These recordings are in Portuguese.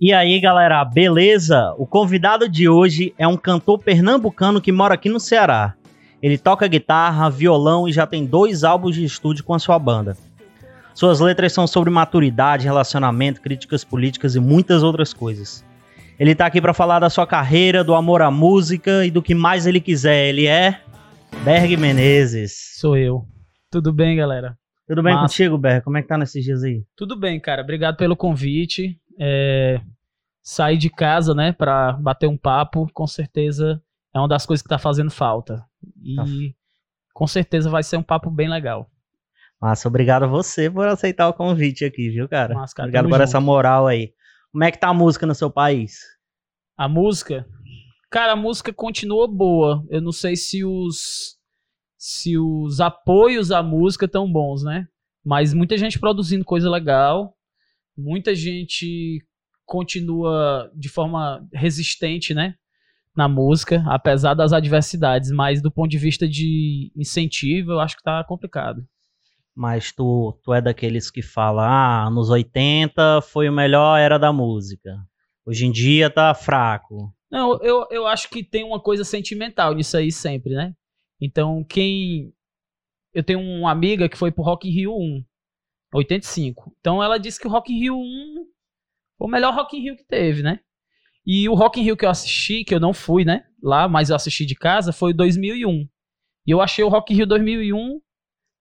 E aí, galera, beleza? O convidado de hoje é um cantor pernambucano que mora aqui no Ceará. Ele toca guitarra, violão e já tem dois álbuns de estúdio com a sua banda. Suas letras são sobre maturidade, relacionamento, críticas políticas e muitas outras coisas. Ele tá aqui para falar da sua carreira, do amor à música e do que mais ele quiser. Ele é Berg Menezes. Sou eu. Tudo bem, galera? Tudo bem Massa. contigo, Berg? Como é que tá nesses dias aí? Tudo bem, cara. Obrigado pelo convite. É... Sair de casa, né, pra bater um papo, com certeza é uma das coisas que tá fazendo falta. E Tá. com certeza vai ser um papo bem legal. Massa, obrigado a você por aceitar o convite aqui, viu, cara? Massa, cara, obrigado por junto. essa moral aí. Como é que tá a música no seu país? A música, cara, a música continua boa. Eu não sei se os se os apoios à música estão bons, né? Mas muita gente produzindo coisa legal, muita gente continua de forma resistente, né? Na música, apesar das adversidades, mas do ponto de vista de incentivo, eu acho que tá complicado. Mas tu, tu é daqueles que fala, ah, anos 80 foi o melhor era da música. Hoje em dia tá fraco. Não, eu, eu acho que tem uma coisa sentimental nisso aí sempre, né? Então, quem. Eu tenho uma amiga que foi pro Rock in Rio 1, 85. Então, ela disse que o Rock in Rio 1 foi o melhor Rock in Rio que teve, né? E o Rock in Rio que eu assisti, que eu não fui, né? Lá, mas eu assisti de casa, foi o 2001. E eu achei o Rock in Rio 2001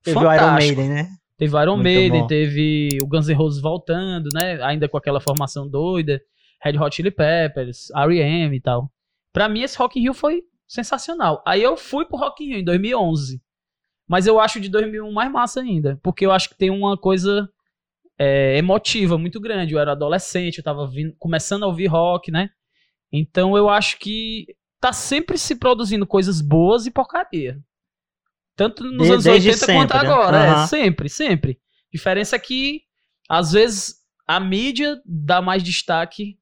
Teve o Iron fantástico. Maiden, né? Teve o Iron Muito Maiden, bom. teve o Guns N' Roses voltando, né? Ainda com aquela formação doida. Red Hot Chili Peppers, R.E.M. e tal. Pra mim, esse Rock in Rio foi sensacional. Aí eu fui pro Rock in Rio em 2011. Mas eu acho de 2001 mais massa ainda. Porque eu acho que tem uma coisa é, emotiva muito grande. Eu era adolescente, eu tava vindo- começando a ouvir rock, né? Então eu acho que tá sempre se produzindo coisas boas e porcaria. Tanto nos De- anos desde 80 quanto sempre, né? agora. Aham. É, sempre, sempre. Diferença é que, às vezes, a mídia dá mais destaque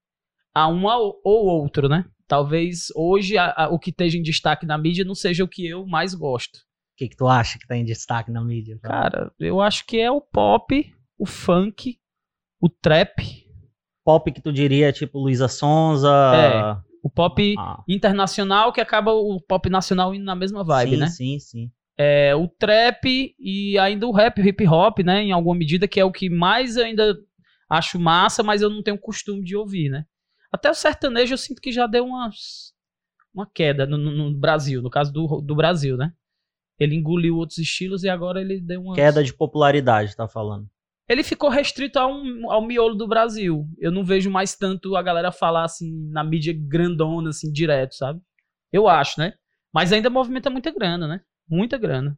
a um ou outro, né? Talvez hoje a- a- o que esteja em destaque na mídia não seja o que eu mais gosto. O que, que tu acha que tá em destaque na mídia? Cara, eu acho que é o pop, o funk, o trap, Pop que tu diria, tipo Luísa Sonza. É. o pop Ah, internacional que acaba o pop nacional indo na mesma vibe, sim, né? sim, sim. É, o trap e ainda o rap, o hip hop, né? Em alguma medida, que é o que mais ainda acho massa, mas eu não tenho costume de ouvir, né? Até o sertanejo eu sinto que já deu umas, uma queda no, no- no Brasil, no caso do, do Brasil, né? Ele engoliu outros estilos e agora ele deu uma. Queda de popularidade, tá falando. Ele ficou restrito a um- ao miolo do Brasil. Eu não vejo mais tanto a galera falar assim na mídia grandona, assim, direto, sabe? Eu acho, né? Mas ainda movimenta muita grana, né? Muita grana.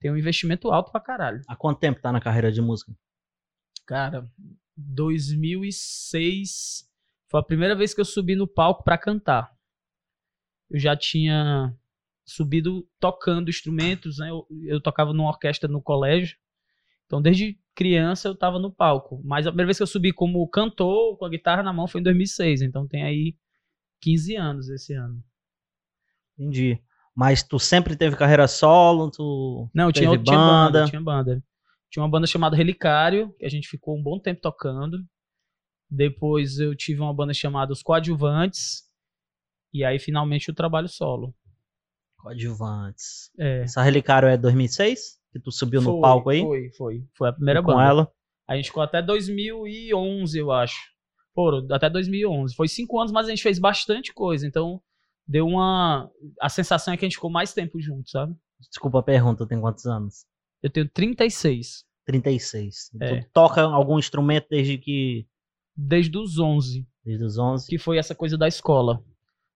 Tem um investimento alto pra caralho. Há quanto tempo tá na carreira de música? Cara, 2006 foi a primeira vez que eu subi no palco pra cantar. Eu já tinha subido tocando instrumentos, né? Eu, eu tocava numa orquestra no colégio. Então, desde criança eu tava no palco. Mas a primeira vez que eu subi como cantor, com a guitarra na mão, foi em 2006. Então, tem aí 15 anos esse ano. Entendi. Mas tu sempre teve carreira solo, tu Não, tinha, outra- tinha banda, banda. tinha banda. Tinha uma banda chamada Relicário, que a gente ficou um bom tempo tocando. Depois eu tive uma banda chamada Os Coadjuvantes. E aí, finalmente, o trabalho solo. Coadjuvantes. É. Essa Relicário é 2006? Que tu subiu no Foi, palco aí? Foi, foi. Foi a primeira com banda. ela. A gente ficou até 2011, eu acho. Foram, até 2011. Foi cinco anos, mas a gente fez bastante coisa. Então, deu uma... A sensação é que a gente ficou mais tempo junto, sabe? Desculpa a pergunta, tu tem quantos anos? Eu tenho 36. 36. É. Tu toca algum instrumento desde que. Desde os 11. Desde os 11? que foi essa coisa da escola.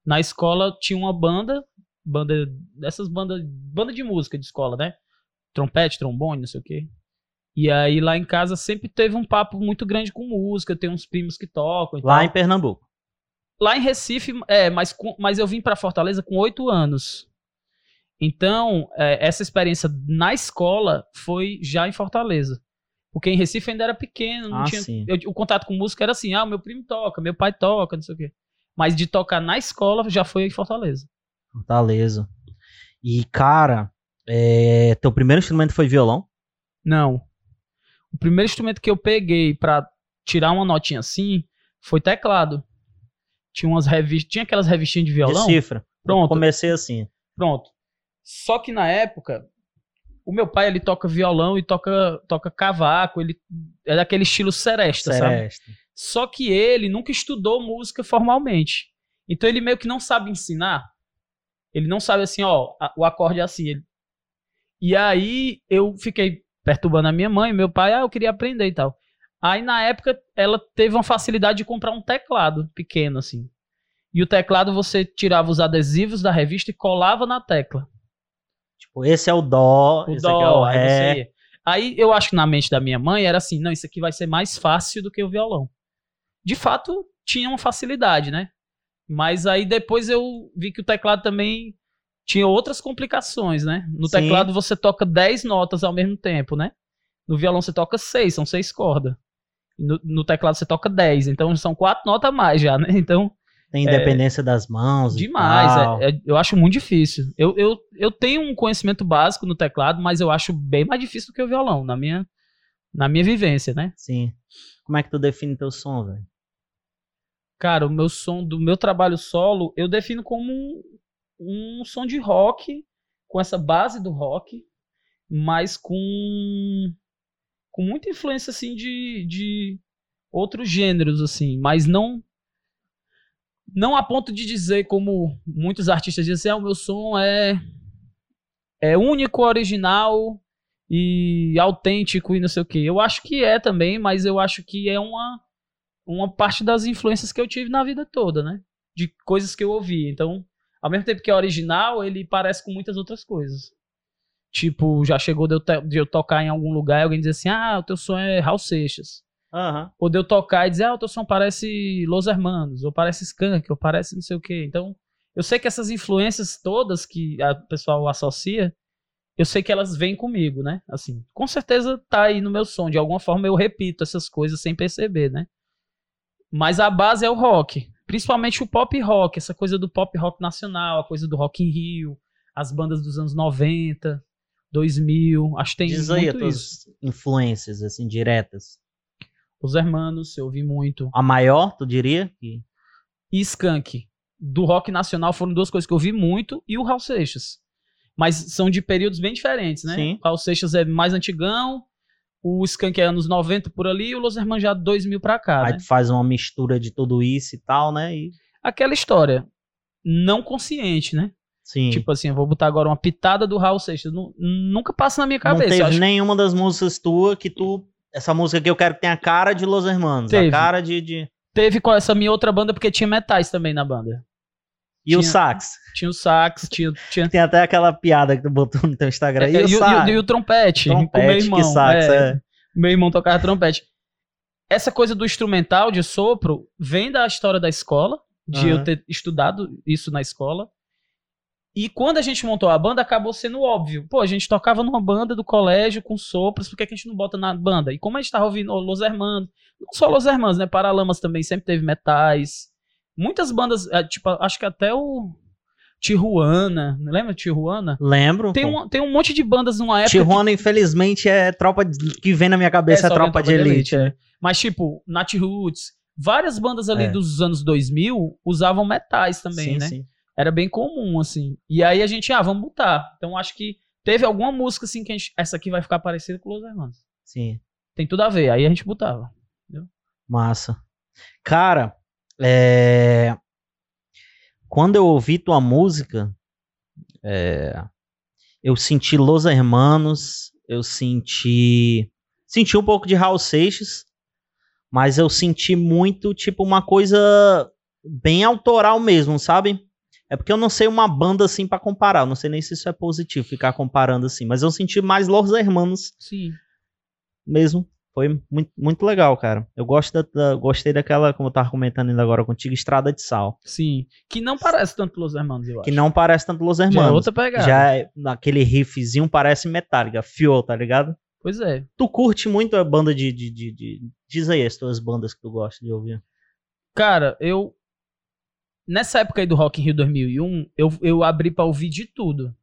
Na escola tinha uma banda, banda dessas bandas, banda de música de escola, né? Trompete, trombone, não sei o quê. E aí lá em casa sempre teve um papo muito grande com música, tem uns primos que tocam Lá tal. em Pernambuco. Lá em Recife, é, mas, mas eu vim pra Fortaleza com oito anos. Então, é, essa experiência na escola foi já em Fortaleza. Porque em Recife ainda era pequeno, não Ah, tinha. eu- o contato com música era assim: ah, meu primo toca, meu pai toca, não sei o quê. Mas de tocar na escola já foi em Fortaleza. Fortaleza. E, cara, é, teu primeiro instrumento foi violão? Não. O primeiro instrumento que eu peguei pra tirar uma notinha assim foi teclado. Tinha umas revistas, tinha aquelas revistinhas de violão. Decifra. Pronto. Eu comecei assim. Pronto. Só que na época, o meu pai ele toca violão e toca toca cavaco, ele é daquele estilo seresta, sabe? Seresta. Só que ele nunca estudou música formalmente. Então ele meio que não sabe ensinar. Ele não sabe assim, ó, a- o acorde é assim. Ele- E aí eu fiquei perturbando a minha mãe, meu pai, ah, eu queria aprender e tal. Aí na época ela teve uma facilidade de comprar um teclado pequeno assim. E o teclado você tirava os adesivos da revista e colava na tecla. Tipo, esse é o dó, O esse aqui é dó, o aí ré. Aí eu acho que na mente da minha mãe era assim, não, isso aqui vai ser mais fácil do que o violão. De fato, tinha uma facilidade, né? Mas aí depois eu vi que o teclado também tinha outras complicações, né? No Sim. teclado você toca 10 notas ao mesmo tempo, né? No violão você toca 6, são 6 cordas. No, no teclado você toca 10, então são 4 notas a mais já, né? Então, Tem independência das mãos. demais. é- é- eu acho muito difícil. Eu, eu, eu tenho um conhecimento básico no teclado, mas eu acho bem mais difícil do que o violão, na minha, na minha vivência, né? Sim. Como é que tu define teu som, velho? Cara, o meu som do meu trabalho solo, eu defino como um, um som de rock, com essa base do rock, mas com, com muita influência, assim, de, de outros gêneros, assim, mas não não a ponto de dizer como muitos artistas dizem, ah, o meu som é é único, original e autêntico e não sei o que. Eu acho que é também, mas eu acho que é uma uma parte das influências que eu tive na vida toda, né? De coisas que eu ouvi. Então, ao mesmo tempo que é original, ele parece com muitas outras coisas. Tipo, já chegou de eu, de eu tocar em algum lugar e alguém dizer assim: ah, o teu som é Raul Seixas. Aham. Ou de eu tocar e dizer, ah, o teu som parece Los Hermanos, ou parece Skank, ou parece não sei o quê. Então, eu sei que essas influências todas que o pessoal associa, eu sei que elas vêm comigo, né? Assim, com certeza tá aí no meu som. De alguma forma eu repito essas coisas sem perceber, né? Mas a base é o rock. Principalmente o pop rock, essa coisa do pop rock nacional, a coisa do Rock in Rio, as bandas dos anos 90, 2000, acho que tem Diz aí as muito isso. influências, assim, diretas. Os Hermanos, eu ouvi muito. A maior, tu diria? E Skank do rock nacional foram duas coisas que eu vi muito e o Raul Seixas. Mas são de períodos bem diferentes, né? Sim. O Raul Seixas é mais antigão, o Skank é anos 90 por ali e o Los Hermanos já 2000 pra cá, Aí né? tu faz uma mistura de tudo isso e tal, né? E... Aquela história não consciente, né? Sim. Tipo assim, eu vou botar agora uma pitada do Raul Seixas. Nu- nunca passa na minha não cabeça. eu teve nenhuma das músicas tua que tu. Essa música aqui eu quero que tenha a cara de Los Hermanos. A Teve. cara de. de... Teve com essa minha outra banda porque tinha metais também na banda. E o Tinha- sax. Tinha o sax, tinha, tinha Tem até aquela piada que tu botou no teu Instagram. É, E, o e, o- sax. e o- e o trompete, o meu Trompete, irmão. que sax, é. é. Meu irmão tocava trompete. Essa coisa do instrumental de sopro vem da história da escola, de eu Aham. ter estudado isso na escola. E quando a gente montou a banda, acabou sendo óbvio. Pô, a gente tocava numa banda do colégio com sopros, por que, que a gente não bota na banda? E como a gente tava ouvindo Los Hermanos, não só Los Hermanos, né? Paralamas também sempre teve metais. Muitas bandas, é, tipo, acho que até o Tijuana, lembra Tijuana? Lembro. Tem um, tem um monte de bandas numa época. Tijuana, infelizmente, é tropa de- que vem na minha cabeça, é, só tropa, de elite. é. Mas, tipo, Nat Roots, várias bandas ali É. dos anos 2000 usavam metais também, sim, né? sim. Era bem comum, assim. E aí a gente, ah, vamos botar. Então acho que teve alguma música, assim, que a gente, essa aqui vai ficar parecida com Los Hermanos. Sim. Tem tudo a ver. Aí a gente botava. Massa. Cara, é... quando eu ouvi tua música, é, eu senti Los Hermanos, eu senti. Senti um pouco de Raul Seixas, mas eu senti muito, tipo, uma coisa bem autoral mesmo, sabe? É porque eu não sei uma banda assim pra comparar. Eu não sei nem se isso é positivo ficar comparando assim. Mas eu senti mais Los Hermanos Sim. mesmo. Foi muito, muito legal, cara. Eu gosto da, da- gostei daquela, como eu tava comentando ainda agora contigo, Estrada de Sal. Sim. Que não parece tanto Los Hermanos, eu acho. Que não parece tanto Los Já é Hermanos. outra pegada. Já é, naquele riffzinho parece Metallica, Fuel, tá ligado? Pois é. Tu curte muito a banda de, de, de, de- Diz aí as tuas bandas que tu gosta de ouvir. Cara, eu. Nessa época aí do Rock in Rio 2001, eu, eu abri pra ouvir de tudo.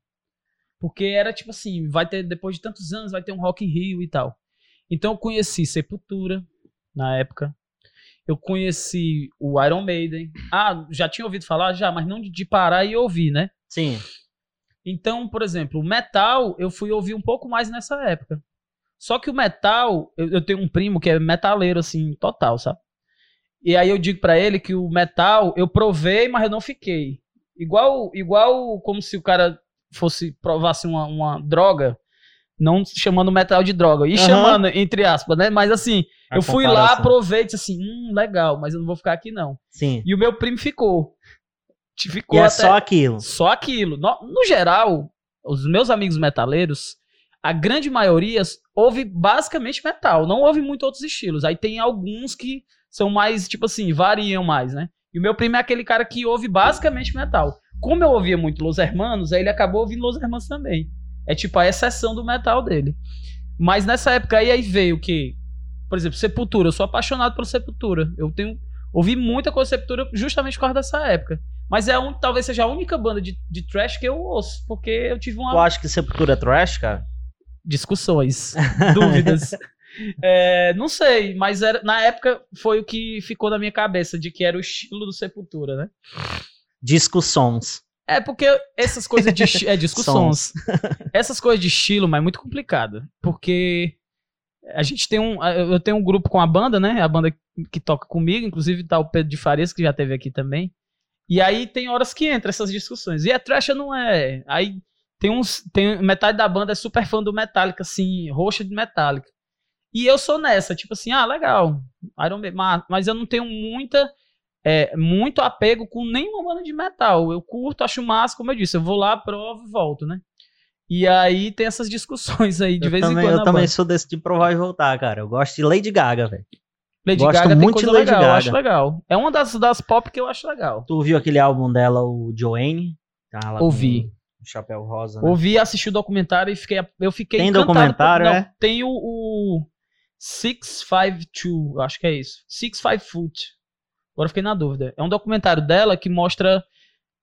Porque era tipo assim, vai ter, depois de tantos anos, vai ter um Rock in Rio e tal. Então eu conheci Sepultura na época. eu conheci o Iron Maiden. Ah, já tinha ouvido falar? Já, mas não de, parar e ouvir, né? Sim. Então, por exemplo, o metal eu fui ouvir um pouco mais nessa época. Só que o metal, eu, eu tenho um primo que é metaleiro, assim, total, sabe? E aí eu digo pra ele que o metal eu provei, mas eu não fiquei. Igual, igual como se o cara fosse provasse uma, uma droga, não chamando metal de droga, e Aham. chamando, entre aspas, né? Mas assim, A eu fui lá, comparação. provei e disse assim, hum, legal, mas eu não vou ficar aqui não. Sim. E o meu primo ficou. Te E Ficou é só aquilo. Só aquilo. No, no geral, os meus amigos metaleiros, a grande maioria ouve basicamente metal, não ouve muito outros estilos. Aí tem alguns que são mais, tipo assim, variam mais, né? E o meu primo é aquele cara que ouve basicamente metal. Como eu ouvia muito Los Hermanos, aí ele acabou ouvindo Los Hermanos também. É tipo a exceção do metal dele. Mas nessa época aí, aí veio o que? Por exemplo, Sepultura. Eu sou apaixonado pelo Sepultura. Eu tenho ouvi muita coisa Sepultura justamente por causa dessa época. Mas é um, talvez seja a única banda de, de trash que eu ouço, porque eu tive uma Tu acha que Sepultura é trash, cara? discussões, dúvidas. É, não sei, mas era, na época foi o que ficou na minha cabeça de que era o estilo do Sepultura, né? Discussões. É porque essas coisas de é discussões. essas coisas de estilo, mas é muito complicado, porque a gente tem um eu tenho um grupo com a banda, né? A banda que toca comigo, inclusive tá o Pedro de Farias que já teve aqui também. E aí tem horas que entra essas discussões. E a trash não é. Aí tem uns tem metade da banda é super fã do Metallica assim, roxa de Metallica. E eu sou nessa, tipo assim, ah, legal. Iron mas- mas eu não tenho muita é, muito apego com nenhuma banda de metal. Eu curto, acho massa, como eu disse, eu vou lá, provo e volto, né? E aí tem essas discussões aí de eu vez também, em quando. Eu também banda. sou desse de provar e voltar, cara. Eu gosto de Lady Gaga, velho. Lady gosto Gaga muito tem de coisa Lady legal, eu Gaga. acho legal. É uma das, das pop que eu acho legal. Tu viu aquele álbum dela, o Joanne? Tá Ouvi. o Chapéu rosa, né? Ouvi, assisti o documentário e fiquei, eu fiquei Tem documentário, por, não, é? Tem o, o 652, acho que é isso. 65 Foot. Agora fiquei na dúvida. É um documentário dela que mostra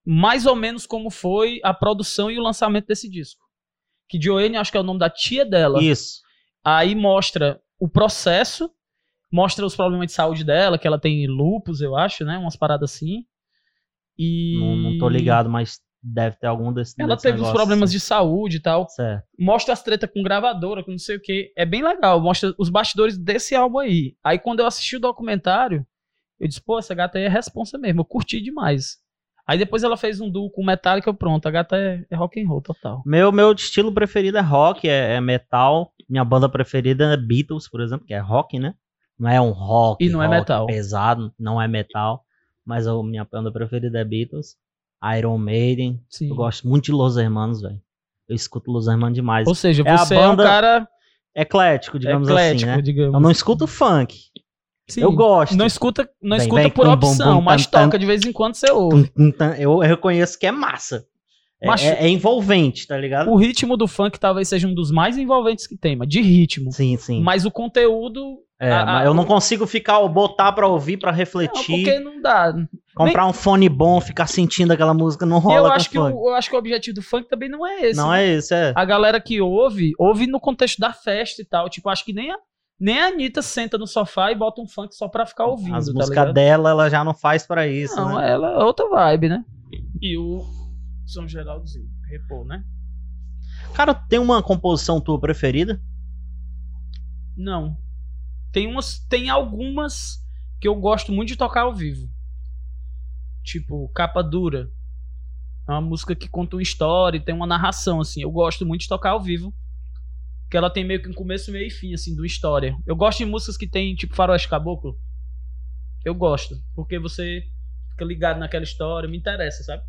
mais ou menos como foi a produção e o lançamento desse disco. Que Joanne, acho que é o nome da tia dela. Isso. Aí mostra o processo, mostra os problemas de saúde dela, que ela tem lupus, eu acho, né? Umas paradas assim. E. Não, não tô ligado, mas deve ter algum desses. Ela desses teve uns problemas assim. de saúde e tal. Certo. Mostra as tretas com gravadora, com não sei o que. É bem legal. Mostra os bastidores desse álbum aí. Aí quando eu assisti o documentário, eu disse, pô, essa gata aí é responsa mesmo. Eu curti demais. Aí depois ela fez um duo com Metallica, eu pronto. A gata é, é rock and roll total. Meu, meu estilo preferido é rock, é, é metal. Minha banda preferida é Beatles, por exemplo, que é rock, né? Não é um rock, E não é rock metal. pesado, não é metal. Mas a minha banda preferida é Beatles. Iron Maiden. Sim. Eu gosto muito de Los Hermanos, velho. Eu escuto Los Hermanos demais. Ou seja, É você é, um cara Eclético, digamos eclético, assim, né? digamos. Eu não escuto funk. Sim. Eu gosto. Não escuta, não escuta por opção, mas tam, tam. toca de vez em quando você ouve. Eu reconheço que é massa. É, Mas- é- é envolvente, tá ligado? O ritmo do funk talvez seja um dos mais envolventes que tem, mas de ritmo. Sim, sim. Mas o conteúdo. É, a- a- eu não consigo ficar, botar pra ouvir, pra Não, refletir, porque não dá. comprar um fone bom, ficar sentindo aquela música, não rola eu acho, que o, funk. eu acho que o objetivo do funk também não é esse. Não né? é isso, é. A galera que ouve, ouve no contexto da festa e tal. Tipo, acho que nem a, nem a Anitta senta no sofá e bota um funk só pra ficar ouvindo. As tá músicas dela, ela já não faz pra isso, Não, né? ela é outra vibe, né? E o São Geraldozinho, repô, né? Cara, tem uma composição tua preferida? Não. Tem umas, tem algumas que eu gosto muito de tocar ao vivo. Tipo, Capa Dura. É uma música que conta uma história e tem uma narração, assim. Eu gosto muito de tocar ao vivo. Que ela tem meio que um começo, meio e fim, assim, do história. Eu gosto de músicas que tem, tipo, Faroeste Caboclo. Eu gosto. Porque você fica ligado naquela história, me interessa, sabe?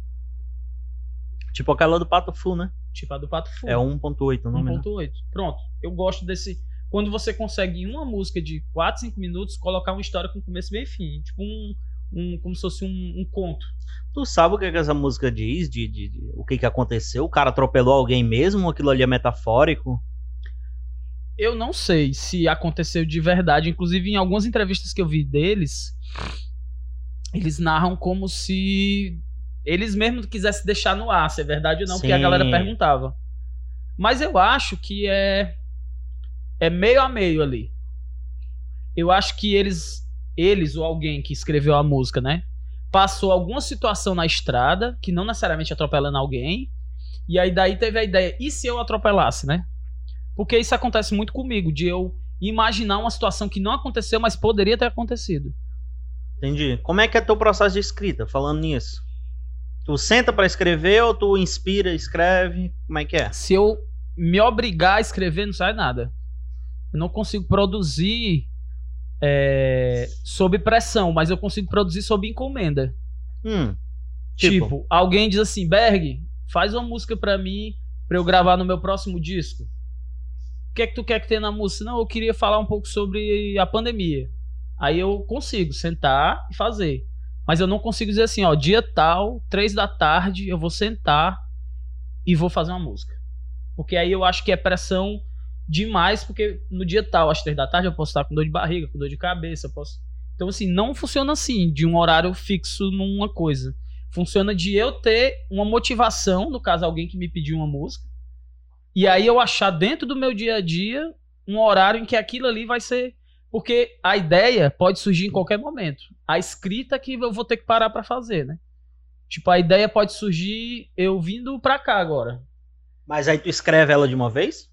Tipo aquela do Pato Fu, né? Tipo a do Pato Fu. É 1.8 o nome, né? 1.8. Pronto. Eu gosto desse. Quando você consegue em uma música de 4, 5 minutos colocar uma história com começo, meio e fim. Tipo um. um como se fosse um, um conto. Tu sabe o que, é que essa música diz? De, de- de- o que, que aconteceu? O cara atropelou alguém mesmo ou aquilo ali é metafórico? Eu não sei se aconteceu de verdade. Inclusive, em algumas entrevistas que eu vi deles, eles narram como se eles mesmos quisessem deixar no ar, se é verdade ou não, porque a galera perguntava. Mas eu acho que é é meio a meio ali. Eu acho que eles eles ou alguém que escreveu a música, né? Passou alguma situação na estrada, que não necessariamente atropelando alguém, e aí daí teve a ideia, e se eu atropelasse, né? Porque isso acontece muito comigo, de eu imaginar uma situação que não aconteceu, mas poderia ter acontecido. Entendi. Como é que é teu processo de escrita, falando nisso? Tu senta pra escrever ou tu inspira, escreve? Como é que é? Se eu me obrigar a escrever, não sai nada. Eu não consigo produzir é, sob pressão, mas eu consigo produzir sob encomenda. Hum. Tipo, Tipo? alguém diz assim, Berg, faz uma música pra mim, pra eu gravar no meu próximo disco. Que é que tu quer que tenha na música? Não, eu queria falar um pouco sobre a pandemia. Aí eu consigo sentar e fazer. Mas eu não consigo dizer assim, ó, dia tal, três da tarde, eu vou sentar e vou fazer uma música. Porque aí eu acho que é pressão demais, porque no dia tal, às três da tarde, eu posso estar com dor de barriga, com dor de cabeça, posso. Então, assim, não funciona assim, de um horário fixo numa coisa. Funciona de eu ter uma motivação, no caso, alguém que me pediu uma música, e aí eu achar dentro do meu dia a dia um horário em que aquilo ali vai ser. Porque a ideia pode surgir em qualquer momento. A escrita que eu vou ter que parar pra fazer, né? Tipo, a ideia pode surgir eu vindo pra cá agora. Mas aí tu escreve ela de uma vez?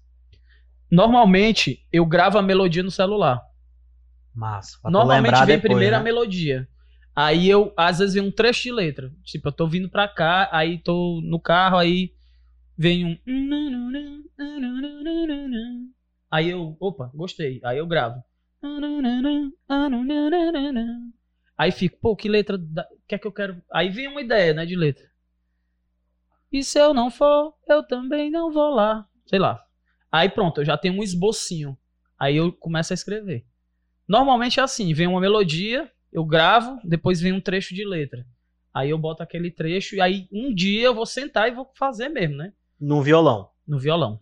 Normalmente, eu gravo a melodia no celular. Massa. tu Normalmente vem depois, primeiro né? a melodia. Aí eu, às vezes, vem um trecho de letra. Tipo, eu tô vindo pra cá, aí tô no carro, aí vem um. Aí eu, opa, gostei. Aí eu gravo. Aí fico, pô, que letra. Da... que é que eu quero. Aí vem uma ideia, né, de letra. E se eu não for, eu também não vou lá. Sei lá. Aí pronto, eu já tenho um esbocinho. Aí eu começo a escrever. Normalmente é assim, vem uma melodia, eu gravo, depois vem um trecho de letra. Aí eu boto aquele trecho e aí um dia eu vou sentar e vou fazer mesmo, né? No violão. No violão.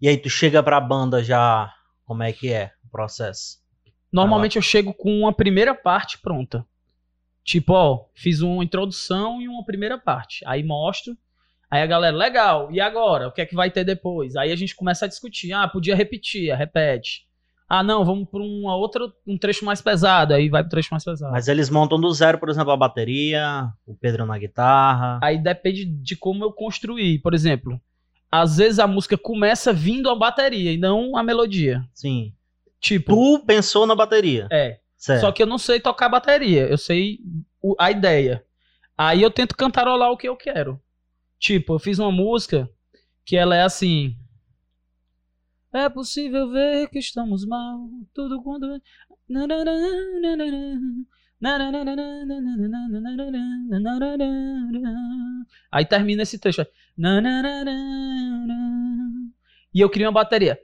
E aí tu chega pra banda já. Como é que é o processo? Normalmente eu chego com uma primeira parte pronta. Tipo, ó, fiz uma introdução e uma primeira parte. Aí mostro. Aí a galera, legal, e agora? O que é que vai ter depois? Aí a gente começa a discutir. Ah, podia repetir, repete. Ah, não, vamos para uma outra, um trecho mais pesado. Aí vai pro trecho mais pesado. Mas eles montam do zero, por exemplo, a bateria, o Pedro na guitarra. Aí depende de como eu construir. Por exemplo, às vezes a música começa vindo a bateria e não a melodia. Sim. Tipo, Tu pensou na bateria. é. Certo. Só que eu não sei tocar bateria, eu sei o- a ideia. Aí eu tento cantarolar o que eu quero. Tipo, eu fiz uma música que ela é assim. É possível ver que estamos mal, tudo quando. Aí termina esse trecho. E eu queria uma bateria.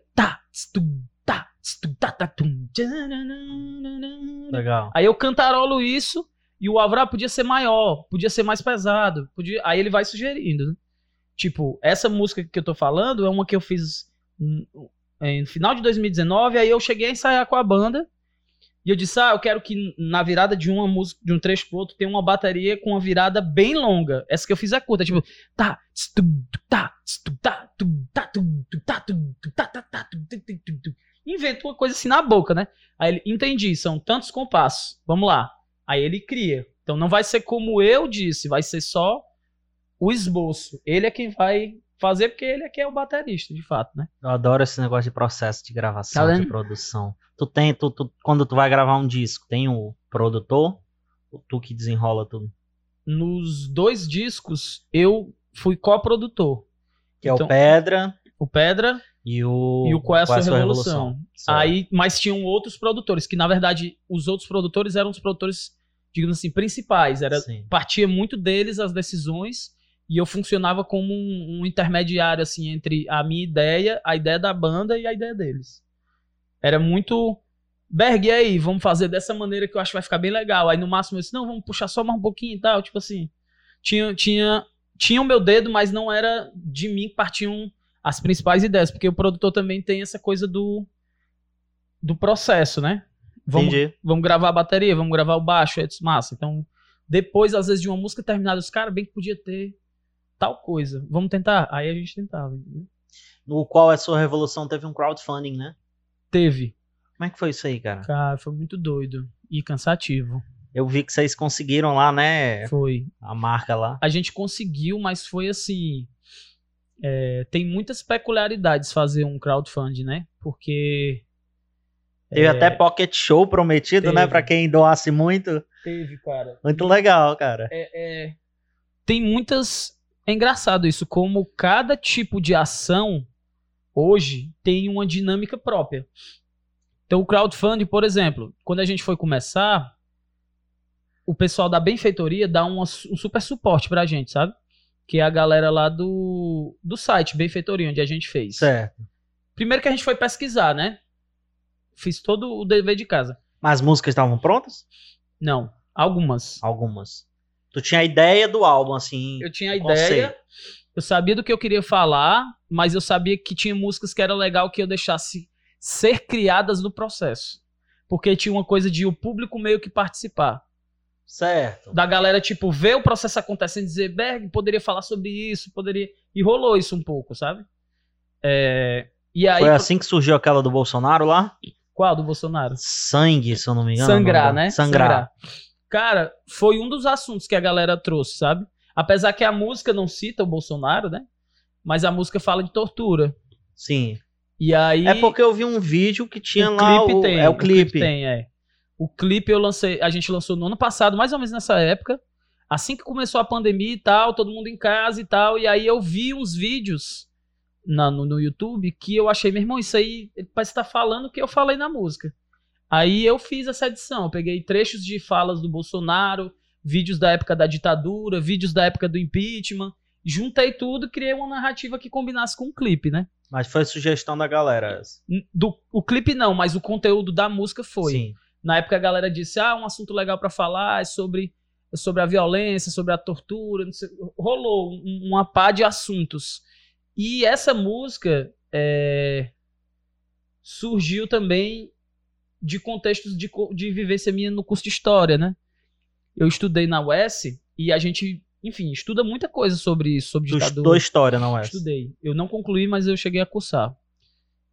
Legal. Aí eu cantarolo isso e o Avra podia ser maior, podia ser mais pesado. Podia... Aí ele vai sugerindo. né? Tipo, essa música que eu tô falando é uma que eu fiz no final de 2019. Aí eu cheguei a ensaiar com a banda. E eu disse: Ah, eu quero que na virada de uma música, de um trecho pro outro, tenha uma bateria com uma virada bem longa. Essa que eu fiz é curta, tipo, tá, tá, tá, tá. Inventou uma coisa assim na boca, né? Aí ele, entendi, são tantos compassos. Vamos lá. Aí ele cria. Então não vai ser como eu disse, vai ser só o esboço. Ele é quem vai fazer, porque ele é que é o baterista, de fato, né? Eu adoro esse negócio de processo de gravação, Tá de produção. Tu tem, tu, tu- quando tu vai gravar um disco, tem o produtor? Ou tu que desenrola tudo? Nos dois discos, eu fui coprodutor. Que é Então- o Pedra O Pedra e o. e o Qual é a Sua Revolução. Certo. Aí, mas tinham outros produtores, que na verdade os outros produtores eram os produtores, digamos assim, principais. Era, Sim. partia muito deles as decisões e eu funcionava como um, um intermediário assim entre a minha ideia, a ideia da banda e a ideia deles. Era muito Berg, e aí, vamos fazer dessa maneira que eu acho que vai ficar bem legal. Aí no máximo eu disse, não, vamos puxar só mais um pouquinho e tal, tipo assim. Tinha tinha tinha o meu dedo, mas não era de mim que partiam as principais ideias, porque o produtor também tem essa coisa do do processo, né? Vamos, Entendi. vamos gravar a bateria, vamos gravar o baixo, é massa. Então, depois, às vezes, de uma música terminada, os caras bem que podia ter tal coisa. Vamos tentar? Aí a gente tentava. No qual a sua revolução teve um crowdfunding, né? Teve. Como é que foi isso aí, cara? Cara, foi muito doido. e cansativo. Eu vi que vocês conseguiram lá, né? Foi. A marca lá. A gente conseguiu, mas foi assim. é, tem muitas peculiaridades fazer um crowdfunding, né? Porque. Teve é, até Pocket Show prometido, né? teve. Pra quem doasse muito. Teve, cara. Muito legal, cara. é, é, tem muitas. É engraçado isso, como cada tipo de ação hoje tem uma dinâmica própria. Então, o crowdfunding, por exemplo, quando a gente foi começar, o pessoal da benfeitoria dá um, um super suporte pra gente, sabe? Que é a galera lá do, do site Benfeitoria, onde a gente fez. Certo. Primeiro que a gente foi pesquisar, né? Fiz todo o dever de casa. Mas as músicas estavam prontas? Não, algumas. Algumas. Tu tinha a ideia do álbum, assim. Eu tinha a ideia, conceito. eu sabia do que eu queria falar, mas eu sabia que tinha músicas que era legal que eu deixasse ser criadas no processo. Porque tinha uma coisa de o público meio que participar. Certo. Da galera, tipo, ver o processo acontecendo e dizer, Berg, poderia falar sobre isso, poderia. E rolou isso um pouco, sabe? É, E aí. Foi assim que surgiu aquela do Bolsonaro lá? Qual do Bolsonaro? Sangue, se eu não me engano. Sangrar, não- né? Sangrar. Cara, foi um dos assuntos que a galera trouxe, sabe? Apesar que a música não cita o Bolsonaro, né? Mas a música fala de tortura. Sim. E aí. É porque eu vi um vídeo que tinha o lá clipe o, tem. é o clipe. tem, é. O clipe eu lancei, a gente lançou no ano passado, mais ou menos nessa época. Assim que começou a pandemia e tal, todo mundo em casa e tal. E aí eu vi uns vídeos na- no, no YouTube que eu achei, meu irmão, isso aí parece estar falando o que eu falei na música. Aí eu fiz essa edição. Eu peguei trechos de falas do Bolsonaro, vídeos da época da ditadura, vídeos da época do impeachment. Juntei tudo e criei uma narrativa que combinasse com o clipe, né? Mas foi sugestão da galera. Do, o clipe não, mas o conteúdo da música foi. Sim. Na época a galera disse: ah, um assunto legal pra falar é sobre, é sobre a violência, sobre a tortura. não sei- Rolou um- uma pá de assuntos. E essa música é, surgiu também de contextos de, de vivência minha no curso de história, né? Eu estudei na UES e a gente, enfim, estuda muita coisa sobre isso, sobre Tu ditadura. estudou história, não é? Estudei. Eu não concluí, mas eu cheguei a cursar.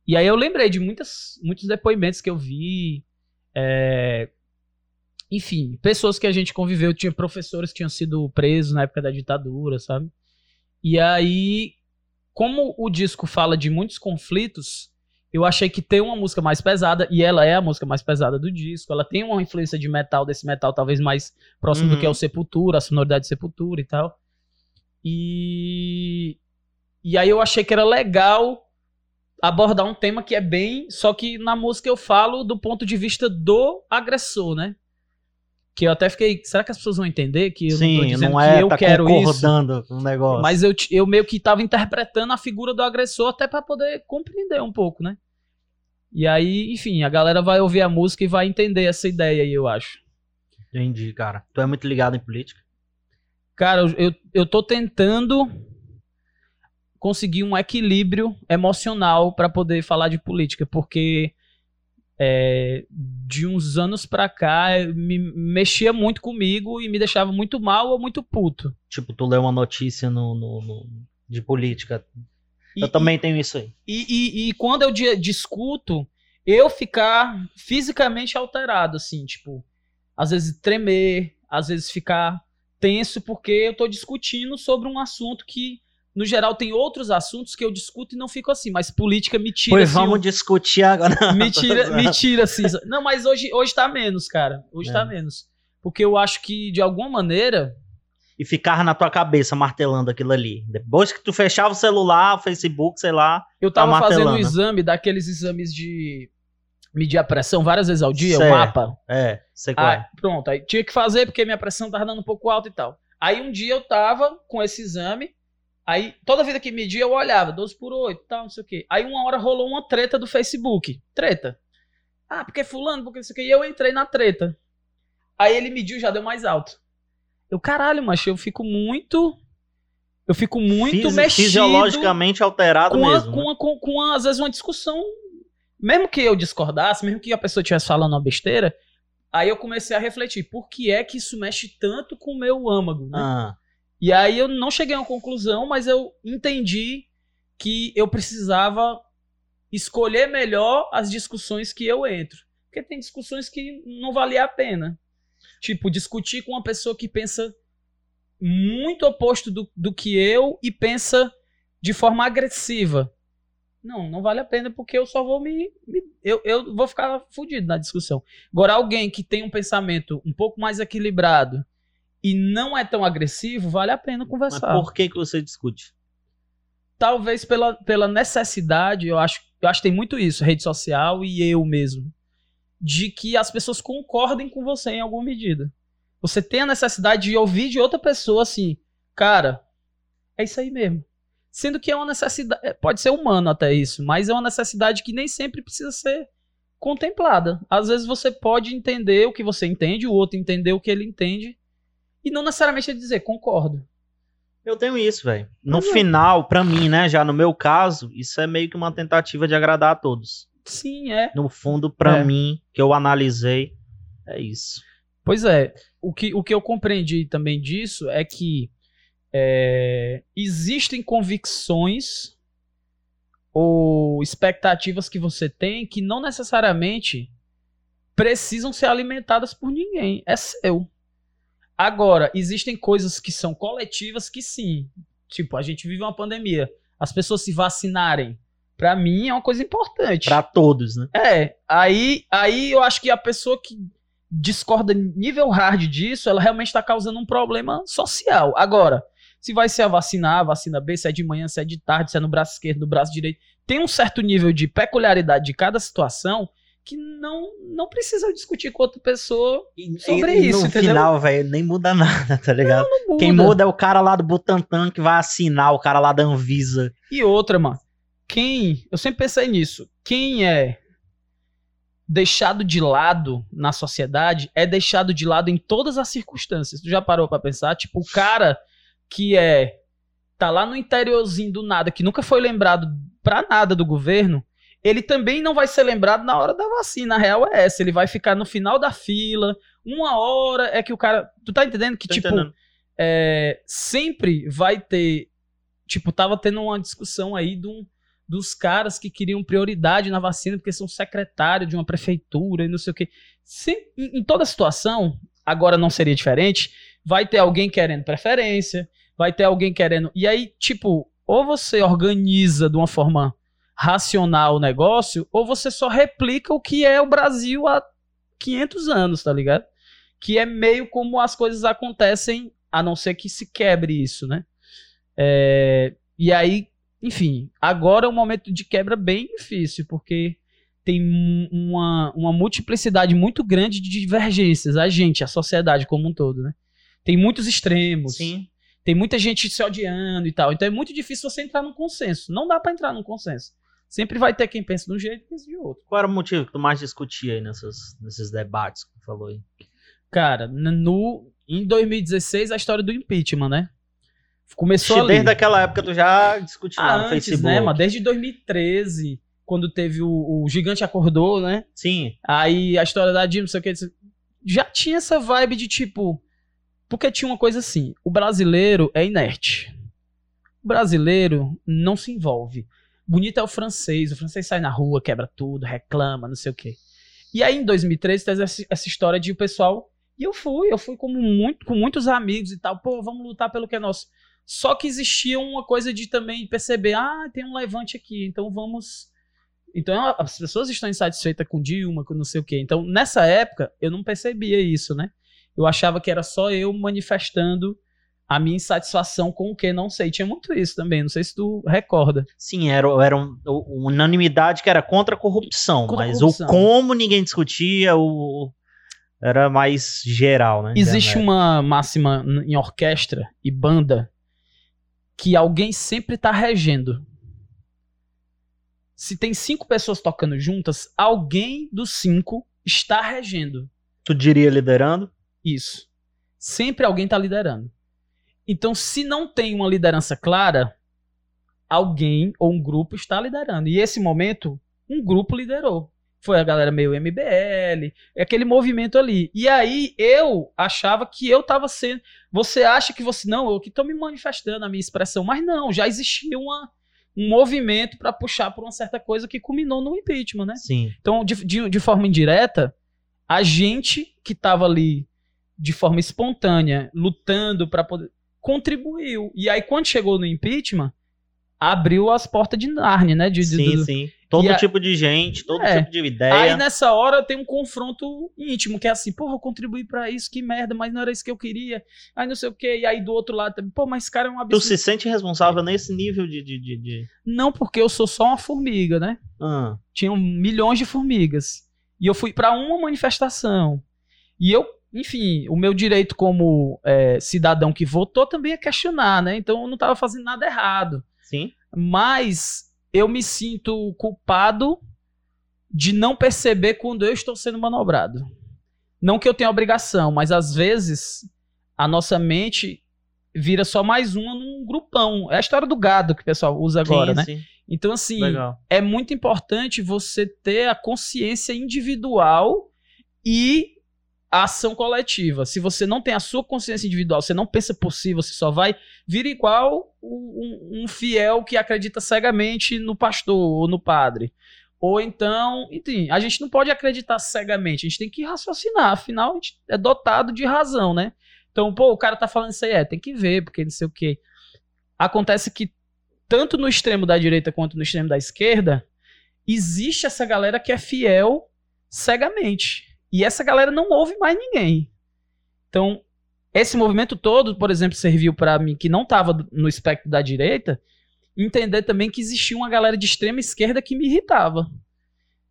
E aí eu lembrei de muitas, muitos depoimentos que eu vi. é, Enfim, pessoas que a gente conviveu. Tinha professores que tinham sido presos na época da ditadura, sabe? E aí, como o disco fala de muitos conflitos, eu achei que ter uma música mais pesada, e ela é a música mais pesada do disco, ela tem uma influência de metal, desse metal talvez mais próximo do Uhum. que é o Sepultura, a sonoridade de Sepultura e tal. E e aí eu achei que era legal abordar um tema que é bem, só que na música eu falo do ponto de vista do agressor, né? Que eu até fiquei, será que as pessoas vão entender que eu não tô Sim, dizendo não é que eu tá quero isso? concordando com o negócio. Mas eu, eu meio que tava interpretando a figura do agressor até pra poder compreender um pouco, né? E aí, enfim, a galera vai ouvir a música e vai entender essa ideia aí, eu acho. Entendi, cara. Tu é muito ligado em política? Cara, eu, eu, eu tô tentando conseguir um equilíbrio emocional pra poder falar de política, porque é, de uns anos pra cá me mexia muito comigo e me deixava muito mal ou muito puto. Tipo, tu lê uma notícia no, no- no- de política. E- eu também tenho isso aí. E, e, e quando eu di- discuto, eu ficar fisicamente alterado, assim, tipo, às vezes tremer, às vezes ficar tenso, porque eu tô discutindo sobre um assunto que, no geral, tem outros assuntos que eu discuto e não fico assim, mas política me tira. Pois assim, vamos um- discutir agora. me tira, me tira, assim. Não, mas hoje, hoje tá menos, cara. Hoje É. tá menos. Porque eu acho que, de alguma maneira, E ficava na tua cabeça martelando aquilo ali. Depois que tu fechava o celular, o Facebook, sei lá. eu Tá tava fazendo um exame daqueles exames de medir a pressão várias vezes ao dia, o Certo. mapa. É, sei qual é. pronto, aí tinha que fazer porque minha pressão tava dando um pouco alta e tal. Aí um dia eu tava com esse exame, aí toda vida que media eu olhava, 12 por 8 tal, não sei o quê. Aí uma hora rolou uma treta do Facebook. Treta. Ah, porque fulano, porque isso aqui. E eu entrei na treta. Aí ele mediu já deu mais alto. Eu, caralho, macho, eu fico muito. Eu fico muito Fisi- mexido Fisiologicamente alterado com, a- mesmo. com, né? a- com, com a- às vezes uma discussão, mesmo que eu discordasse, mesmo que a pessoa estivesse falando uma besteira, aí eu comecei a refletir, por que é que isso mexe tanto com o meu âmago, né? Ah, E aí eu não cheguei a uma conclusão, mas eu entendi que eu precisava escolher melhor as discussões que eu entro. Porque tem discussões que não valia a pena. Tipo, discutir com uma pessoa que pensa muito oposto do, do que eu e pensa de forma agressiva. Não, não vale a pena porque eu só vou me. me eu, eu vou ficar fudido na discussão. Agora, alguém que tem um pensamento um pouco mais equilibrado e não é tão agressivo, vale a pena conversar. Mas por que, que você discute? Talvez pela, pela necessidade, eu acho, eu acho que tem muito isso, rede social e eu mesmo. De que as pessoas concordem com você em alguma medida. Você tem a necessidade de ouvir de outra pessoa assim, cara, é isso aí mesmo. Sendo que é uma necessidade, é, pode ser humano até isso, mas é uma necessidade que nem sempre precisa ser contemplada. Às vezes você pode entender o que você entende, o outro entender o que ele entende, e não necessariamente dizer concordo. Eu tenho isso, velho. No é. final, para mim, né, já no meu caso, isso é meio que uma tentativa de agradar a todos. Sim, é. No fundo, para é. mim, que eu analisei, é isso. Pois é. O que, o que eu compreendi também disso é que é, existem convicções ou expectativas que você tem que não necessariamente precisam ser alimentadas por ninguém. É seu. Agora, existem coisas que são coletivas que sim. Tipo, a gente vive uma pandemia. As pessoas se vacinarem, para mim é uma coisa importante. Para todos, né? É. Aí, aí eu acho que a pessoa que discorda nível hard disso, ela realmente está causando um problema social. Agora, se vai ser a vacina A, a vacina B, se é de manhã, se é de tarde, se é no braço esquerdo, no braço direito, tem um certo nível de peculiaridade de cada situação que não não precisa discutir com outra pessoa sobre e, isso, no entendeu? final, velho, nem muda nada, tá ligado? Não, não muda. Quem muda é o cara lá do Butantan que vai assinar, o cara lá da Anvisa. E outra, mano, quem, eu sempre pensei nisso, quem é deixado de lado na sociedade é deixado de lado em todas as circunstâncias. Tu já parou para pensar? Tipo, o cara que é tá lá no interiorzinho do nada, que nunca foi lembrado pra nada do governo, ele também não vai ser lembrado na hora da vacina. A real é essa. Ele vai ficar no final da fila. Uma hora é que o cara. Tu tá entendendo que, Tô tipo, é, sempre vai ter. Tipo, tava tendo uma discussão aí de um, dos caras que queriam prioridade na vacina porque são secretário de uma prefeitura e não sei o quê. em, em toda situação, agora não seria diferente, vai ter alguém querendo preferência, vai ter alguém querendo. E aí, tipo, ou você organiza de uma forma racional o negócio, ou você só replica o que é o Brasil há 500 anos, tá ligado? Que é meio como as coisas acontecem, a não ser que se quebre isso, né? É, e aí, enfim, agora é um momento de quebra bem difícil, porque tem uma, uma multiplicidade muito grande de divergências, a gente, a sociedade como um todo, né? Tem muitos extremos. Sim. Tem muita gente se odiando e tal. Então é muito difícil você entrar num consenso. Não dá para entrar num consenso. Sempre vai ter quem pensa de um jeito e pensa de outro. Qual era o motivo que tu mais discutia aí nessas, nesses debates que tu falou aí? Cara, no, em 2016, a história do impeachment, né? Começou ali. Desde aquela época tu já discutiu ah, lá no antes, Facebook. né, mas desde 2013, quando teve o, o Gigante Acordou, né? Sim. Aí a história da Dilma, não sei o que, já tinha essa vibe de tipo... Porque tinha uma coisa assim, o brasileiro é inerte. O brasileiro não se envolve. Bonito é o francês. O francês sai na rua, quebra tudo, reclama, não sei o quê. E aí, em 2013, teve essa, essa história de o pessoal. E eu fui, eu fui com, muito, com muitos amigos e tal. Pô, vamos lutar pelo que é nosso. Só que existia uma coisa de também perceber: ah, tem um levante aqui, então vamos. Então as pessoas estão insatisfeitas com Dilma, com não sei o quê. Então, nessa época, eu não percebia isso, né? Eu achava que era só eu manifestando a minha insatisfação com o que não sei. Tinha muito isso também, não sei se tu recorda. Sim, era, era um, uma unanimidade que era contra a corrupção, contra mas corrupção. o como ninguém discutia, o era mais geral, né? Existe uma máxima em orquestra e banda que alguém sempre está regendo. Se tem cinco pessoas tocando juntas, alguém dos cinco está regendo. Tu diria liderando? Isso. Sempre alguém está liderando. Então, se não tem uma liderança clara, alguém ou um grupo está liderando. E esse momento, um grupo liderou. Foi a galera meio MBL, aquele movimento ali. E aí eu achava que eu estava sendo. Você acha que você. Não, eu que estou me manifestando a minha expressão, mas não, já existia uma, um movimento para puxar por uma certa coisa que culminou no impeachment, né? Sim. Então, de, de, de forma indireta, a gente que estava ali de forma espontânea, lutando para poder. Contribuiu. E aí, quando chegou no impeachment, abriu as portas de Narnia, né? De, Sim, do- sim. Todo E a- tipo de gente, todo É. tipo de ideia. Aí nessa hora tem um confronto íntimo, que é assim, porra, eu contribuí pra isso, que merda, mas não era isso que eu queria. Aí não sei o quê. E aí do outro lado também, pô, mas esse cara é um Tu absurdo. se sente responsável nesse nível de. de, de, de- Não porque eu sou só uma formiga, né? Ah, Tinham milhões de formigas. E eu fui pra uma manifestação. E eu, enfim, o meu direito como é, cidadão que votou também é questionar, né? Então eu não tava fazendo nada errado. sim. Mas eu me sinto culpado de não perceber quando eu estou sendo manobrado. Não que eu tenha obrigação, mas às vezes a nossa mente vira só mais uma num grupão. É a história do gado que o pessoal usa agora, sim, né? sim. Então, assim, Legal. é muito importante você ter a consciência individual e a ação coletiva. Se você não tem a sua consciência individual, você não pensa por si, você só vai vir igual um, um fiel que acredita cegamente no pastor ou no padre. Ou então, enfim, a gente não pode acreditar cegamente, a gente tem que raciocinar, afinal a gente é dotado de razão, né? Então, pô, o cara tá falando isso aí, é, tem que ver, porque não sei o quê. Acontece que tanto no extremo da direita quanto no extremo da esquerda, existe essa galera que é fiel cegamente. E essa galera não ouve mais ninguém. Então, esse movimento todo, por exemplo, serviu para mim, que não estava no espectro da direita, entender também que existia uma galera de extrema esquerda que me irritava.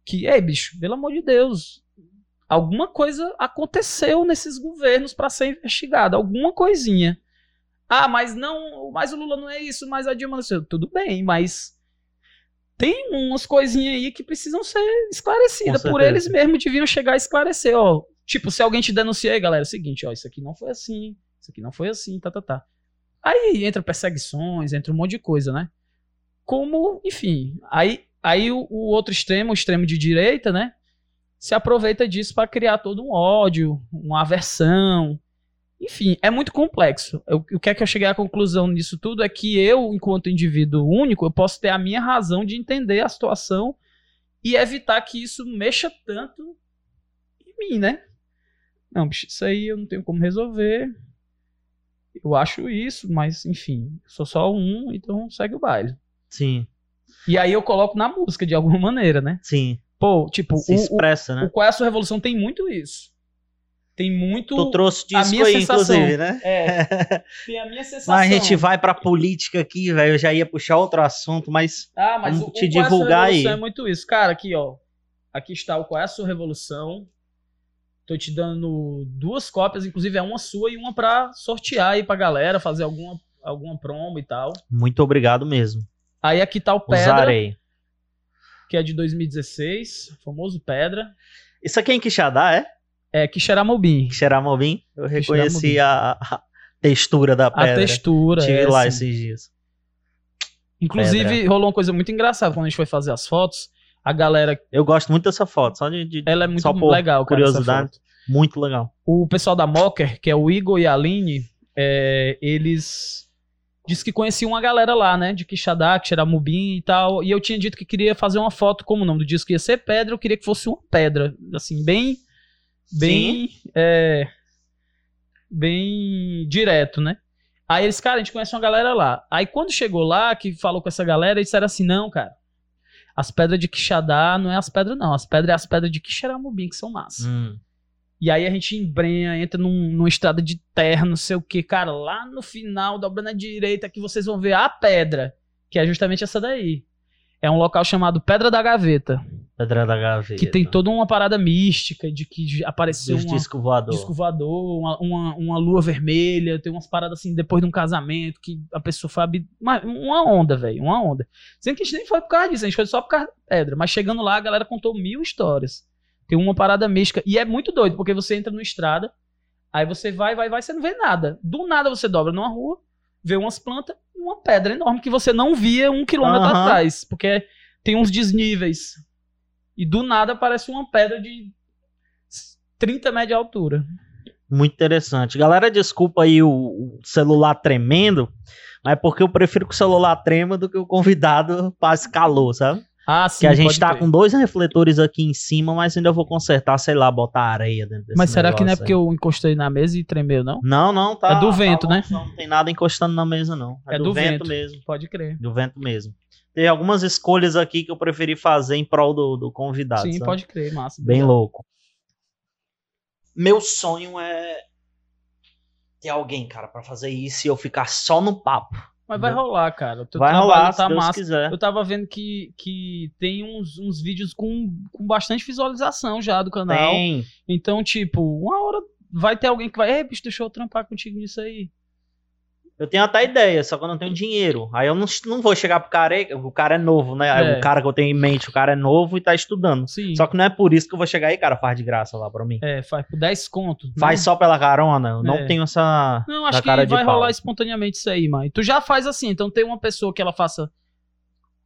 Que, ei, bicho, pelo amor de Deus, alguma coisa aconteceu nesses governos para ser investigado, alguma coisinha. Ah, mas não, mas o Lula não é isso, mas a Dilma não sei. Tudo bem, mas tem umas coisinhas aí que precisam ser esclarecidas. Por eles mesmos deviam chegar a esclarecer, ó. Tipo, se alguém te denunciar aí, galera, é o seguinte, ó, isso aqui não foi assim, isso aqui não foi assim, tá, tá, tá. Aí entra perseguições, entra um monte de coisa, né? Como, enfim, aí, aí o, o outro extremo, o extremo de direita, né? Se aproveita disso para criar todo um ódio, uma aversão. Enfim, é muito complexo. Eu- O que é que eu cheguei à conclusão nisso tudo é que eu, enquanto indivíduo único, eu posso ter a minha razão de entender a situação e evitar que isso mexa tanto em mim, né? Não, bicho, isso aí eu não tenho como resolver. Eu acho isso, mas enfim, sou só um, então segue o baile. Sim, E aí eu coloco na música de alguma maneira, né? sim. Pô, tipo, Se o, expressa, o, né? o Qual é a sua revolução tem muito isso. Tem muito. Tu trouxe a disco minha aí, sensação. inclusive, né? É, tem a minha sensação. Mas a gente vai pra política aqui, velho. Eu já ia puxar outro assunto, mas. Ah, mas Vamos o, te o é a divulgar aí. é muito isso. Cara, aqui, ó. Aqui está o Qual é a Sua Revolução. Tô te dando duas cópias, inclusive é uma sua e uma pra sortear aí pra galera, fazer alguma, alguma promo e tal. Muito obrigado mesmo. Aí aqui tá o Pedra, Usarei. que é de 2016, o famoso Pedra. Isso aqui é em Quixadá, é? É Quixeramobim. Xeramobim? Eu reconheci a, a textura da A pedra. textura. Tive é, lá assim. esses dias. Inclusive, rolou uma coisa muito engraçada quando a gente foi fazer as fotos. A galera, Eu gosto muito dessa foto, só de, de- ela é muito Só por legal, cara, curiosidade. muito legal. O pessoal da Mocker, que é o Igor e a Aline, é, eles disse que conheciam uma galera lá, né? De Quixadá, Quixeramobim e tal. E eu tinha dito que queria fazer uma foto, como o nome do disco ia ser pedra, eu queria que fosse uma pedra. Assim, bem. Bem. é, bem direto, né? Aí eles, cara, a gente conhece uma galera lá. Aí quando chegou lá, que falou com essa galera, eles disseram assim: não, cara. As pedras de Quixadá não é as pedras, não. As pedras é as pedras de Quixeramobim, que são massa. Hum. E aí a gente embrenha, entra num, numa estrada de terra, não sei o que, cara. Lá no final, dobrando à direita, que vocês vão ver a pedra, que é justamente essa daí. É um local chamado Pedra da Gaveta, Pedra da Gaveta. que tem toda uma parada mística de que apareceu um disco voador. disco voador, uma, uma, uma lua vermelha, tem umas paradas assim, depois de um casamento, que a pessoa foi... habi- Uma, uma onda, velho, uma onda. Sendo que a gente nem foi por causa disso, a gente foi só por causa da pedra. Mas chegando lá, a galera contou mil histórias. Tem uma parada mística. E é muito doido, porque você entra numa estrada, aí você vai, vai, vai, você não vê nada. Do nada você dobra numa rua, vê umas plantas e uma pedra enorme que você não via um quilômetro Aham. atrás. Porque tem uns desníveis. E do nada aparece uma pedra de 30 metros de altura. Muito interessante. Galera, desculpa aí o, celular tremendo, Mas é porque eu prefiro que o celular trema do que o convidado passe calor, sabe? Ah, sim. que a gente tá crer. com dois refletores aqui em cima, mas ainda vou consertar, sei lá, botar areia dentro desse Mas será que não é negócio porque aí. eu encostei na mesa e tremeu, não? Não, não, tá. É do tá vento, bom, né? Não tem nada encostando na mesa, não. É, É do, do vento, vento. mesmo. Pode crer. Do vento mesmo. Tem algumas escolhas aqui que eu preferi fazer em prol do, do convidado. Sim, sabe? pode crer, massa. Bem louco. Meu sonho é ter alguém, cara, pra fazer isso e eu ficar só no papo. Mas vai rolar, cara. O teu Vai rolar, tá se Deus massa. quiser. Eu tava vendo que, que tem uns, uns vídeos com, com bastante visualização já do canal. Tem. Então, tipo, uma hora vai ter alguém que vai, ei, bicho, deixa eu trampar contigo nisso aí. Eu tenho até ideia, só que eu não tenho dinheiro. Aí eu não, não vou chegar pro cara, "Ei, o cara é novo, né? É. O cara que eu tenho em mente, o cara é novo e tá estudando. Sim. Só que não é por isso que eu vou chegar aí, cara, faz de graça lá pra mim. É, faz por 10 conto. Faz só pela carona, eu não É. tenho essa. Não, acho que vai pau. rolar espontaneamente isso aí, mãe. Tu já faz assim, então tem uma pessoa que ela faça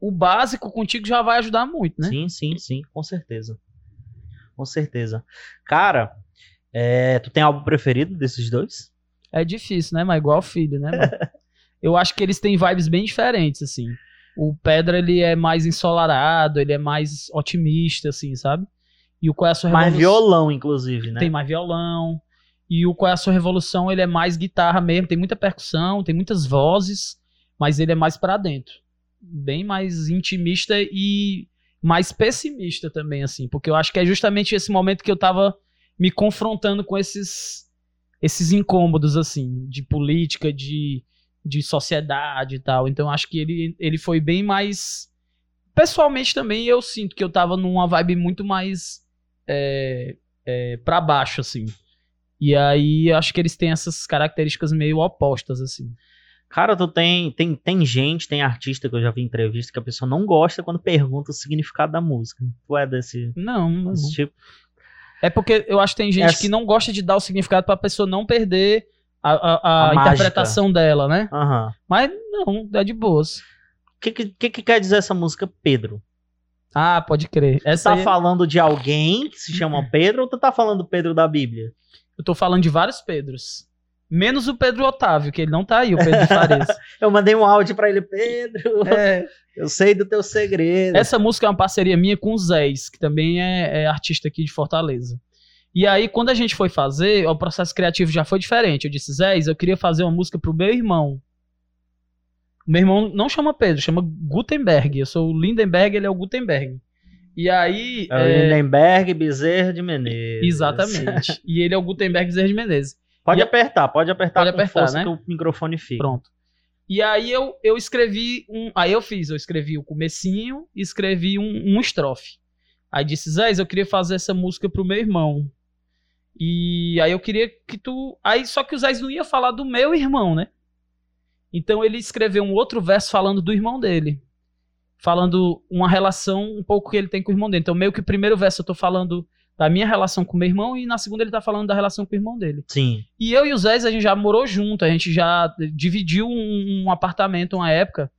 o básico contigo já vai ajudar muito, né? Sim, sim, sim, com certeza. Com certeza. Cara, é, tu tem álbum preferido desses dois? É difícil, né? Mas igual filho, né, mano? Eu acho que eles têm vibes bem diferentes, assim. O Pedra, ele é mais ensolarado, ele é mais otimista, assim, sabe? E o Qual é a Sua Mais Revolução? violão, inclusive, né? Tem mais violão. E o Qual é a Sua Revolução, ele é mais guitarra mesmo. Tem muita percussão, tem muitas vozes, mas ele é mais pra dentro. Bem mais intimista e mais pessimista também, assim. Porque eu acho que é justamente esse momento que eu tava me confrontando com esses, esses incômodos, assim, de política, de, de sociedade e tal. Então acho que ele, ele foi bem mais. Pessoalmente também eu sinto que eu tava numa vibe muito mais. É, é, para baixo, assim. E aí acho que eles têm essas características meio opostas, assim. Cara, tu tem, tem, tem gente, tem artista que eu já vi em entrevista que a pessoa não gosta quando pergunta o significado da música. Tu é desse, Não, não. desse tipo? É porque eu acho que tem gente Essa- que não gosta de dar o significado pra pessoa não perder a, a- a A mágica. interpretação dela, né? Aham. Mas não, é de boas. O que, que, que que quer dizer essa música Pedro? Ah, pode crer. Tu Essa tá aí- falando de alguém que se chama Pedro ou tu tá falando do Pedro da Bíblia? eu tô falando de vários Pedros. Menos o Pedro Otávio, que ele não tá aí, o Pedro Farias. Eu mandei um áudio pra ele, Pedro, É, eu sei do teu segredo. Essa música é uma parceria minha com o Zés, que também é, é artista aqui de Fortaleza. E aí, quando a gente foi fazer, o processo criativo já foi diferente. Eu disse, Zés, eu queria fazer uma música pro meu irmão. O meu irmão não chama Pedro, chama Gutenberg. Eu sou o Lindenberg, ele é o Gutenberg. E aí. É o é, Lindenberg Bezerra de Menezes. exatamente. e ele é o Gutenberg Bezerra de Menezes. Pode E- apertar, pode apertar Pode com apertar, força né? que o microfone fica. Pronto. E aí eu, eu escrevi um. Aí eu fiz, eu escrevi o comecinho e escrevi um, um estrofe. Aí disse, Zé, eu queria fazer essa música pro meu irmão. E aí eu queria que tu. Aí só que o Zé não ia falar do meu irmão, né? Então ele escreveu um outro verso falando do irmão dele. Falando uma relação um pouco que ele tem com o irmão dele. Então, meio que o primeiro verso eu tô falando da minha relação com o meu irmão, e na segunda ele tá falando da relação com o irmão dele. Sim. E eu e o Zé, a gente já morou junto, a gente já dividiu um, um apartamento uma época.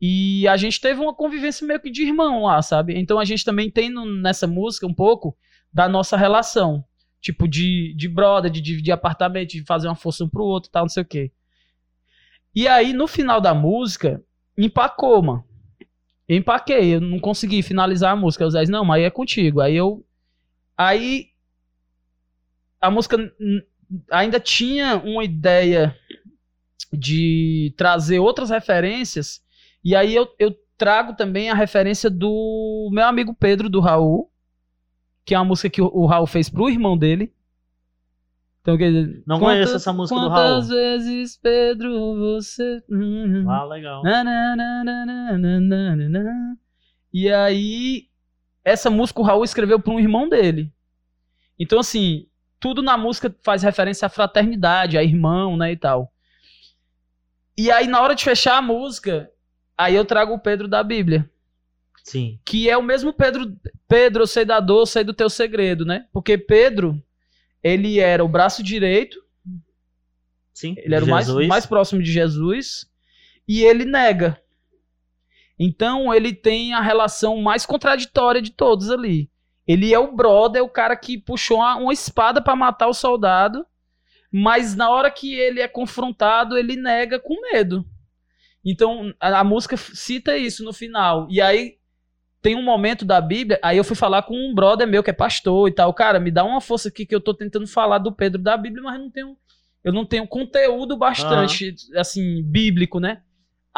E a gente teve uma convivência meio que de irmão lá, sabe? Então a gente também tem no- nessa música um pouco da nossa relação. Tipo, de, de brother, de dividir apartamento, de fazer uma força um pro outro e tal, não sei o quê. E aí, no final da música, empacou, mano. Eu empaquei, eu não consegui finalizar a música. O Zé disse, não, mas aí é contigo. Aí eu. Aí a música ainda tinha uma ideia de trazer outras referências, e aí eu, eu trago também a referência do meu amigo Pedro, do Raul, que é uma música que o, o Raul fez pro irmão dele. Então, que, não quantas, conheço essa música do Raul. Quantas vezes, Pedro, você. Hum, hum, hum. Ah, legal. Na, na, na, e aí essa música o Raul escreveu para um irmão dele. Então, assim, tudo na música faz referência à fraternidade, a irmão, né, e tal. E aí, na hora de fechar a música, aí eu trago o Pedro da Bíblia. Sim. Que é o mesmo Pedro. Pedro, eu sei da dor, eu sei do teu segredo, né? Porque Pedro, ele era o braço direito Sim. ele era o mais, Jesus. mais próximo de Jesus e ele nega. Então ele tem a relação mais contraditória de todos ali. Ele é o brother, o cara que puxou uma, uma espada pra matar o soldado, mas na hora que ele é confrontado, ele nega com medo. Então, a, a música cita isso no final. E aí, tem um momento da Bíblia, aí eu fui falar com um brother meu que é pastor e tal. Cara, me dá uma força aqui que eu tô tentando falar do Pedro da Bíblia, mas eu não tenho, eu não tenho conteúdo bastante, assim, bíblico, né?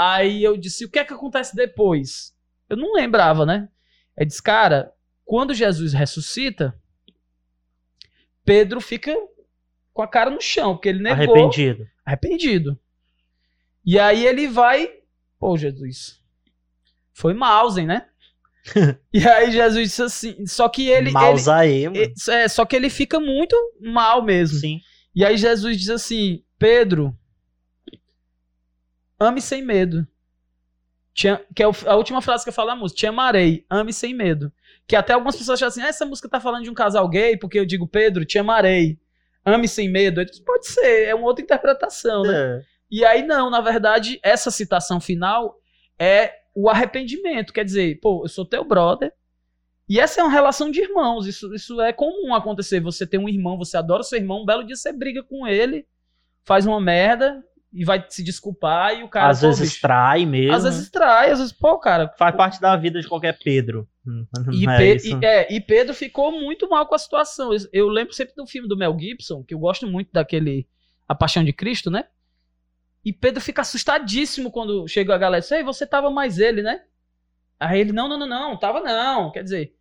Aí eu disse, o que é que acontece depois? Eu não lembrava, né? Ele disse, cara, quando Jesus ressuscita, Pedro fica com a cara no chão, porque ele negou Arrependido. arrependido. E aí ele vai, pô, Jesus, foi Mausen, né? e aí Jesus disse assim, só que ele, ele é, só que ele fica muito mal mesmo. Sim. E aí Jesus diz assim, Pedro, ame sem medo. Que é a última frase que eu falo na música, te amarei, ame sem medo. Que até algumas pessoas acham assim, ah, essa música tá falando de um casal gay, porque eu digo, Pedro, te amarei, ame sem medo. Disse, Pode ser, é uma outra interpretação, né? É. E aí, não, na verdade, essa citação final é o arrependimento. Quer dizer, pô, eu sou teu brother. E essa é uma relação de irmãos. Isso, isso é comum acontecer. Você tem um irmão, você adora seu irmão, um belo dia você briga com ele, faz uma merda e vai se desculpar e o cara. Às pô, vezes bicho, trai mesmo. às vezes trai, às vezes, pô, cara. Faz parte da vida de qualquer Pedro. Hum, E, é Pe- e- é, e Pedro ficou muito mal com a situação. Eu- Eu lembro sempre do filme do Mel Gibson, que eu gosto muito daquele A Paixão de Cristo, né? E Pedro fica assustadíssimo quando chega a galera e diz, Ei, você tava mais ele, né? Aí ele, não, não, não, não, tava não. Quer dizer,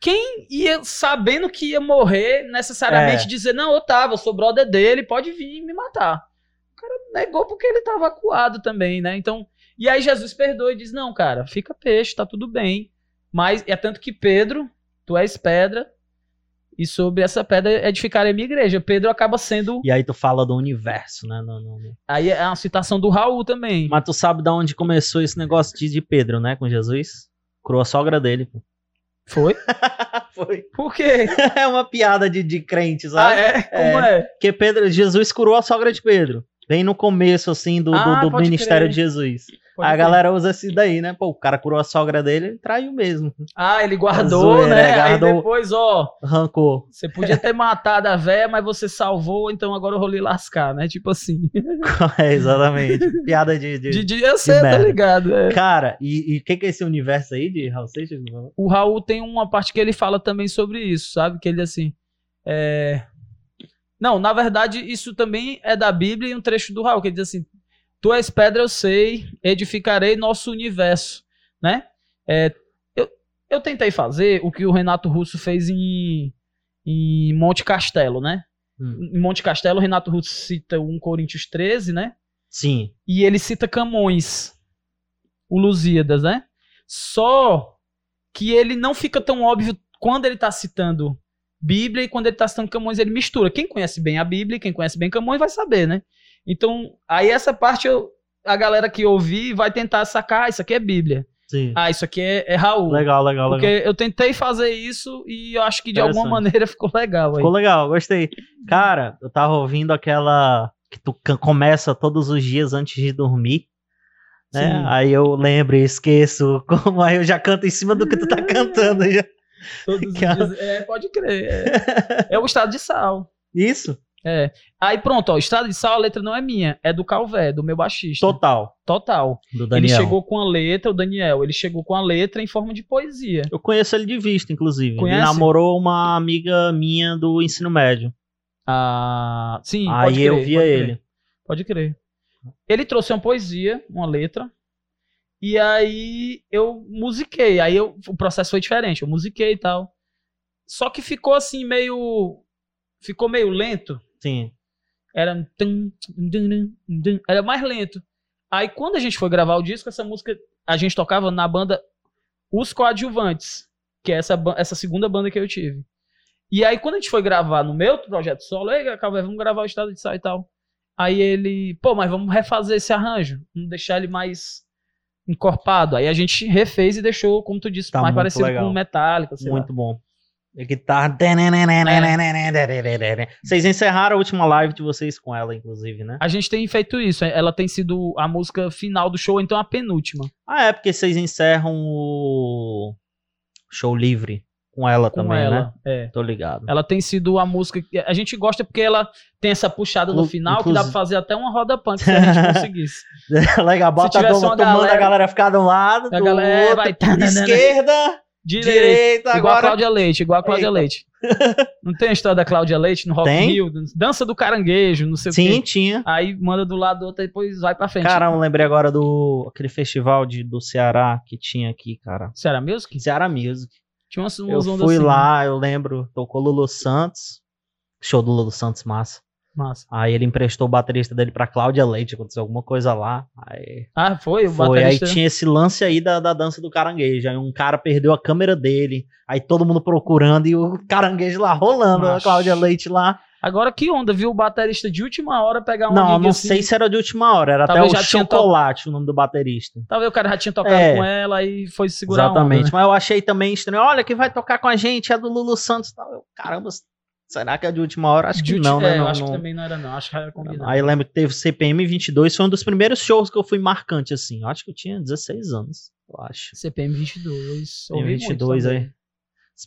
quem ia sabendo que ia morrer necessariamente É. dizer, não, eu tava, eu sou brother dele, pode vir me matar. O cara negou porque ele tava acuado também, né? Então, e aí Jesus perdoa e diz: Não, cara, fica peixe, tá tudo bem. Mas é tanto que Pedro, tu és pedra, e sobre essa pedra edificarei a minha igreja. Pedro acaba sendo. E aí tu fala do universo, né? No- no- no- Aí é uma citação do Raul também. Mas tu sabe da onde começou esse negócio de, de Pedro, né? Com Jesus? Curou a sogra dele. pô. Foi? Foi. Por quê? É uma piada de, de crente, Ah, sabe? é? Como é? Porque Pedro, Jesus curou a sogra de Pedro. Bem no começo, assim, do, do- Ah, do pode ministério crer. de Jesus. Pode a galera usa esse daí, né? Pô, o cara curou a sogra dele, ele traiu mesmo. Ah, ele guardou, Zoeira, né? é, guardou. Aí depois, ó, Arrancou. você podia ter matado a véia, mas você salvou, então agora eu vou lhe lascar, né? Tipo assim. é, exatamente. Piada de. de- De, de, eu sei, tá merda. ligado? é. Cara, e o que, que é esse universo aí de Raul Seixas? o Raul tem uma parte que ele fala também sobre isso, sabe? Que ele assim. É... Não, na verdade, isso também é da Bíblia e um trecho do Raul, que ele diz assim: Tu és pedra, eu sei, edificarei nosso universo, né? É, eu, eu tentei fazer o que o Renato Russo fez em, em Monte Castelo, né? Hum. Em Monte Castelo, o Renato Russo cita 1 Coríntios 13, né? Sim. e ele cita Camões, o Lusíadas, né? Só que ele não fica tão óbvio quando ele tá citando Bíblia e quando ele tá citando Camões, ele mistura. Quem conhece bem a Bíblia, quem conhece bem Camões vai saber, né? Então, aí essa parte eu, a galera que ouvir vai tentar sacar, ah, isso aqui é Bíblia. Sim. Ah, isso aqui é, é Raul. legal, legal, Porque legal. eu tentei fazer isso e eu acho que de alguma maneira ficou legal aí. Ficou legal, gostei. Cara, eu tava ouvindo aquela que tu começa todos os dias antes de dormir. Né? Sim. Aí eu lembro e esqueço. Como aí eu já canto em cima do que tu tá cantando. Já. Todos os dias- é, pode crer. É, é o estado de sal. Isso? É. Aí pronto, ó, Estado de Sal, a letra não é minha, é do Calvé, do meu baixista. Total. Total. Do Ele Daniel. chegou com a letra, o Daniel, ele chegou com a letra em forma de poesia. Eu conheço ele de vista, inclusive. Conhece? Ele namorou uma amiga minha do ensino médio. Ah, sim, aí pode crer, eu via pode crer, ele. Pode crer. Ele trouxe uma poesia, uma letra, e aí eu musiquei. Aí eu, o processo foi diferente, eu musiquei e tal. Só que ficou assim meio ficou meio lento. Sim. Era era mais lento. Aí quando a gente foi gravar o disco, essa música a gente tocava na banda Os Coadjuvantes, que é essa, essa segunda banda que eu tive. E aí quando a gente foi gravar no meu projeto solo, ei, Calvé, vamos gravar o estado de sal e tal. Aí ele, pô, mas vamos refazer esse arranjo, vamos deixar ele mais encorpado. Aí a gente refez e deixou, como tu disse, Tá mais muito parecido legal. com Metallica, sei lá. Muito bom. E guitarra. Vocês encerraram a última live de vocês com ela, inclusive, né? A gente tem feito isso, ela tem sido a música final do show, então a penúltima. Ah, é porque vocês encerram o show livre. com ela com também, né? ela. É. Tô ligado. Ela tem sido a música que a gente gosta porque ela tem essa puxada no final que dá inclusive- pra fazer até uma roda punk se a gente conseguisse. Legal, bota a doma tomando, galera- a galera ficar de um lado, A do galera outro, vai- esquerda, Direita, Igual a agora... Cláudia Leite, igual a Cláudia Eita. Leite. Não tem a história da Cláudia Leite no Rock Tem? Rio? Dança do caranguejo, não sei o Sim, quê. tinha. Aí manda do lado do outro e depois vai pra frente. Caramba, lembrei agora do aquele festival de, do Ceará que tinha aqui, cara. Será Music? Ceará Music. Tinha umas, Eu umas ondas fui assim. lá, eu lembro, tocou Lulu Santos. Show do Lulu Santos, massa. Massa. Aí ele emprestou o baterista dele pra Cláudia Leite, aconteceu alguma coisa lá. Aí Ah, foi? O foi, aí baterista... tinha esse lance aí da, da dança do caranguejo. Aí um cara perdeu a câmera dele, aí todo mundo procurando e o caranguejo lá rolando, a Macho. Cláudia Leite lá. Agora que onda, viu o baterista de última hora pegar um não, não assim, sei se era de última hora, era Talvez até o tinha to- Chocolate, o nome do baterista. Talvez o cara já tinha tocado É. com ela e foi segurar Exatamente. a onda, né? Mas eu achei também estranho. Olha, quem vai tocar com a gente é do Lulu Santos tal. Eu, Caramba, será que é de última hora? Acho De que ulti- não, é, né? eu Não- acho não- que também não era não, acho que era combinado. Aí lembro que teve CPM 22, foi um dos primeiros shows que eu fui marcante, assim. Eu acho que eu tinha 16 anos, eu acho. CPM 22. Tem ouvi 22 muito aí. também.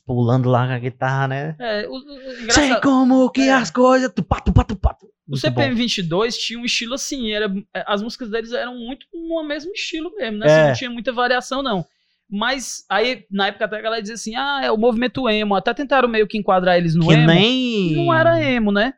Pulando lá com a guitarra, né? É, o, o- o Sei engraçado, como que É. as coisas. Tupá, tupá, tupá. o Muito CPM bom. 22 tinha um estilo assim, era, é, as músicas deles eram muito no mesmo estilo mesmo, né? É. Assim, não tinha muita variação, não. Mas aí, na época até a galera dizia assim, ah, é o movimento emo. Até tentaram meio que enquadrar eles no Que emo. nem. Não era emo, né?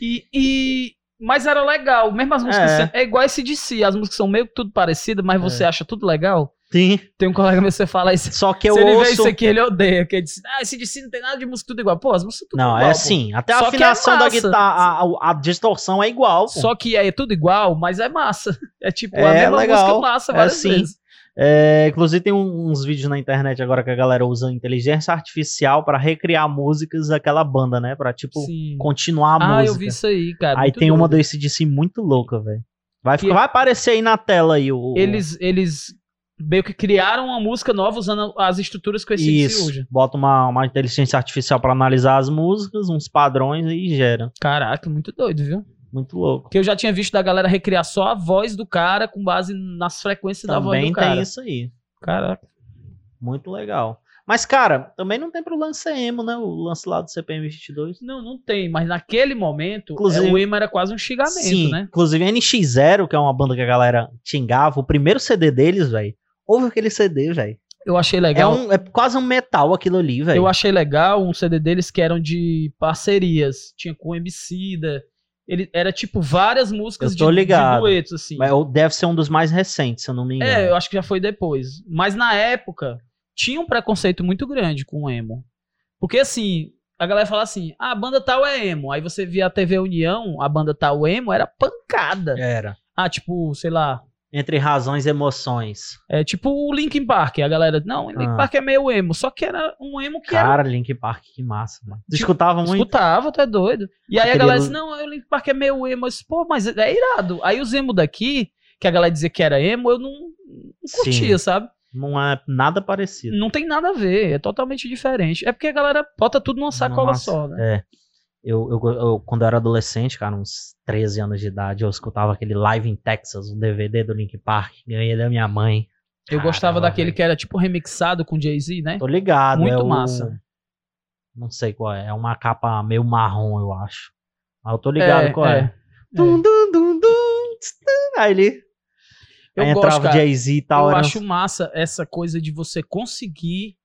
E, e- Mas era legal. Mesmo as músicas. É. É, é igual esse DC. As músicas são meio que tudo parecidas, mas você acha tudo legal. Sim. Tem um colega meu que você fala isso. Só que eu Se ele vê ouço. isso aqui, ele odeia. Que ele diz, ah, esse DC não tem nada de música tudo igual. Pô, as músicas tudo Não, igual. é pô. assim. Até a Só é afinação da massa. guitarra, a, a- a distorção é igual. pô. Só que é tudo igual, mas é massa. É tipo a É, mesma legal. música massa É várias assim. vezes. É, inclusive tem um- uns vídeos na internet agora que a galera usa inteligência artificial pra recriar músicas daquela banda, né? Pra, tipo, Sim. continuar a Ah, música. eu vi isso aí, cara. aí tem uma doido. do ACDC muito louca, velho. Vai, Que- ficar- vai aparecer aí na tela aí o... o- Eles, eles meio que criaram uma música nova usando as estruturas que esse DC Isso, usa. bota uma, uma inteligência artificial pra analisar as músicas, uns padrões e gera. Caraca, muito doido, viu? Muito louco. Porque eu já tinha visto da galera recriar só a voz do cara com base nas frequências da voz Também do cara. tem isso aí. Caraca. Muito legal. Mas, cara, também não tem pro lance emo, né? O lance lá do CPM 22. Não, não tem, mas naquele momento, Inclusive- é, o emo era quase um xingamento, Sim, né? inclusive NX0, que é uma banda que a galera xingava, o primeiro CD deles, velho. Ouve aquele CD, velho. Eu achei É, legal. um, é quase um metal aquilo ali, velho. Eu achei legal um CD deles que eram de parcerias. Tinha com o Emicida. Ele era tipo várias músicas Eu tô de, ligado. de duetos, assim. Mas deve ser um dos mais recentes, se eu não me engano. É, eu acho que já foi depois. Mas na época, tinha um preconceito muito grande com o emo. Porque assim, a galera fala assim: ah, a banda tal é emo. Aí você via a TV União, a banda tal emo, era pancada. Era. Ah, tipo, sei lá. Entre razões e emoções. É tipo o Linkin Park. A galera, não, o Linkin Ah. Park é meio emo. Só que era um emo que era Cara, Link Park, que massa, mano. Tu Tipo, escutava muito? Escutava, tu é doido. E aí a galera disse, não, o Linkin Park é meio emo. Eu disse, pô, mas é irado. Aí os emo daqui, que a galera dizia que era emo, eu não, não Sim. curtia, sabe? Não é nada parecido. Não tem nada a ver, é totalmente diferente. É porque a galera bota tudo numa sacola Nossa, só, né? É. Eu, eu, eu- quando eu era adolescente, cara, uns 13 anos de idade, eu escutava aquele Live in Texas, um DVD do Link Park, ganhei da minha mãe. Eu gostava Caramba, daquele velho. que era tipo remixado com Jay-Z, né? Tô ligado. Muito é o- massa. Não sei qual é. É uma capa meio marrom, eu acho. Mas eu tô ligado qual é. é. Dum, dum, dum, dum, tum. Aí ele. Eu aí gosto, entrava. Jay-Z e tal. eu era acho uns- massa essa coisa de você conseguir,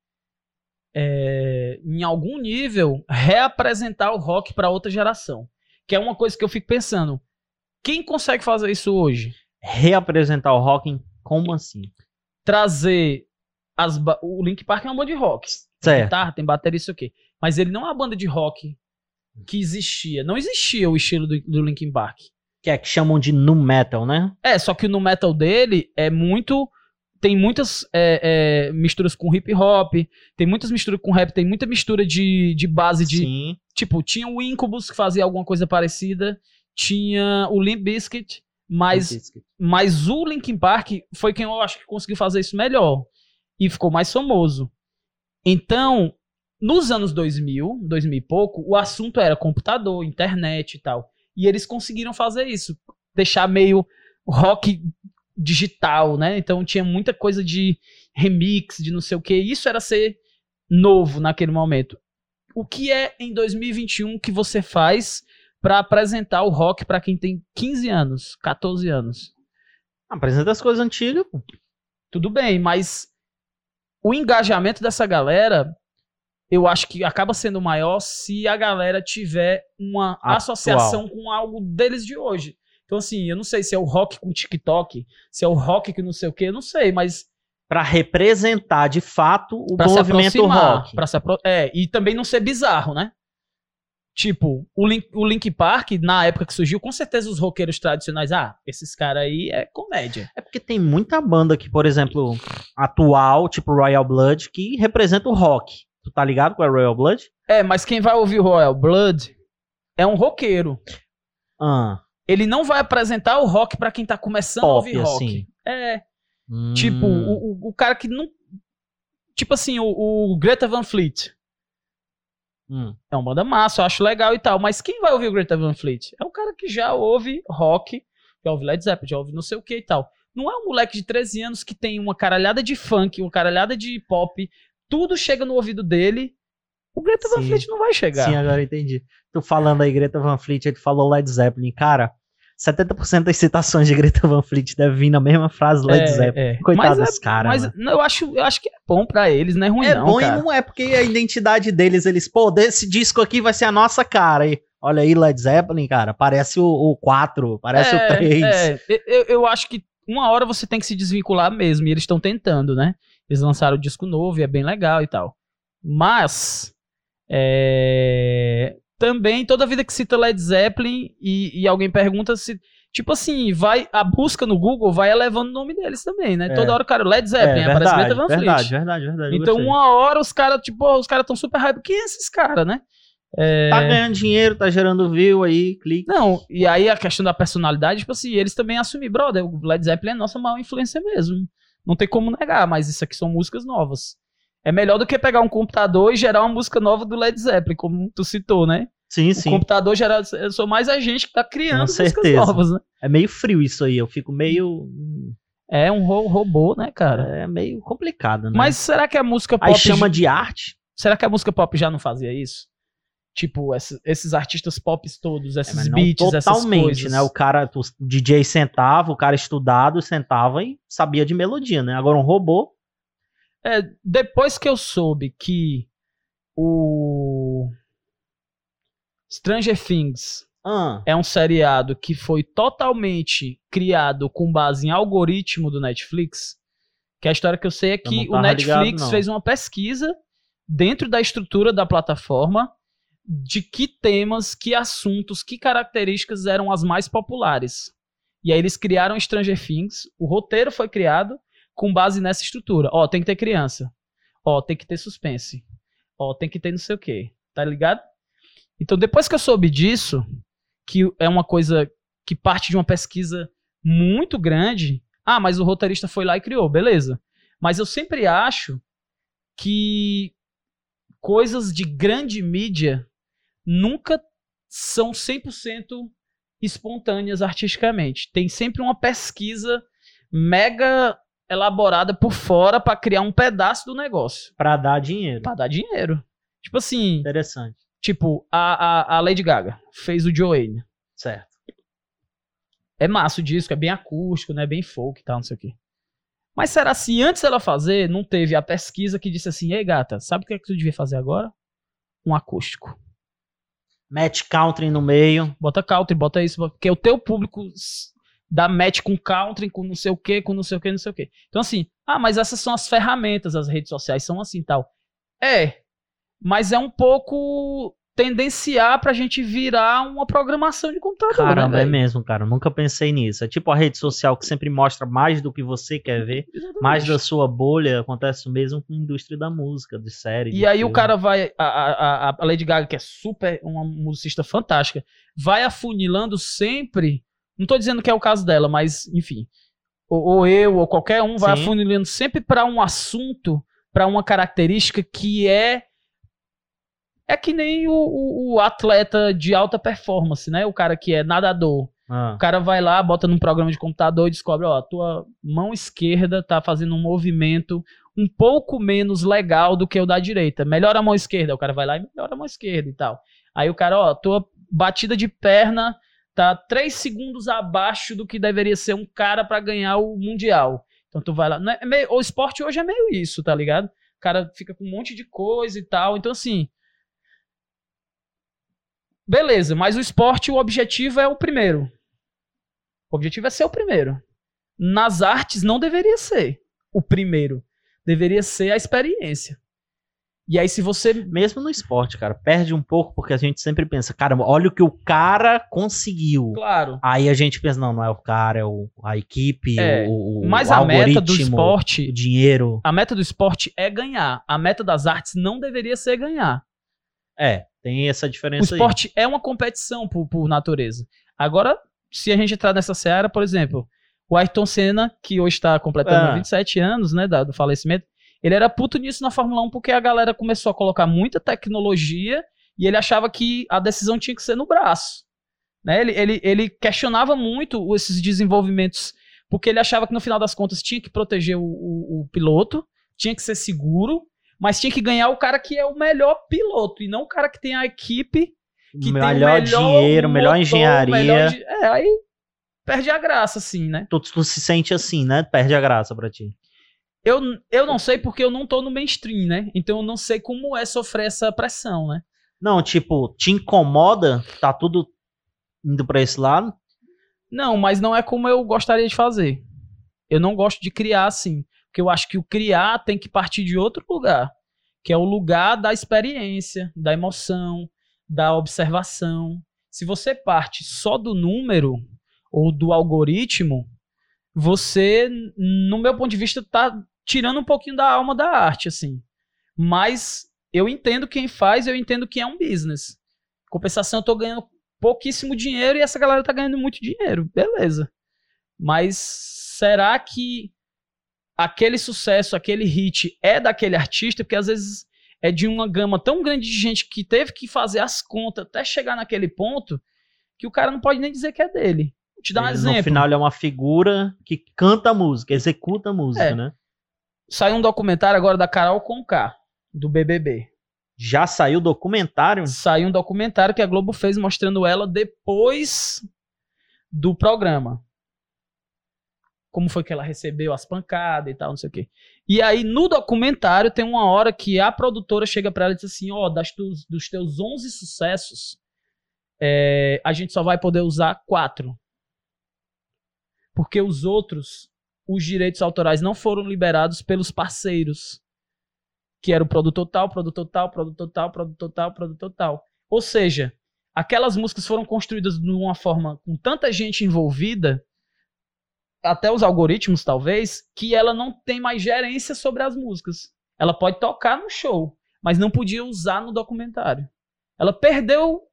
é, em algum nível, reapresentar o rock para outra geração. Que é uma coisa que eu fico pensando. Quem consegue fazer isso hoje? reapresentar o rock como assim? Trazer as o Link Park é uma banda de rock. Certo. guitarra, tem bateria, isso aqui. Mas ele não é uma banda de rock que existia. Não existia o estilo do, do Linkin Park. Que é que chamam de nu metal, né? É, só que no metal dele é muito. Tem muitas é, é, misturas com hip hop, tem muitas misturas com rap, tem muita mistura de, de base de. Sim. Tipo, tinha o Incubus que fazia alguma coisa parecida, tinha o Limp Bizkit, mas, mas o Linkin Park foi quem eu acho que conseguiu fazer isso melhor e ficou mais famoso. Então, nos anos 2000, 2000 e pouco, o assunto era computador, internet e tal. E eles conseguiram fazer isso, deixar meio rock digital, né? Então tinha muita coisa de remix, de não sei o que. Isso era ser novo naquele momento. O que é em 2021 que você faz pra apresentar o rock pra quem tem 15 anos, 14 anos? Apresenta as coisas antigas. Tudo bem, mas o engajamento dessa galera, eu acho que acaba sendo maior se a galera tiver uma Atual. associação com algo deles de hoje. Então, assim, eu não sei se é o rock com TikTok, se é o rock que não sei o que, eu não sei, mas Pra representar de fato o pra movimento rock. pra se apro- É, e também não ser bizarro, né? Tipo, o Link, o Link Park, na época que surgiu, com certeza os roqueiros tradicionais, ah, esses caras aí é comédia. É porque tem muita banda que, por exemplo, atual, tipo Royal Blood, que representa o rock. Tu tá ligado com a Royal Blood? É, mas quem vai ouvir Royal Blood é um roqueiro. Ah, Ele não vai apresentar o rock pra quem tá começando a pop, ouvir rock. assim. É, Hum. tipo, o, o, o cara que não. Tipo assim, o, o Greta Van Fleet. Hum. É uma banda massa, eu acho legal e tal. Mas quem vai ouvir o Greta Van Fleet? É o cara que já ouve rock, já ouve Led Zeppelin, já ouve não sei o que e tal. Não é um moleque de 13 anos que tem uma caralhada de funk, uma caralhada de pop, tudo chega no ouvido dele. O Greta Van. Fleet não vai chegar. Sim, agora entendi. Tu falando aí, Greta Van Fleet, tu falou Led Zeppelin. Cara, 70% das citações de Greta Van Fleet devem vir na mesma frase Led É, Zeppelin. é. Coitado Mas é- dos caras. Mas não, eu acho, eu acho que é bom pra eles, não é ruim É não, bom cara. e não é, porque a identidade deles, eles, pô, desse disco aqui vai ser a nossa cara. E, olha aí, Led Zeppelin, cara, parece o, o 4, parece o 3. É, eu, eu acho que uma hora você tem que se desvincular mesmo, e eles estão tentando, né? Eles lançaram o disco novo e é bem legal e tal. Mas, é, também, toda vida que cita Led Zeppelin e, e alguém pergunta se. Tipo assim, vai a busca no Google vai elevando o nome deles também, né? É. Toda hora, cara, Led É, Zeppelin, aparece verdade, Greta Van Fleet. verdade, verdade, verdade. Então, uma hora os caras, tipo, os caras tão super hype. Quem é esses caras, né? É, Tá ganhando dinheiro, tá gerando view aí, clique. Não, e aí a questão da personalidade, tipo assim, eles também assumem, brother, o Led Zeppelin é nossa maior influência mesmo. Não tem como negar, mas isso aqui são músicas novas. É melhor do que pegar um computador e gerar uma música nova do Led Zeppelin, como tu citou, né? Sim, O sim. computador gera. Eu sou mais a gente que tá criando Com músicas novas, né? É meio frio isso aí, eu fico meio. hum, É um ro- robô, né, cara? É meio complicado, né? Mas será que a música pop. Aí chama de arte. Será que a música pop já não fazia isso? Tipo, esses artistas pop todos, É, esses não beats, essas totalmente, coisas. né? O cara, o DJ sentava, o cara estudado sentava e sabia de melodia, né? Agora um robô. É, depois que eu soube que o Stranger Things Ah, é um seriado que foi totalmente criado com base em algoritmo do Netflix, que a história que eu sei é que o Netflix ligado, fez uma pesquisa dentro da estrutura da plataforma de que temas, que assuntos, que características eram as mais populares. E aí eles criaram Stranger Things, o roteiro foi criado com base nessa estrutura. Ó, tem que ter criança. Ó, tem que ter suspense. Ó, tem que ter não sei o quê. Tá ligado? Então, depois que eu soube disso, que é uma coisa que parte de uma pesquisa muito grande. Ah, mas o roteirista foi lá e criou, beleza. Mas eu sempre acho que coisas de grande mídia nunca são 100% espontâneas artisticamente. Tem sempre uma pesquisa mega elaborada por fora pra criar um pedaço do negócio, pra dar dinheiro. Pra dar dinheiro. Tipo assim, Interessante. tipo, a, a, a Lady Gaga fez o Joanne. Certo. É massa o disco, é bem acústico, né? Bem folk e tal, não sei o quê. Mas será se antes ela fazer, não teve a pesquisa que disse assim, ei gata, sabe o que é que tu devia fazer agora? Um acústico. Match country no meio. Bota country, bota isso, porque o teu público dá match com country, com não sei o que, com não sei o que, não sei o que. Então assim, ah, mas essas são as ferramentas, as redes sociais são assim e tal. É, mas é um pouco tendenciar pra gente virar uma programação de computador, Caramba, né, é mesmo, cara. Nunca pensei nisso. É tipo a rede social que sempre mostra mais do que você quer ver. Exatamente. Mais da sua bolha. Acontece o mesmo com a indústria da música, de série. E aí o filme. cara vai. A, a, a- a Lady Gaga, que é super uma musicista fantástica, vai afunilando sempre. Não tô dizendo que é o caso dela, mas, enfim. Ou, ou eu, ou qualquer um, vai Sim. afunilando sempre pra um assunto, pra uma característica que é. É que nem o, o- o atleta de alta performance, né? O cara que é nadador. Ah, O cara vai lá, bota num programa de computador e descobre, ó, a tua mão esquerda tá fazendo um movimento um pouco menos legal do que o da direita. Melhora a mão esquerda, o cara vai lá e melhora a mão esquerda e tal. Aí o cara, ó, tua batida de perna tá três segundos abaixo do que deveria ser um cara para ganhar o mundial. Então tu vai lá, é meio, o esporte hoje é meio isso, tá ligado? O cara fica com um monte de coisa e tal. Então assim, beleza, mas o esporte o objetivo é o primeiro. O objetivo é ser o primeiro. Nas artes não deveria ser o primeiro. Deveria ser a experiência. E aí, se você. Mesmo no esporte, cara, perde um pouco, porque a gente sempre pensa, cara, olha o que o cara conseguiu. Claro. Aí a gente pensa, não, não é o cara, é o, a equipe, é, o, o, Mas o a meta do esporte. O dinheiro. A meta do esporte é ganhar. A meta das artes não deveria ser ganhar. É, tem essa diferença O esporte aí. é uma competição por, por natureza. Agora, se a gente entrar nessa seara, por exemplo, o Ayrton Senna, que hoje está completando ah. 27 anos, né, do falecimento, ele era puto nisso na Fórmula 1 porque a galera começou a colocar muita tecnologia e ele achava que a decisão tinha que ser no braço. Né? Ele, ele, ele questionava muito esses desenvolvimentos porque ele achava que no final das contas tinha que proteger o, o, o piloto, tinha que ser seguro, mas tinha que ganhar o cara que é o melhor piloto e não o cara que tem a equipe que melhor tem o melhor dinheiro, motor, melhor engenharia. Melhor, é, aí perde a graça, assim, né? Tu, tu se sente assim, né? Perde a graça pra ti. Eu, eu não sei porque eu não tô no mainstream, né? Então eu não sei como é sofrer essa pressão, né? Não, tipo, te incomoda? Tá tudo indo pra esse lado? Não, mas não é como eu gostaria de fazer. Eu não gosto de criar assim. Porque eu acho que o criar tem que partir de outro lugar. Que é o lugar da experiência, da emoção, da observação. Se você parte só do número ou do algoritmo, você, no meu ponto de vista, tá tirando um pouquinho da alma da arte, assim. Mas eu entendo quem faz, eu entendo que é um business. Compensação, eu tô ganhando pouquíssimo dinheiro e essa galera tá ganhando muito dinheiro. Beleza. Mas será que aquele sucesso, aquele hit é daquele artista? Porque às vezes é de uma gama tão grande de gente que teve que fazer as contas até chegar naquele ponto que o cara não pode nem dizer que é dele. Vou te dar um ele, exemplo. No final ele é uma figura que canta a música, executa a música, é. né? Saiu um documentário agora da Carol Conká, do BBB. Já saiu o documentário? Saiu um documentário que a Globo fez mostrando ela depois do programa. Como foi que ela recebeu as pancadas e tal, não sei o quê. E aí, no documentário, tem uma hora que a produtora chega para ela e diz assim: Ó, oh, dos teus 11 sucessos, é, a gente só vai poder usar quatro. Porque os outros os direitos autorais não foram liberados pelos parceiros, que era o produtor tal, produtor tal, produtor tal, produtor tal, produtor tal. Ou seja, aquelas músicas foram construídas de uma forma com tanta gente envolvida, até os algoritmos talvez, que ela não tem mais gerência sobre as músicas. Ela pode tocar no show, mas não podia usar no documentário. Ela perdeu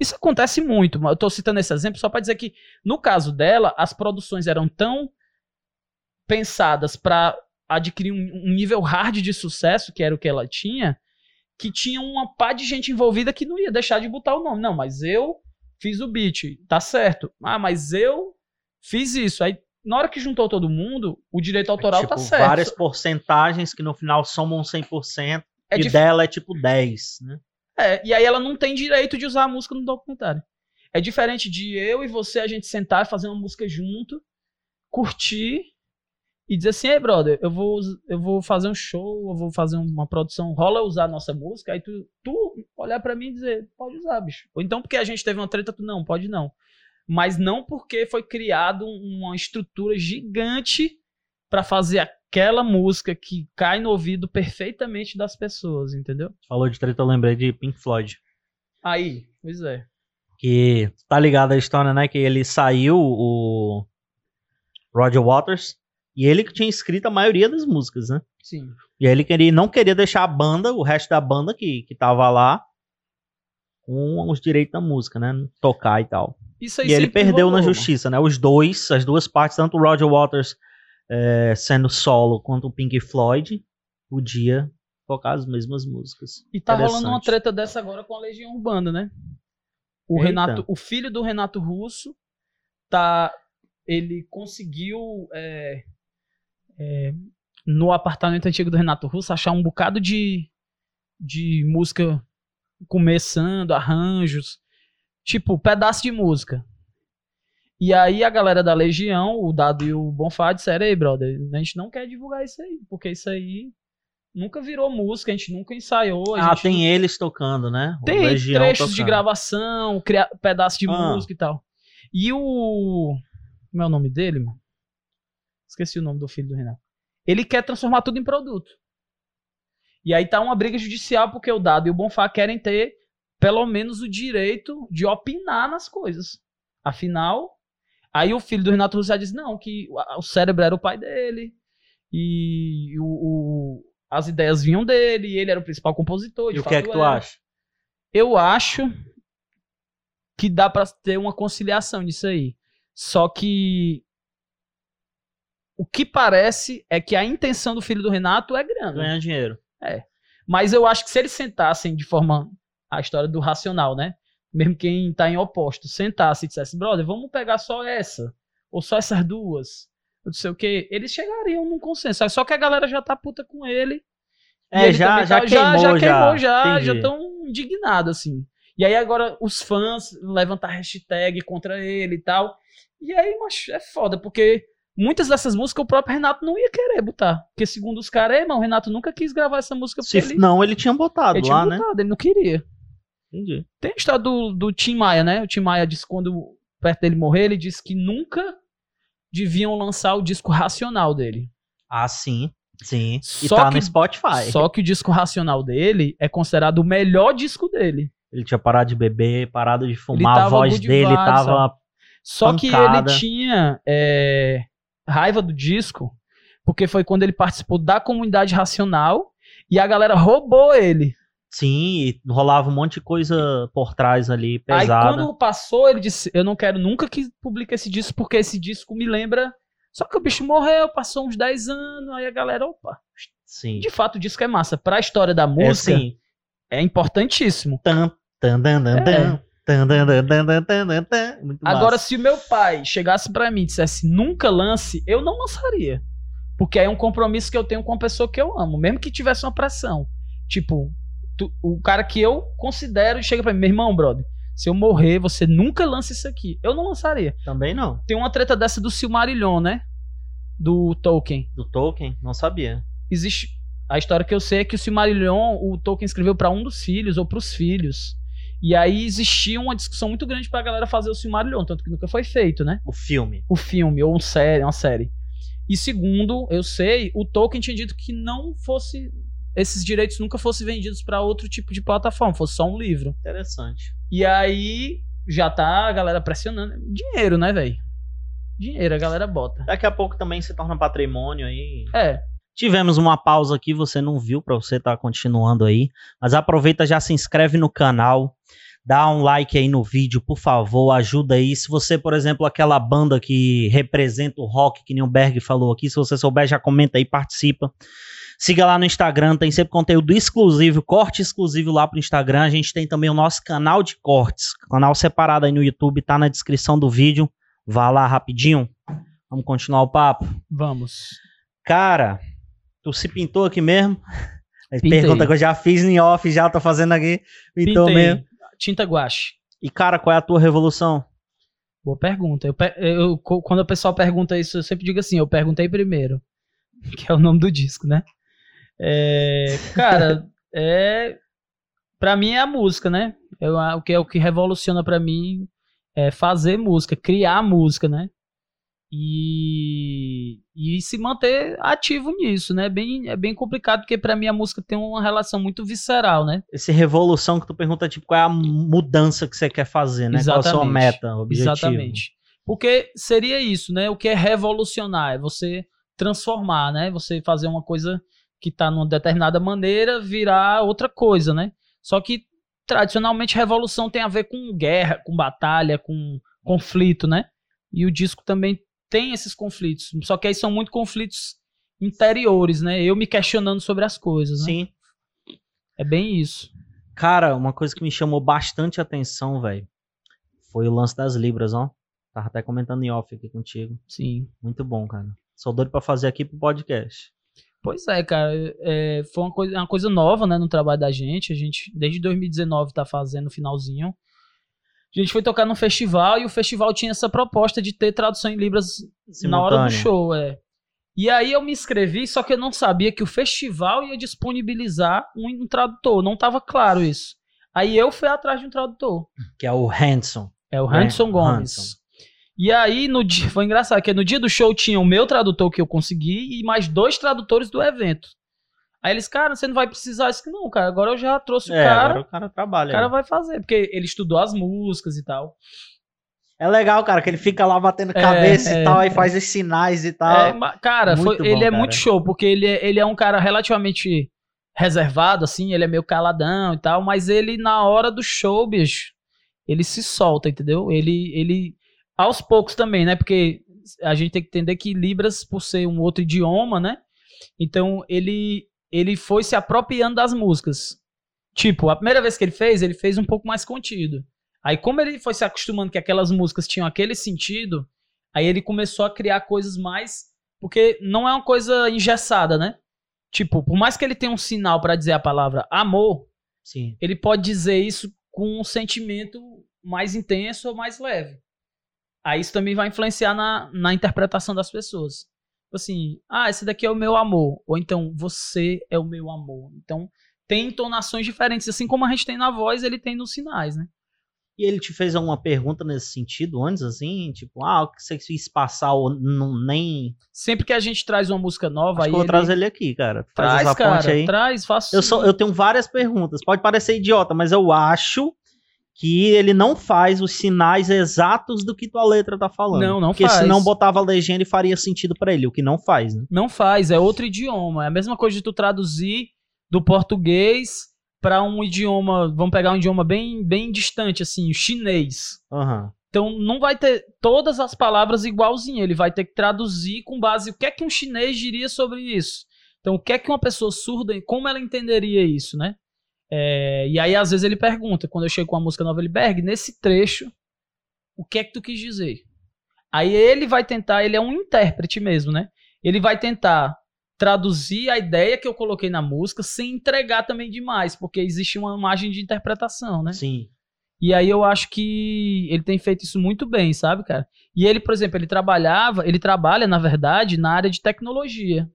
isso acontece muito. Eu estou citando esse exemplo só para dizer que, no caso dela, as produções eram tão pensadas para adquirir um, um, nível hard de sucesso, que era o que ela tinha, que tinha uma pá de gente envolvida que não ia deixar de botar o nome. Não, mas eu fiz o beat, tá certo. Ah, mas eu fiz isso. Aí, na hora que juntou todo mundo, o direito é autoral é, tipo, tá certo. Várias porcentagens que no final somam 100%, é e dif... dela é tipo 10, né? É, e aí ela não tem direito de usar a música no documentário. É diferente de eu e você a gente sentar e fazer uma música junto, curtir e dizer assim, ei, brother, eu vou, eu vou fazer um show, eu vou fazer uma produção, rola usar a nossa música, aí tu, tu olhar para mim e dizer, pode usar, bicho. Ou então porque a gente teve uma treta, tu não, pode não. Mas não porque foi criado uma estrutura gigante para fazer aquela música que cai no ouvido perfeitamente das pessoas, entendeu? Falou de treta, eu lembrei de Pink Floyd. Aí, pois é. Que tá ligado a história, né? Que ele saiu, o Roger Waters, e ele que tinha escrito a maioria das músicas, né? Sim. E aí ele queria, não queria deixar a banda, o resto da banda que, que tava lá, com os direitos da música, né? Tocar e tal. Isso aí e ele perdeu rolou. na justiça, né? Os dois, as duas partes, tanto o Roger Waters é, sendo solo quanto o Pink Floyd, podia tocar as mesmas músicas. E tá rolando uma treta dessa agora com a Legião Urbana, né? O Eita. Renato, o filho do Renato Russo tá ele conseguiu é, é, no apartamento antigo do Renato Russo, achar um bocado de, de música começando, arranjos, tipo, pedaço de música. E aí a galera da Legião, o Dado e o Bonfá disseram, ei, brother, a gente não quer divulgar isso aí, porque isso aí nunca virou música, a gente nunca ensaiou. Ah, tem não- eles tocando, né? O tem Legião trechos de tocando. gravação, cria... pedaço de Ah. música e tal. E o. Como é o nome dele, mano? Esqueci o nome do filho do Renato. Ele quer transformar tudo em produto. E aí tá uma briga judicial porque o Dado e o Bonfá querem ter pelo menos o direito de opinar nas coisas. Afinal, aí o filho do Renato Russo já diz não, que o- cérebro era o pai dele e o, o- as ideias vinham dele, e ele era o principal compositor. E o que é que tu era. acha? Eu acho que dá pra ter uma conciliação nisso aí. Só que o que parece é que a intenção do filho do Renato é grana. Ganhar dinheiro. Mas eu acho que se eles sentassem de forma a história do racional, né? Mesmo quem tá em oposto, sentasse e dissesse, brother, vamos pegar só essa ou só essas duas, não sei o quê, eles chegariam num consenso. Só que a galera já tá puta com ele. É, ele já, também já, tá- queimou, já, queimou, já, já estão indignados, assim. E aí agora os fãs levantar hashtag contra ele e tal. E aí, macho, é foda, porque muitas dessas músicas o próprio Renato não ia querer botar. Porque segundo os caras, "Ei, irmão, o Renato nunca quis gravar essa música Se- ele, Não, ele tinha botado ele tinha lá, né? botado, ele não queria. Entendi. Tem a história do, do Tim Maia, né? O Tim Maia disse que quando perto dele morrer, ele disse que nunca deviam lançar o disco racional dele. Ah, sim. Sim. E Só tá que- no Spotify. Só que o disco racional dele é considerado o melhor disco dele. Ele tinha parado de beber, parado de fumar, a voz dele vibes, tava. Só que Pancada. ele tinha é, raiva do disco, porque foi quando ele participou da comunidade racional e a galera roubou ele. Sim, rolava um monte de coisa por trás ali, pesada. Aí quando passou, ele disse: Eu não quero nunca que publique esse disco, porque esse disco me lembra. Só que o bicho morreu, passou uns 10 anos, aí a galera, opa. Sim. De fato, o disco é massa. Pra história da É música, sim. é importantíssimo. Tan, tan, dan, É. tan, Muito Agora, massa. se o meu pai chegasse pra mim e dissesse nunca lance, eu não lançaria. Porque aí é um compromisso que eu tenho com a pessoa que eu amo, mesmo que tivesse uma pressão. Tipo, tu- o cara que eu considero e chega pra mim, meu irmão, brother, se eu morrer, você nunca lança isso aqui. Eu não lançaria. Também não. Tem uma treta dessa do Silmarillion, né? Do Tolkien. Do Tolkien, não sabia. Existe. A história que eu sei é que o Silmarillion, o Tolkien escreveu pra um dos filhos ou pros filhos. E aí existia uma discussão muito grande pra galera fazer o Silmarillion, tanto que nunca foi feito, né? O filme. o filme ou um série, uma série. E segundo, eu sei, o Tolkien tinha dito que não fosse esses direitos nunca fossem vendidos para outro tipo de plataforma, fosse só um livro. Interessante. E aí já tá a galera pressionando. Dinheiro, né, velho? Dinheiro, a galera bota. Daqui a pouco também se torna patrimônio aí. É, Tivemos uma pausa aqui, você não viu, pra você estar continuando aí. Mas aproveita, já se inscreve no canal, dá um like aí no vídeo, por favor, ajuda aí. Se você, por exemplo, aquela banda que representa o rock, que nem o Berg falou aqui, se você souber, já comenta aí, participa. Siga lá no Instagram, tem sempre conteúdo exclusivo, corte exclusivo lá pro Instagram. A gente tem também o nosso canal de cortes, canal separado aí no YouTube, tá na descrição do vídeo. Vá lá rapidinho. Vamos continuar o papo. vamos. Cara, tu se pintou aqui mesmo? Aí Pintei. Pergunta que eu já fiz em off, já tô fazendo aqui. Pintou Pintei. mesmo. Tinta guache. E cara, qual é a tua revolução? Boa pergunta. Eu, eu- quando o pessoal pergunta isso, eu sempre digo assim, eu perguntei primeiro. Que é o nome do disco, né? É, cara, é. Pra mim é a música, né? Eu, o, que, é o que revoluciona pra mim é fazer música, criar música, né? E, e se manter ativo nisso, né? Bem, é bem complicado, porque pra mim a música tem uma relação muito visceral, né? Esse revolução que tu pergunta, tipo, qual é a mudança que você quer fazer, né? Qual é a sua Exatamente. meta, objetivo? Exatamente. Porque seria isso, né? O que é revolucionar? É você transformar, né? Você fazer uma coisa que tá numa determinada maneira virar outra coisa, né? Só que tradicionalmente revolução tem a ver com guerra, com batalha, com conflito, né? E o disco também tem esses conflitos. Só que aí são muito conflitos interiores, né? Eu me questionando sobre as coisas, né? Sim. É bem isso. Cara, uma coisa que me chamou bastante atenção, velho, foi o lance das libras, ó. Tava até comentando em off aqui contigo. Sim. Muito bom, cara. Sou doido pra fazer aqui pro podcast. Pois é, cara. é, foi uma coisa, uma coisa nova, né, no trabalho da gente. A gente, desde 2019, tá fazendo o finalzinho. A gente foi tocar num festival e o festival tinha essa proposta de ter tradução em Libras na hora do Simultânea. show, é. E aí eu me inscrevi, só que eu não sabia que o festival ia disponibilizar um, um tradutor. Não tava claro isso. Aí eu fui atrás de um tradutor. Que é o Hanson. É o É, Hanson Gomes. Hanson. E aí, no dia, foi engraçado, porque no dia do show tinha o meu tradutor que eu consegui e mais dois tradutores do evento. Aí eles, cara, você não vai precisar isso que não, cara. Agora eu já trouxe o É, cara, agora o cara trabalha. o cara aí. vai fazer, porque ele estudou as músicas e tal. É legal, cara, que ele fica lá batendo É, cabeça é, e tal, aí é. faz os sinais e É, tal. ma- cara, foi- bom, ele é cara. muito show, porque ele é, ele é um cara relativamente reservado, assim, ele é meio caladão e tal, mas ele, na hora do show, bicho, ele se solta, entendeu? Ele, ele aos poucos também, né? Porque a gente tem que entender que Libras, por ser um outro idioma, né? Então, ele, ele foi se apropriando das músicas. Tipo, a primeira vez que ele fez, ele fez um pouco mais contido. Aí, como ele foi se acostumando que aquelas músicas tinham aquele sentido, aí ele começou a criar coisas mais. Porque não é uma coisa engessada, né? Tipo, por mais que ele tenha um sinal pra dizer a palavra amor, Sim. ele pode dizer isso com um sentimento mais intenso ou mais leve. Aí isso também vai influenciar na, na interpretação das pessoas. Tipo Assim, ah, esse daqui é o meu amor. Ou então, você é o meu amor. Então, tem entonações diferentes. Assim como a gente tem na voz, ele tem nos sinais, né? E ele te fez alguma pergunta nesse sentido antes, assim? Tipo, ah, o que você quis passar ou não, nem. Sempre que a gente traz uma música nova, Acho aí que eu vou ele... trazer ele aqui, cara. Faz Traz, essa cara, ponte aí. traz, faço. Eu, sou, eu tenho várias perguntas. Pode parecer idiota, mas eu acho que ele não faz os sinais exatos do que tua letra tá falando. Não, não Porque faz. se não botava a legenda e faria sentido pra ele, o que não faz, né? Não faz, é outro idioma. É a mesma coisa de tu traduzir do português para um idioma, vamos pegar um idioma bem, bem distante, assim, o chinês. Aham. Então não vai ter todas as palavras igualzinho, ele vai ter que traduzir com base o que é que um chinês diria sobre isso. Então o que é que uma pessoa surda, como ela entenderia isso, né? É, e aí às vezes ele pergunta, quando eu chego com a música nova, ele, Berg, nesse trecho, o que é que tu quis dizer? Aí ele vai tentar, ele é um intérprete mesmo, né? Ele vai tentar traduzir a ideia que eu coloquei na música sem entregar também demais, porque existe uma margem de interpretação, né? Sim. E aí eu acho que ele tem feito isso muito bem, sabe, cara? E ele, por exemplo, ele trabalhava, ele trabalha, na verdade, na área de tecnologia.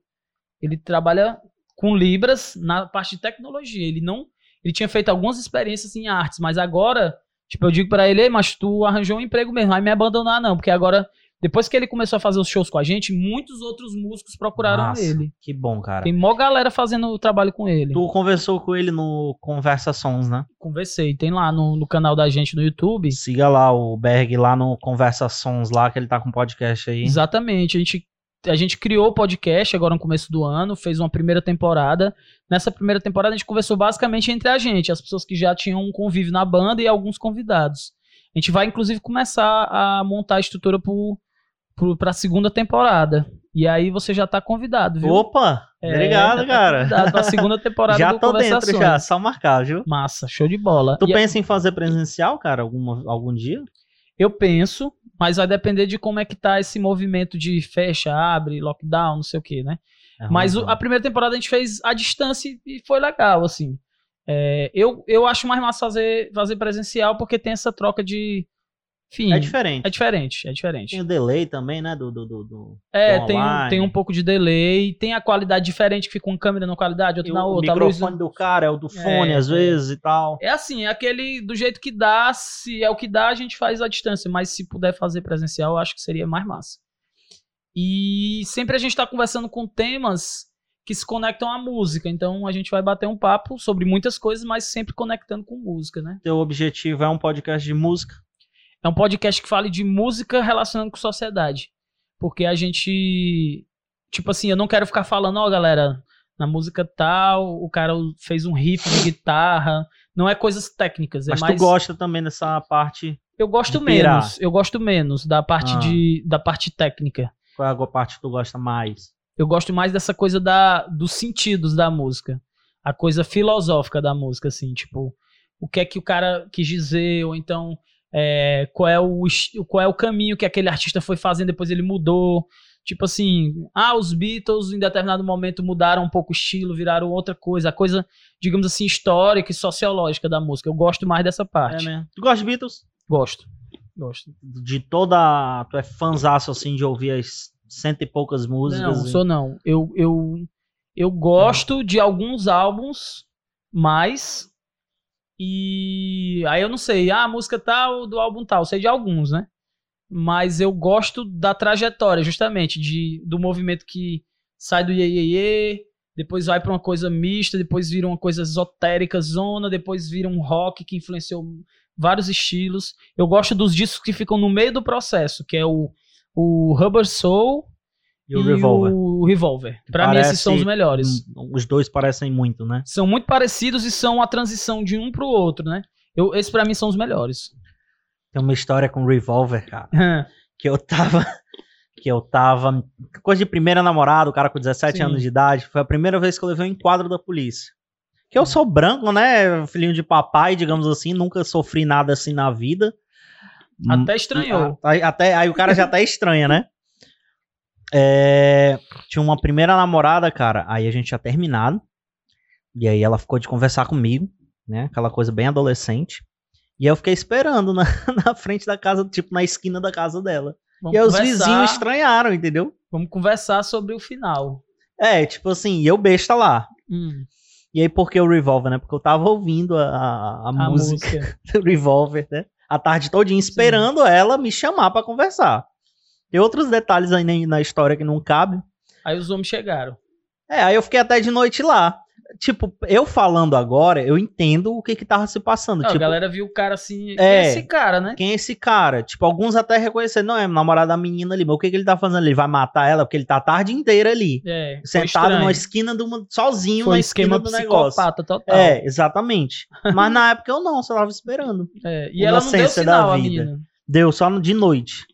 Ele trabalha com Libras na parte de tecnologia. Ele não. Ele tinha feito algumas experiências em artes, mas agora, tipo, eu digo pra ele, "Ei, mas tu arranjou um emprego mesmo, vai me abandonar, não, porque agora, depois que ele começou a fazer os shows com a gente, muitos outros músicos procuraram Massa. ele. Que bom, cara. Tem mó galera fazendo o trabalho com ele. Tu conversou com ele no Conversa Sons, né? Conversei, tem lá no, no canal da gente no YouTube. Siga lá o Berg lá no Conversa Sons lá, que ele tá com podcast aí. Exatamente. A gente, a gente criou o podcast agora no começo do ano, fez uma primeira temporada. Nessa primeira temporada a gente conversou basicamente entre a gente, as pessoas que já tinham um convívio na banda e alguns convidados. A gente vai inclusive começar a montar a estrutura pro, pra segunda temporada. E aí você já tá convidado, viu? Opa! É, obrigado, tá cara. pra segunda temporada já do tô dentro já, só marcar, viu? Massa, show de bola. Tu E pensa em fazer presencial, cara, alguma, algum dia? Eu penso, mas vai depender de como é que tá esse movimento de fecha, abre, lockdown, não sei o que, né? É Mas o- ruim, a primeira temporada a gente fez à distância e foi legal, assim. É, eu, eu acho mais massa fazer, fazer presencial porque tem essa troca de. Enfim, É diferente. é diferente, é diferente. Tem o delay também, né? Do, do, do, do- É, do tem, um- tem um pouco de delay, tem a qualidade diferente, que fica uma câmera numa qualidade, outra E na o outra. luz- microfone do cara é o do fone, É, às é. vezes, e tal. É assim, é aquele do jeito que dá, se é o que dá, a gente faz à distância, mas se puder fazer presencial, eu acho que seria mais massa. E sempre a gente tá conversando com temas que se conectam à música, então a gente vai bater um papo sobre muitas coisas, mas sempre conectando com música, né? Teu objetivo é um podcast de música. É um podcast que fale de música relacionando com sociedade. Porque a gente. Tipo assim, eu não quero ficar falando, ó, galera, na música tal, o cara fez um riff de guitarra. Não é coisas técnicas, é Mas mais. tu gosta também dessa parte. Eu gosto menos. Eu gosto menos da parte Ah. de da parte técnica. Qual é a parte que tu gosta mais? Eu gosto mais dessa coisa da dos sentidos da música. A coisa filosófica da música, assim, tipo, o que é que o cara quis dizer, ou então é, qual, é o, qual é o caminho que aquele artista foi fazendo, depois ele mudou. Tipo assim, ah, os Beatles em determinado momento mudaram um pouco o estilo, viraram outra coisa, a coisa, digamos assim, histórica e sociológica da música. Eu gosto mais dessa É parte. mesmo. Tu gosta de Beatles? Gosto. Gosto. De toda. Tu é fãzaço assim de ouvir as cento e poucas músicas. Não, e- sou não. Eu, eu, eu gosto de alguns álbuns, mas. E aí eu não sei, ah, a música tal do álbum tal, sei de alguns, né? Mas eu gosto da trajetória, justamente, de, do movimento que sai do Ye, Ye, Ye, depois vai pra uma coisa mista, depois vira uma coisa esotérica, zona, depois vira um rock que influenciou vários estilos. Eu gosto dos discos que ficam no meio do processo, que é o, o Rubber Soul E o Revolver. o Revolver. Pra mim, esses são os Parece- melhores. Hum, Os dois parecem muito, né? São muito parecidos e são a transição de um pro outro, né? Eu, esses pra mim são os melhores. Tem uma história com o Revolver, cara. que eu tava. Que eu tava. Coisa de primeira namorada, o cara com 17 Sim. anos de idade. Foi a primeira vez que eu levei um enquadro da polícia. Que eu sou branco, né? Filhinho de papai, digamos assim. Nunca sofri nada assim na vida. Até estranhou. Aí, até, aí o cara já tá estranha, né? É, tinha uma primeira namorada, cara. Aí a gente tinha terminado. E aí ela ficou de conversar comigo, né? Aquela coisa bem adolescente. E eu fiquei esperando na, na frente da casa, tipo, na esquina da casa dela. Vamos e aí os vizinhos estranharam, entendeu? Vamos conversar sobre o final. É, tipo assim, e eu besta lá. Hum, E aí, por que o Revolver, né? Porque eu tava ouvindo a, a, a música, música. do Revolver, né? A tarde todinha esperando ela me chamar pra conversar. Tem outros detalhes aí na- história que não cabem. Aí os homens chegaram. É, aí eu fiquei até de noite lá. Tipo, eu falando agora, eu entendo o que que tava se passando. Não, tipo, a galera viu o cara assim. Quem É. é esse cara, né? quem é esse cara? Tipo, alguns até reconheceram, não, é namorado da menina ali, mas o que que ele tá fazendo ali? Ele vai matar ela? Porque ele tá a tarde inteira ali. É, sentado estranho. numa esquina de uma, sozinho Foi na esquina do negócio. total. É, exatamente. Mas na época eu não, só tava esperando. É, E ela não deu da sinal, a vida. Deu só de noite.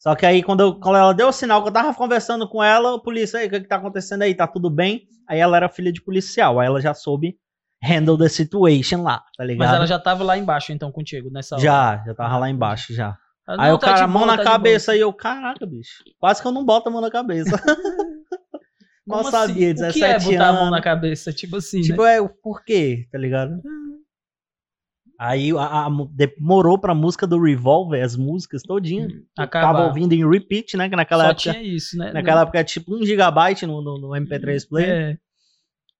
Só que aí, quando, eu- quando ela deu o sinal, que eu tava conversando com ela, o polícia, aí, o que, que tá acontecendo aí? Tá tudo bem? Aí ela era filha de policial, aí ela já soube handle the situation lá, tá ligado? Mas ela já tava lá embaixo, então, contigo, nessa hora. Já, já tava lá embaixo, já. Ela, aí "Não, o tá cara, mão na tá cabeça, boa." aí eu, caraca, bicho. Quase que eu não boto a mão na cabeça. Mal sabia, assim? 17 O que é botar a mão anos. na cabeça? Tipo assim, Tipo, né? é, por quê? Tá ligado? Aí a, a- demorou pra música do Revolver, as músicas todinhas. Acabar. Tava ouvindo em repeat, né? Que naquela Só época. tinha isso, né? Naquela época era tipo 1 GB no, no, no MP3 Player. É.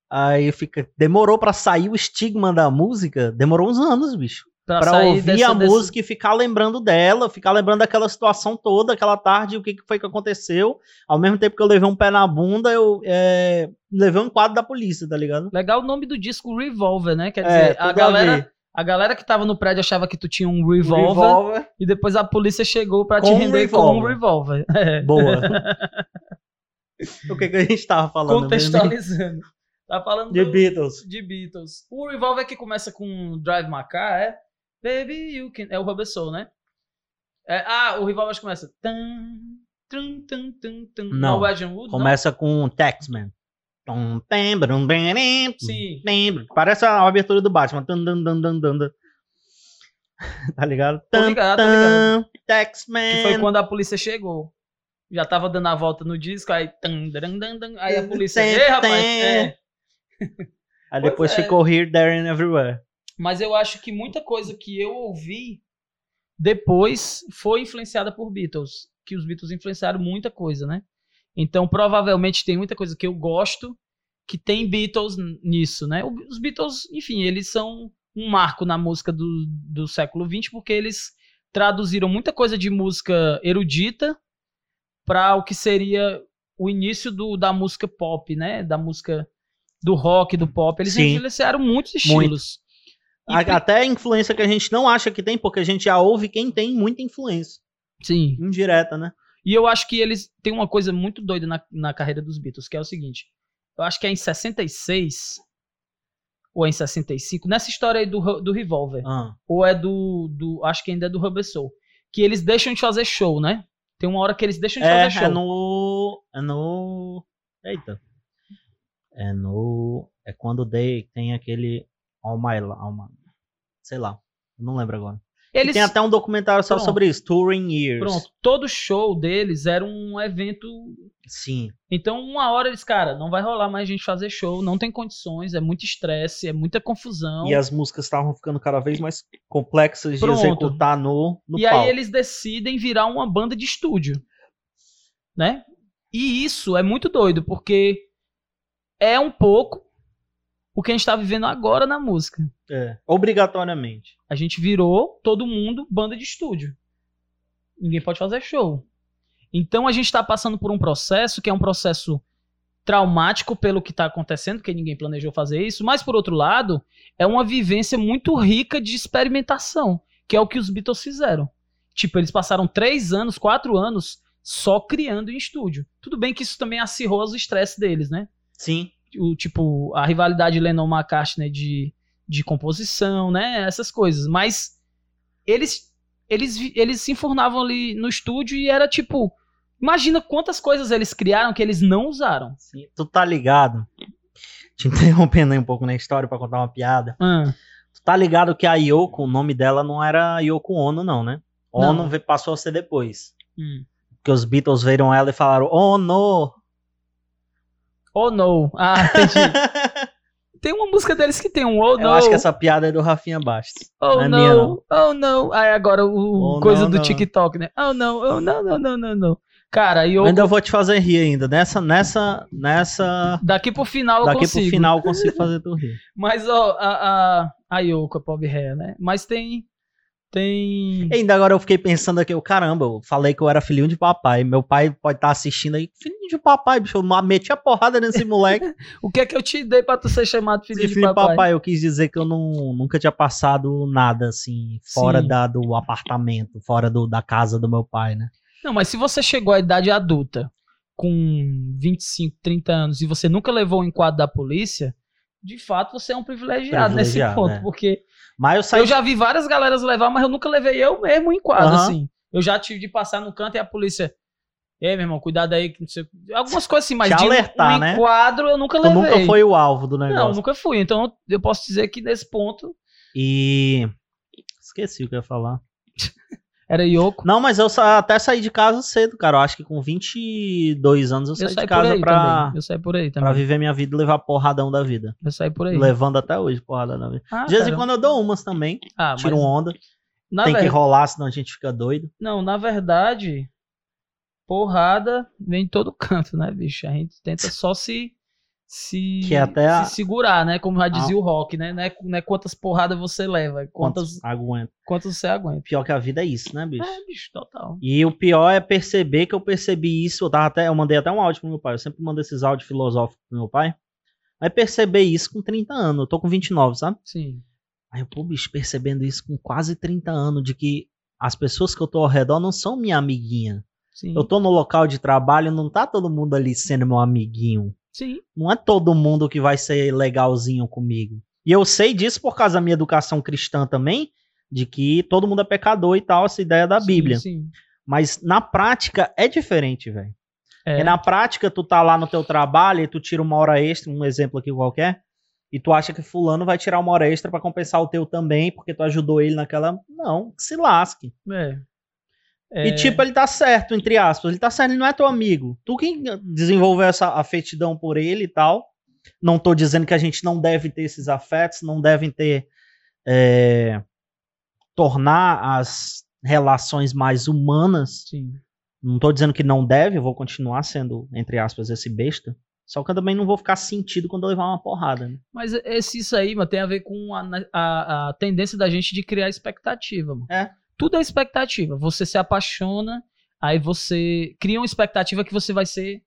Aí fica. Demorou pra sair o estigma da música. Demorou uns anos, bicho. Pra, Pra ouvir dessa- a música e ficar lembrando dela, ficar lembrando daquela situação toda, aquela tarde, o que, que foi que aconteceu. Ao mesmo tempo que eu levei um pé na bunda, eu é, levei um quadro da polícia, tá ligado? Legal o nome do disco Revolver, né? Quer É, dizer, a tudo a galera. A galera que tava no prédio achava que tu tinha um revolver, e depois a polícia chegou pra te um render com um revólver. revolver. É. Boa. o que, que a gente tava falando? mesmo? Contextualizando. Tá falando De do- Beatles. de Beatles. O Revolver que começa com Drive My Car, é? Baby You Can... É o Rubber Soul, né? É, ah, o Revolver começa... Tan, tum, tum, tum, tum. Não. Wood, Começa com Taxman. Sim. Parece a abertura do Batman. Tá ligado? Tô ligado, tô ligado. Que foi quando a polícia chegou. Já tava dando a volta no disco, aí... Aí a polícia... Ei, rapaz! É. Aí depois Pois é. ficou Here, There and Everywhere. Mas eu acho que muita coisa que eu ouvi depois foi influenciada por Beatles. Que os Beatles influenciaram muita coisa, né? Então, provavelmente tem muita coisa que eu gosto que tem Beatles nisso, né? Os Beatles, enfim, eles são um marco na música do, do século XX porque eles traduziram muita coisa de música erudita para o que seria o início do, da música pop, né? Da música do rock, do pop. Eles Sim. influenciaram muitos Muito. estilos. E A- pri- Até a influência que a gente não acha que tem, porque a gente já ouve quem tem muita influência. Sim. Indireta, né? E eu acho que eles têm uma coisa muito doida na, na carreira dos Beatles, que é o seguinte. Eu acho que é em 66 ou é em 65, nessa história aí do, do Revolver, Ah, ou é do, do. Acho que ainda é do Rubber Soul. Que eles deixam de fazer show, né? Tem uma hora que eles deixam de É, fazer show. é no. É no. Eita. É no. É quando Day tem aquele. All My, All My Sei lá. Não lembro agora. Eles, tem até um documentário só Pronto. sobre isso, Touring Years. pronto, todo show deles era um evento. Sim. Então, uma hora eles, cara, não vai rolar mais a gente fazer show, não tem condições, é muito estresse, é muita confusão. E as músicas estavam ficando cada vez mais complexas de Pronto. executar no, no e palco. aí eles decidem virar uma banda de estúdio, né? E isso é muito doido, porque é um pouco o que a gente tá vivendo agora na música. É, obrigatoriamente. A gente virou todo mundo banda de estúdio. Ninguém pode fazer show. Então a gente está passando por um processo que é um processo traumático pelo que está acontecendo, porque ninguém planejou fazer isso, mas por outro lado, é uma vivência muito rica de experimentação, que é o que os Beatles fizeram. Tipo, eles passaram três anos, quatro anos só criando em estúdio. Tudo bem que isso também acirrou os estresses deles, né? Sim. O tipo a rivalidade Lennon-McCartney de, de composição, né? Essas coisas. Mas eles eles eles se enfurnavam ali no estúdio e era tipo, imagina quantas coisas eles criaram que eles não usaram. Sim. Tu tá ligado? Te interrompendo aí um pouco na história pra contar uma piada. Ah, Tu tá ligado que a Yoko, o nome dela não era Yoko Ono, não, né? Não. Ono ve- passou a ser depois. hum. Porque os Beatles viram ela e falaram, Ono! Oh no. Ah, entendi. tem uma música deles que tem um oh no. Eu acho que essa piada é do Rafinha Bastos. Oh não é minha, não. Oh no. Aí agora o Oh, coisa não, do não. TikTok, né? Oh no. Oh não, não, não, não, não. Cara, e Eu eu ainda vou te fazer rir ainda. Nessa, nessa, nessa... daqui pro final eu Daqui consigo. pro final eu consigo fazer tu rir. Mas, ó, a, a, a Yoko, a Pop Hair, né? Mas tem. Tem. E ainda agora eu fiquei pensando aqui, eu, caramba, eu falei que eu era filhinho de papai. Meu pai pode estar assistindo aí. Filhinho de papai, bicho. Eu meti a porrada nesse moleque. O que é que eu te dei pra tu ser chamado filho, Filho de papai? Eu quis dizer que eu não, nunca tinha passado nada assim, fora Sim. da, do apartamento, fora do, da casa do meu pai, né? Não, mas se você chegou à idade adulta com 25, 30 anos e você nunca levou o enquadro da polícia, de fato você é um privilegiado, nesse Privilegiado, ponto. é. Porque Mas eu saí. eu já vi várias galeras levar, mas eu nunca levei eu mesmo o enquadro, Aham. assim. Eu já tive de passar no canto e a polícia. Ei, meu irmão, cuidado aí. que não sei- Algumas coisas assim, mas Te de alertar, um né? enquadro eu nunca Tu levei. nunca foi o alvo do Não, negócio. nunca fui. Então eu posso dizer que nesse ponto E. Esqueci o que eu ia falar. Era Yoko. Não, mas eu até saí de casa cedo, cara. Eu acho que com 22 anos eu Eu saí saí de casa pra, também. Eu saí por aí pra também. viver minha vida e levar porradão da vida. Eu saí por aí. Levando até hoje porrada da vida. Ah, De vez em quando eu dou umas também. Ah, Tiro mas onda. na Tem que ver- rolar, senão a gente fica doido. Não, na verdade, porrada vem de todo canto, né, bicho? A gente tenta só se se, Que até a- se segurar, né? Como já dizia Ah. o Rock, né? Não é, não é quantas porradas você leva, é quantas, Quantos aguenta. quantos você aguenta. Pior que a vida é isso, né, bicho? É, bicho, total. E o pior é perceber que eu percebi isso. Eu, tava até, eu mandei até um áudio pro meu pai. Eu sempre mando esses áudios filosóficos pro meu pai. Aí perceber isso com 30 anos. Eu tô com 29, sabe? Sim. Aí eu, pô, bicho, percebendo isso com quase 30 anos. De que as pessoas que eu tô ao redor não são minha amiguinha. Sim. Eu tô no local de trabalho, não tá todo mundo ali sendo meu amiguinho. Sim. Não é todo mundo que vai ser legalzinho comigo. E eu sei disso por causa da minha educação cristã também, de que todo mundo é pecador e tal, essa ideia da sim, Bíblia. Sim. Mas na prática é diferente, velho. É. Na prática tu tá lá no teu trabalho e tu tira uma hora extra, um exemplo aqui qualquer, e tu acha que fulano vai tirar uma hora extra pra compensar o teu também, porque tu ajudou ele naquela... Não, que se lasque. É. E É, tipo, ele tá certo, entre aspas. Ele tá certo, ele não é teu amigo. Tu que desenvolveu essa afetidão por ele e tal. Não tô dizendo que a gente não deve ter esses afetos, não devem ter. é, tornar as relações mais humanas. Sim. Não tô dizendo que não deve, eu vou continuar sendo, entre aspas, esse besta. Só que eu também não vou ficar sentido quando eu levar uma porrada, né? Mas esse, isso aí, mano, tem a ver com a, a, a tendência da gente de criar expectativa, mano. É. Tudo é expectativa. Você se apaixona, aí você cria uma expectativa que você vai ser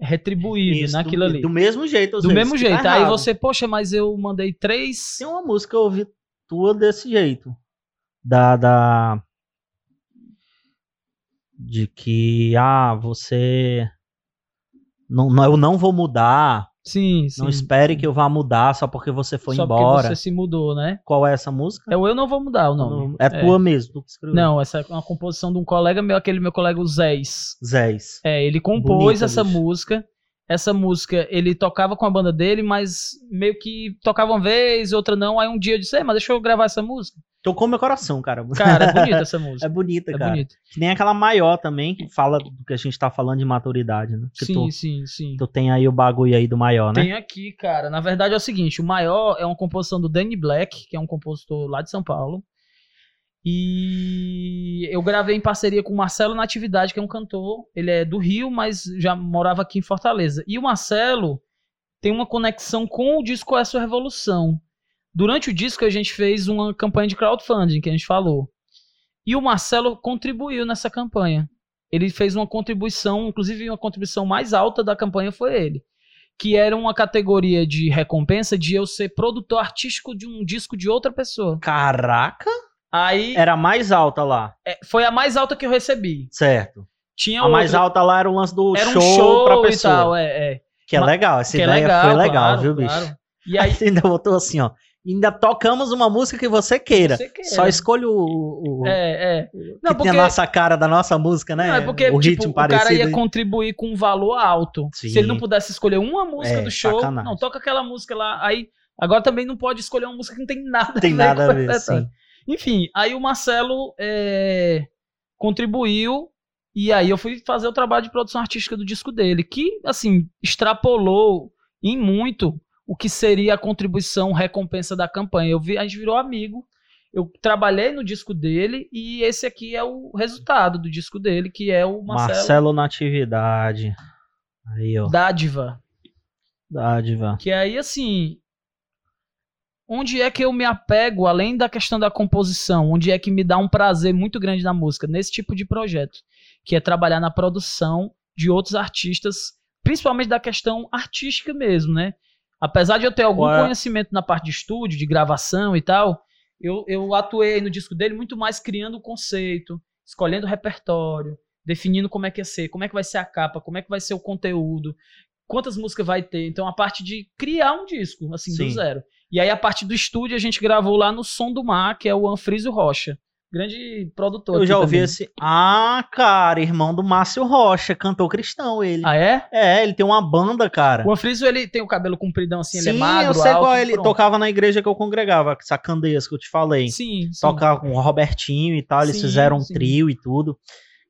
retribuído Isso, naquilo do, ali. Do mesmo jeito, Do vezes, mesmo que tá jeito. aí errado. você, poxa, mas eu mandei três. Tem uma música que eu ouvi tua desse jeito. Da. da... De que, ah, você. Não, não, eu não vou mudar. Sim, sim. Não espere que eu vá mudar só porque você foi Só embora. porque você se mudou, né? Qual é essa música? É o Eu Não Vou Mudar o nome. É tua mesmo, tu que escreveu. Não, essa é uma composição de um colega meu, aquele meu colega, o Zés. Zés. É, ele compôs Bonita, essa bicho. música. Essa música ele tocava com a banda dele, mas meio que tocava uma vez, outra não. Aí um dia eu disse, "Ei, mas deixa eu gravar essa música. Tocou meu coração, cara. Cara, é bonita essa É música. bonita, É cara. bonita. Que nem aquela maior também, que fala do que a gente tá falando de maturidade, né? Que Sim, tu, sim, sim. tu tem aí o bagulho aí do maior, né? Tem aqui, cara. Na verdade é o seguinte: o maior é uma composição do Danny Black, que é um compositor lá de São Paulo. E eu gravei em parceria com o Marcelo Natividade, que é um cantor. Ele é do Rio, mas já morava aqui em Fortaleza. E o Marcelo tem uma conexão com o disco Essa Revolução. Durante o disco a gente fez uma campanha de crowdfunding, que a gente falou. E o Marcelo contribuiu nessa campanha. Ele fez uma contribuição, inclusive uma contribuição mais alta da campanha foi ele que era uma categoria de recompensa de eu ser produtor artístico de um disco de outra pessoa. Caraca! Aí Era mais alta lá, é, foi a mais alta que eu recebi. certo. Tinha A mais outra- alta lá era o lance do era um show, show, pra pessoa. tal, é, é. Que é Ma- legal, essa Que é ideia legal, foi legal, claro, viu, bicho? claro. E aí Aí ainda botou assim, ó. Ainda tocamos uma música que você queira. Você queira. Só escolhe o, o, é, é. que Não, tem porque a nossa cara da nossa música, né? Não, é porque o tipo, o cara ia contribuir com um valor alto. Sim. Se ele não pudesse escolher uma música É, do show, sacanagem. não, toca aquela música lá. Aí, agora também não pode escolher uma música que não tem nada Tem a ver nada com a ver, sim. Enfim, aí o Marcelo é, contribuiu e aí eu fui fazer o trabalho de produção artística do disco dele, que, assim, extrapolou em muito o que seria a contribuição recompensa da campanha. Eu vi, a gente virou amigo, eu trabalhei no disco dele e esse aqui é o resultado do disco dele, que é o Marcelo, Marcelo Natividade. Aí, ó. Dádiva. Dádiva. Que aí, assim. Onde é que eu me apego, além da questão da composição? Onde é que me dá um prazer muito grande na música? Nesse tipo de projeto. Que é trabalhar na produção de outros artistas, principalmente da questão artística mesmo, né? Apesar de eu ter algum conhecimento na parte de estúdio, de gravação e tal, eu, eu atuei no disco dele muito mais criando o conceito, escolhendo o repertório, definindo como é que ia ser, como é que vai ser a capa, como é que vai ser o conteúdo, quantas músicas vai ter. Então a parte de criar um disco, assim, Sim. do zero. E aí a parte do estúdio a gente gravou lá no Som do Mar, que é o Anfrísio Rocha. Grande produtor. Eu já ouvi também. esse. Ah, cara, irmão do Márcio Rocha, cantor cristão ele. Ah, é? É, ele tem uma banda, cara. O Anfrísio, ele tem o cabelo compridão assim, ele é Sim, magro, eu sei alto, qual é. ele pronto. tocava na igreja que eu congregava, essa candeias que eu te falei. Sim, sim. Tocava com o Robertinho e tal, eles Sim, fizeram um sim. trio e tudo.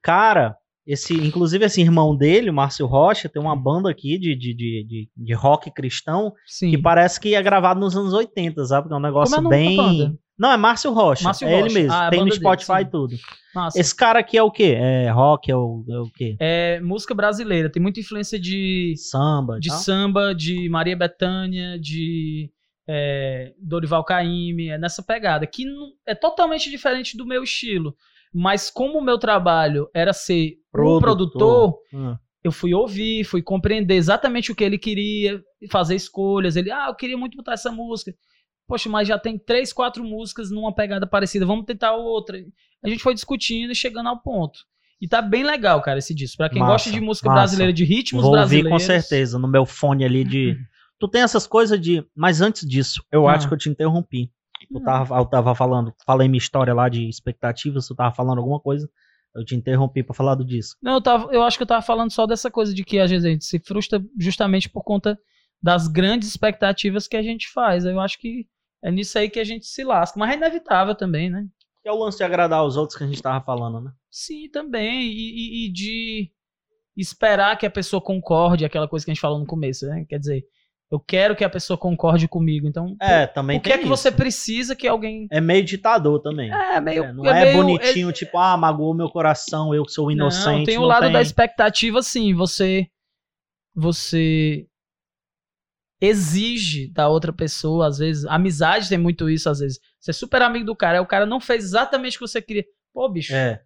Cara, esse, inclusive esse irmão dele, o Márcio Rocha, tem uma banda aqui de, de, de, de, rock cristão Sim. que parece que é gravado nos anos 80, sabe? Que é um negócio Como é bem. Não, é Márcio Rocha. Márcio é ele Rocha. mesmo. Ah, é tem no dele, Spotify e sim. tudo. Massa. Esse cara aqui é o quê? É rock, é o, é o quê? É música brasileira, tem muita influência de, Samba. de tal? samba, de Maria Bethânia, de é, Dorival Caymmi, é nessa pegada, que não- é totalmente diferente do meu estilo. Mas como o meu trabalho era ser um produtor, Hum. eu fui ouvir, fui compreender exatamente o que ele queria, fazer escolhas. Ele, ah, eu queria muito botar essa música. Poxa, mas já tem três, quatro músicas numa pegada parecida, vamos tentar outra. A gente foi discutindo e chegando ao ponto. E tá bem legal, cara, esse disco. Pra quem Massa, gosta de música massa. brasileira, de ritmos Vou ouvir brasileiros. com certeza no meu fone ali de. Tu tem essas coisas de. Mas antes disso, eu Ah. acho que eu te interrompi. Tu tava, eu tava falando, falei minha história lá de expectativas, tu tava falando alguma coisa. Eu te interrompi pra falar do disco. Não, eu, tava, eu acho que eu tava falando só dessa coisa de que às vezes a gente se frustra justamente por conta das grandes expectativas que a gente faz. Eu acho que é nisso aí que a gente se lasca. Mas é inevitável também, né? Que é o lance de agradar os outros que a gente tava falando, né? Sim, também. E, e- e de esperar que a pessoa concorde, aquela coisa que a gente falou no começo, né? Quer dizer, eu quero que a pessoa concorde comigo. Então, É, também o que é que isso. você precisa que alguém. É meio ditador também. É, meio. É, não é, meio- bonitinho, tipo, ah, magoou meu coração, eu que sou inocente. Não, tem o lado tem. da expectativa, sim. Você. Você exige da outra pessoa, às vezes. Amizade tem muito isso, às vezes. Você é super amigo do cara, aí o cara não fez exatamente o que você queria. Pô, bicho, É.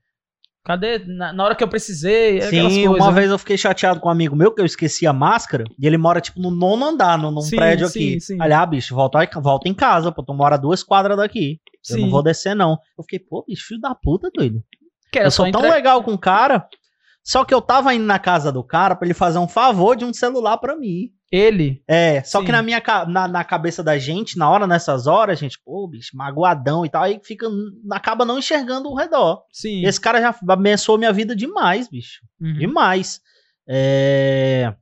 cadê? Na, na hora que eu precisei, aquelas Sim, uma né? vez eu fiquei chateado com um amigo meu que eu esqueci a máscara e ele mora, tipo, no nono andar, no, num Sim, prédio sim, aqui. sim. Aliás, bicho, volta, volta em casa, pô, tu mora duas quadras daqui. Eu não vou descer, não. Eu fiquei, pô, bicho, filho da puta, doido. Que eu sou tão entre- legal com o cara, só que eu tava indo na casa do cara pra ele fazer um favor de um celular pra mim. Ele. É, só Sim. que na minha na, na cabeça da gente, na hora nessas horas, gente, pô, bicho, magoadão e tal, aí fica acaba não enxergando o redor. Sim. Esse cara já abençoou minha vida demais, bicho. Uhum. Demais. É...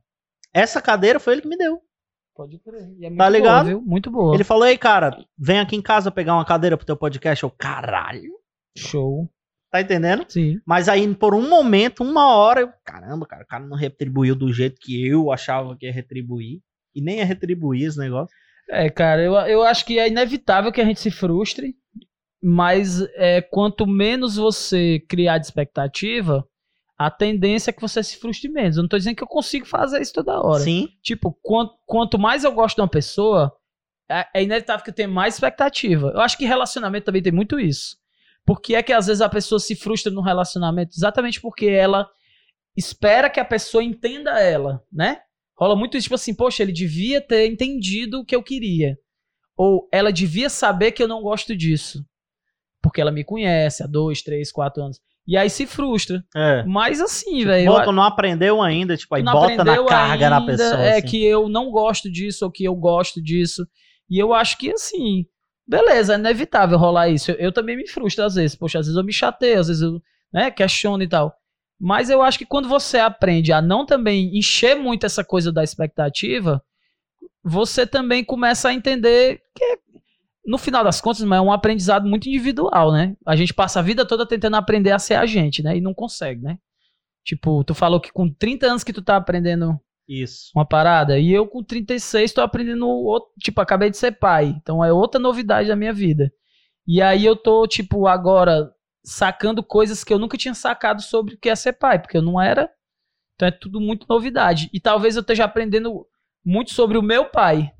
Essa cadeira foi ele que me deu. Pode crer. E é muito Tá ligado? Boa, viu? Muito boa. Ele falou, ei, cara, vem aqui em casa pegar uma cadeira pro teu podcast. Eu, caralho. Show. Tá entendendo? Sim. Mas aí, por um momento, uma hora, eu, caramba, cara, o cara não retribuiu do jeito que eu achava que ia retribuir. E nem ia retribuir esse negócio. É, cara, eu, eu acho que é inevitável que a gente se frustre, mas é, quanto menos você criar de expectativa, a tendência é que você se frustre menos. Eu não tô dizendo que eu consigo fazer isso toda hora. Sim. Tipo, quanto, quanto mais eu gosto de uma pessoa, é, é inevitável que eu tenha mais expectativa. Eu acho que relacionamento também tem muito isso. Porque é que às vezes a pessoa se frustra no relacionamento exatamente porque ela espera que a pessoa entenda ela, né? Rola muito isso, tipo assim, poxa, ele devia ter entendido o que eu queria. Ou ela devia saber que eu não gosto disso. Porque ela me conhece há dois, três, quatro anos. E aí se frustra. É. Mas assim, Tipo, velho. eu- bota, não aprendeu ainda, tipo, aí bota na carga na ainda, pessoa. É assim. que eu não gosto disso ou que eu gosto disso. E eu acho que assim, beleza, é inevitável rolar isso. Eu, eu também me frustro às vezes. Poxa, às vezes eu me chateio, às vezes eu né, questiono e tal. Mas eu acho que quando você aprende a não também encher muito essa coisa da expectativa, você também começa a entender que no final das contas, é um aprendizado muito individual, né? A gente passa a vida toda tentando aprender a ser a gente, né? E não consegue, né? Tipo, tu falou que com 30 anos que tu tá aprendendo Isso. uma parada, e eu com 36 tô aprendendo outro, tipo, acabei de ser pai. Então é outra novidade da minha vida. E aí eu tô, tipo, agora sacando coisas que eu nunca tinha sacado sobre o que é ser pai, porque eu não era. Então é tudo muito novidade. E talvez eu esteja aprendendo muito sobre o meu pai,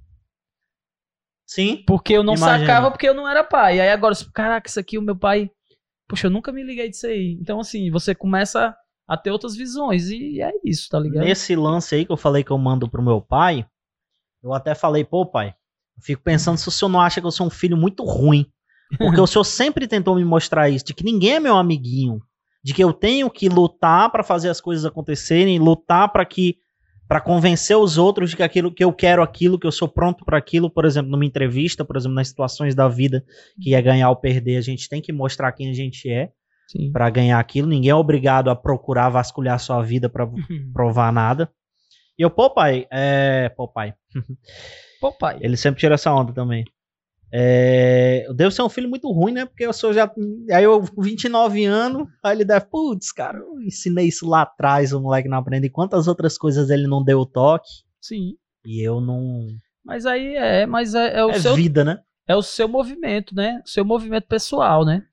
Sim. porque eu não Imagino. sacava porque eu não era pai. Aí agora, caraca, isso aqui o meu pai. Poxa, eu nunca me liguei disso aí. Então, assim, você começa a ter outras visões. E é isso, tá ligado? Nesse lance aí que eu falei que eu mando pro meu pai, eu até falei, pô, pai, eu fico pensando se o senhor não acha que eu sou um filho muito ruim. Porque o senhor sempre tentou me mostrar isso, de que ninguém é meu amiguinho, de que eu tenho que lutar pra fazer as coisas acontecerem, lutar pra que para convencer os outros de que aquilo que eu quero aquilo, que eu sou pronto pra aquilo, por exemplo, numa entrevista, por exemplo, nas situações da vida que é ganhar ou perder, a gente tem que mostrar quem a gente é Pra ganhar aquilo. Ninguém é obrigado a procurar vasculhar sua vida pra provar nada. E pô, pai, é. Pô, pai. Ele sempre tira essa onda também. É, eu devo ser um filho muito ruim, né? Porque eu sou já. Aí eu, com 29 anos, aí ele deve, putz, cara, eu ensinei isso lá atrás, o moleque não aprende. E quantas outras coisas ele não deu o toque Sim. e eu não. Mas aí é, mas é, é o É seu vida, né? é o seu movimento, né? O seu movimento pessoal, né?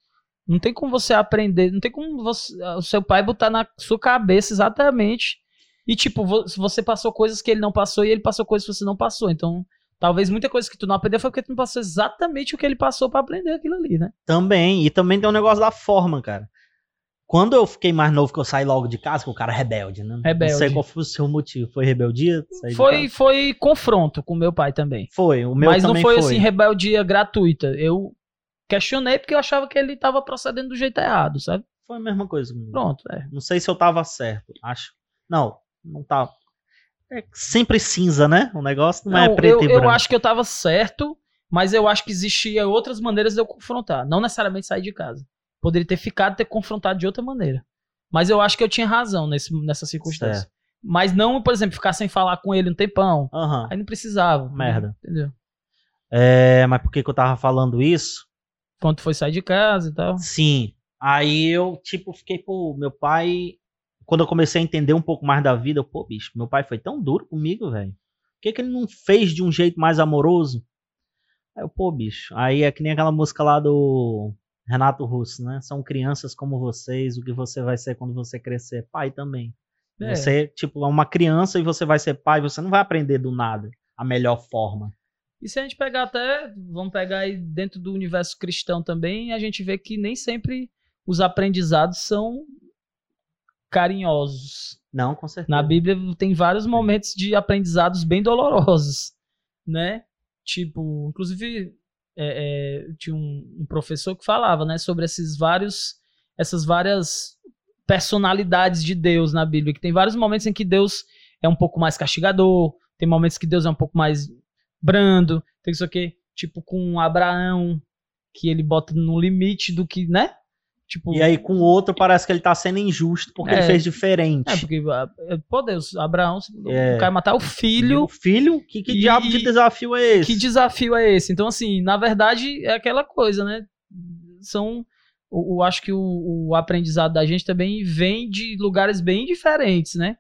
Não tem como você aprender, não tem como você, o seu pai botar na sua cabeça exatamente. E tipo, vo- você passou coisas que ele não passou e ele passou coisas que você não passou. Então, talvez muita coisa que tu não aprendeu foi porque tu não passou exatamente o que ele passou pra aprender aquilo ali, né? Também. E também tem um negócio da forma, cara. Quando eu fiquei mais novo, que eu saí logo de casa, que o cara é rebelde, né? Rebelde. Não sei qual foi o seu motivo. Foi rebeldia? Foi, foi confronto com meu pai também. Foi, o meu Mas não também foi, foi. assim rebeldia gratuita. Eu questionei porque eu achava que ele tava procedendo do jeito errado, sabe? Foi a mesma coisa. comigo. Pronto, é. Não sei se eu tava certo. Acho. Não, não tava. É sempre cinza, né? O negócio não, é Não, preto eu, e eu branco. acho que eu tava certo, mas eu acho que existia outras maneiras de eu confrontar. Não necessariamente sair de casa. Poderia ter ficado e ter confrontado de outra maneira. Mas eu acho que eu tinha razão nesse, nessa circunstância. Certo. Mas não, por exemplo, ficar sem falar com ele um tempão. Aham. Aí não precisava. Merda. Entendeu? É, mas por que, que eu tava falando isso? Quando foi sair de casa e tal. Sim. Aí eu, tipo, fiquei, pô, meu pai. Quando eu comecei a entender um pouco mais da vida, eu, pô, bicho, meu pai foi tão duro comigo, velho. Por que, que ele não fez de um jeito mais amoroso? Aí eu, pô, bicho. Aí é que nem aquela música lá do Renato Russo, né? São crianças como vocês, o que você vai ser quando você crescer. Pai também. É. Você, tipo, é uma criança e você vai ser pai, você não vai aprender do nada a melhor forma. E se a gente pegar até, vamos pegar aí dentro do universo cristão também, a gente vê que nem sempre os aprendizados são carinhosos. Não, com certeza. Na Bíblia tem vários momentos de aprendizados bem dolorosos, né? Tipo, inclusive é, é, tinha um, um professor que falava, né, sobre esses vários, essas várias personalidades de Deus na Bíblia, que tem vários momentos em que Deus é um pouco mais castigador, tem momentos que Deus é um pouco mais brando, tem isso aqui, tipo com Abraão, que ele bota no limite do que, né? Tipo, E aí com o outro parece que ele tá sendo injusto porque É. ele fez diferente. é, porque, ah, é, pô Deus, Abraão, É. o cara matar o O filho, filho? Que, que E- diabo de desafio é esse? que desafio é esse? Então, assim, na verdade, é aquela coisa, né? São. o- o- acho que o, o aprendizado da gente também vem de lugares bem diferentes, né?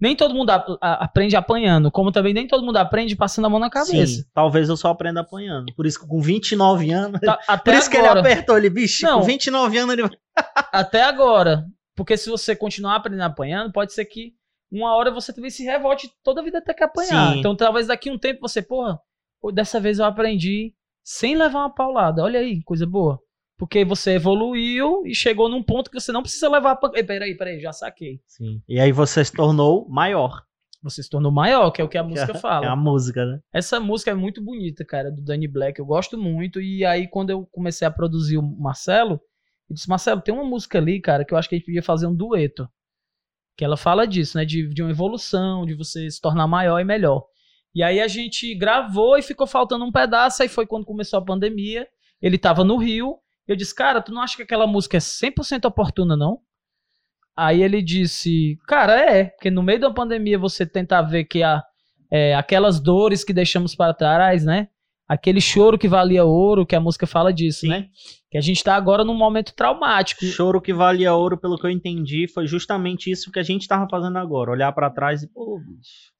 Nem todo mundo a- a- aprende apanhando, como também nem todo mundo aprende passando a mão na cabeça. Sim, talvez eu só aprenda apanhando. Por isso que com 29 anos. Tá, Por até isso que ele agora, apertou ele, bicho. Não. Com 29 anos ele vai. até agora. Porque se você continuar aprendendo apanhando, pode ser que uma hora você também se revolte toda a vida ter que apanhar. Sim. Então talvez daqui a um tempo você, porra, dessa vez eu aprendi sem levar uma paulada. Olha aí, coisa boa. Porque você evoluiu e chegou num ponto que você não precisa levar a pancada. Peraí, peraí, já saquei. Sim. E aí você se tornou maior. Você se tornou maior, que é o que a música que é, fala. É a música, né? Essa música é muito bonita, cara, do Danny Black. Eu gosto muito. E aí, quando eu comecei a produzir o Marcelo, eu disse, Marcelo, tem uma música ali, cara, que eu acho que a gente podia fazer um dueto. Que ela fala disso, né? De, de uma evolução, de você se tornar maior e melhor. E aí a gente gravou e ficou faltando um pedaço. Aí foi quando começou a pandemia. Ele tava no Rio. Eu disse, cara, tu não acha que aquela música é 100% oportuna, não? Aí ele disse, cara, é, porque no meio da pandemia você tenta ver que a, é, aquelas dores que deixamos para trás, né? Aquele choro que valia ouro, que a música fala disso, Sim. né? Que a gente tá agora num momento traumático. Choro que valia ouro, pelo que eu entendi, foi justamente isso que a gente tava fazendo agora. Olhar pra trás e, pô, bicho.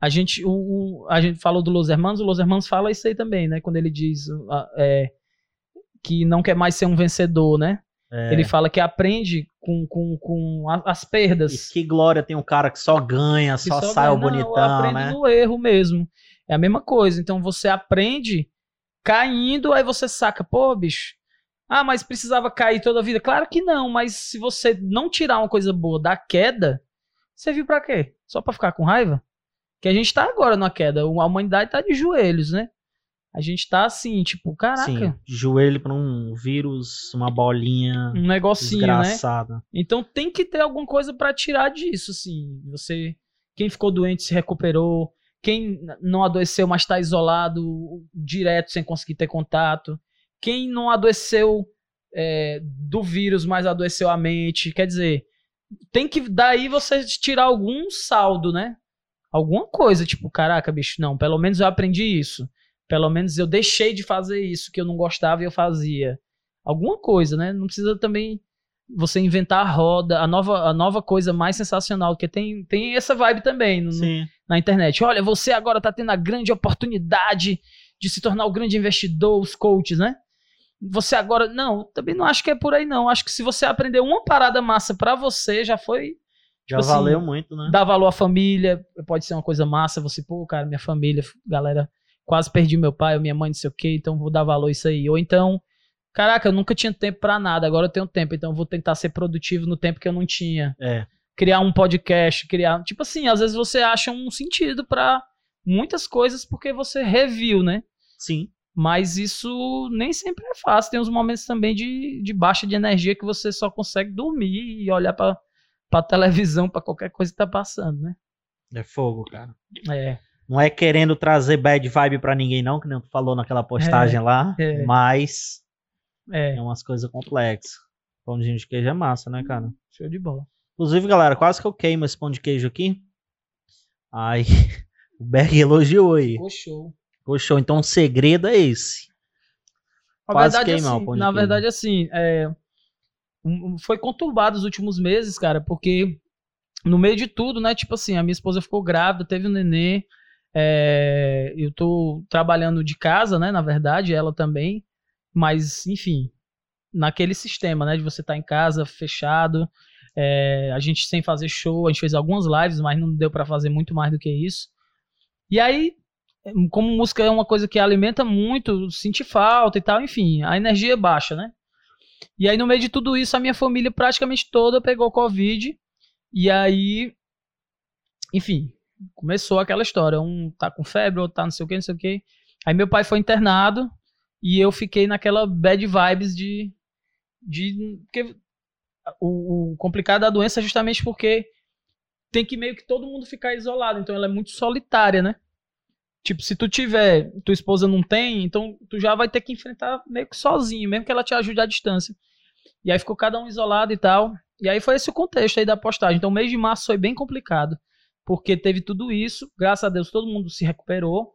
A gente, o, o- a gente falou do Los Hermanos, o Los Hermanos fala isso aí também, né? Quando ele diz ah, é, que não quer mais ser um vencedor, né? É, Ele fala que aprende com, com, com as perdas. E que glória tem um cara que só ganha, que só, sai o ganha. Bonitão, aprende né? no erro mesmo. É a mesma coisa. Então você aprende caindo, aí você saca, pô, bicho. Ah, mas precisava cair toda a vida? Claro que não, mas se você não tirar uma coisa boa da queda, você viu pra quê? Só pra ficar com raiva? Que a gente tá agora na queda, a humanidade tá de joelhos, né? A gente tá assim, tipo, caraca, Sim, joelho pra um vírus, uma bolinha um negocinho, né? desgraçada. Então tem que ter alguma coisa pra tirar disso, assim. Você, quem ficou doente se recuperou, quem não adoeceu, mas está isolado direto sem conseguir ter contato, quem não adoeceu é, do vírus, mas adoeceu a mente, quer dizer, tem que daí você tirar algum saldo, né? Alguma coisa, tipo, caraca, bicho, não, pelo menos eu aprendi isso. Pelo menos eu deixei de fazer isso que eu não gostava e eu fazia. Alguma coisa, né? Não precisa também você inventar a roda, a nova, a nova coisa mais sensacional, porque tem, tem essa vibe também no- na internet. Olha, você agora tá tendo a grande oportunidade de se tornar o grande investidor, os coaches, né? Você agora. Não, também não acho que é por aí, não. Acho que se você aprender uma parada massa pra você, já foi. Já Tipo assim, valeu muito, né? Dar valor à família, pode ser uma coisa massa. Você, pô, cara, minha família, galera, quase perdi meu pai, ou minha mãe, não sei o quê, então vou dar valor a isso aí. Ou então, caraca, eu nunca tinha tempo pra nada, agora eu tenho tempo, então eu vou tentar ser produtivo no tempo que eu não tinha É. criar um podcast, criar. Tipo assim, às vezes você acha um sentido pra muitas coisas porque você reviu, né? Sim. Mas isso nem sempre é fácil. Tem uns momentos também de, de baixa de energia que você só consegue dormir e olhar pra, pra televisão, pra qualquer coisa que tá passando, né? É fogo, cara. É. Não é querendo trazer bad vibe pra ninguém, não, que nem tu falou naquela postagem lá. é. Mas É. é umas coisas complexas. Pãozinho de queijo é massa, né, cara? Show de bola. Inclusive, galera, quase que eu queimo esse pão de queijo aqui. Ai, o Berg elogiou aí. Ficou show. Poxa, então o segredo é esse. Na Quase verdade, queimar assim, o pão de na queijo. verdade, assim, é, foi conturbado os últimos meses, cara, porque no meio de tudo, né, tipo assim, a minha esposa ficou grávida, teve um nenê, é, eu tô trabalhando de casa, né, na verdade, ela também, mas, enfim, naquele sistema, né, de você estar em casa, fechado, é, a gente sem fazer show, a gente fez algumas lives, mas não deu pra fazer muito mais do que isso. E aí, como música é uma coisa que alimenta muito, sente falta e tal, enfim, a energia é baixa, né? E aí, no meio de tudo isso, a minha família praticamente toda pegou Covid. E aí, enfim, começou aquela história. Um tá com febre, outro tá não sei o que, não sei o que. Aí meu pai foi internado e eu fiquei naquela bad vibes de. de porque o, o complicado da doença é justamente porque tem que meio que todo mundo ficar isolado. Então ela é muito solitária, né? Tipo, se tu tiver, tua esposa não tem, então tu já vai ter que enfrentar meio que sozinho, mesmo que ela te ajude à distância. E aí ficou cada um isolado e tal. E aí foi esse o contexto aí da postagem. Então o mês de março foi bem complicado, porque teve tudo isso. Graças a Deus todo mundo se recuperou.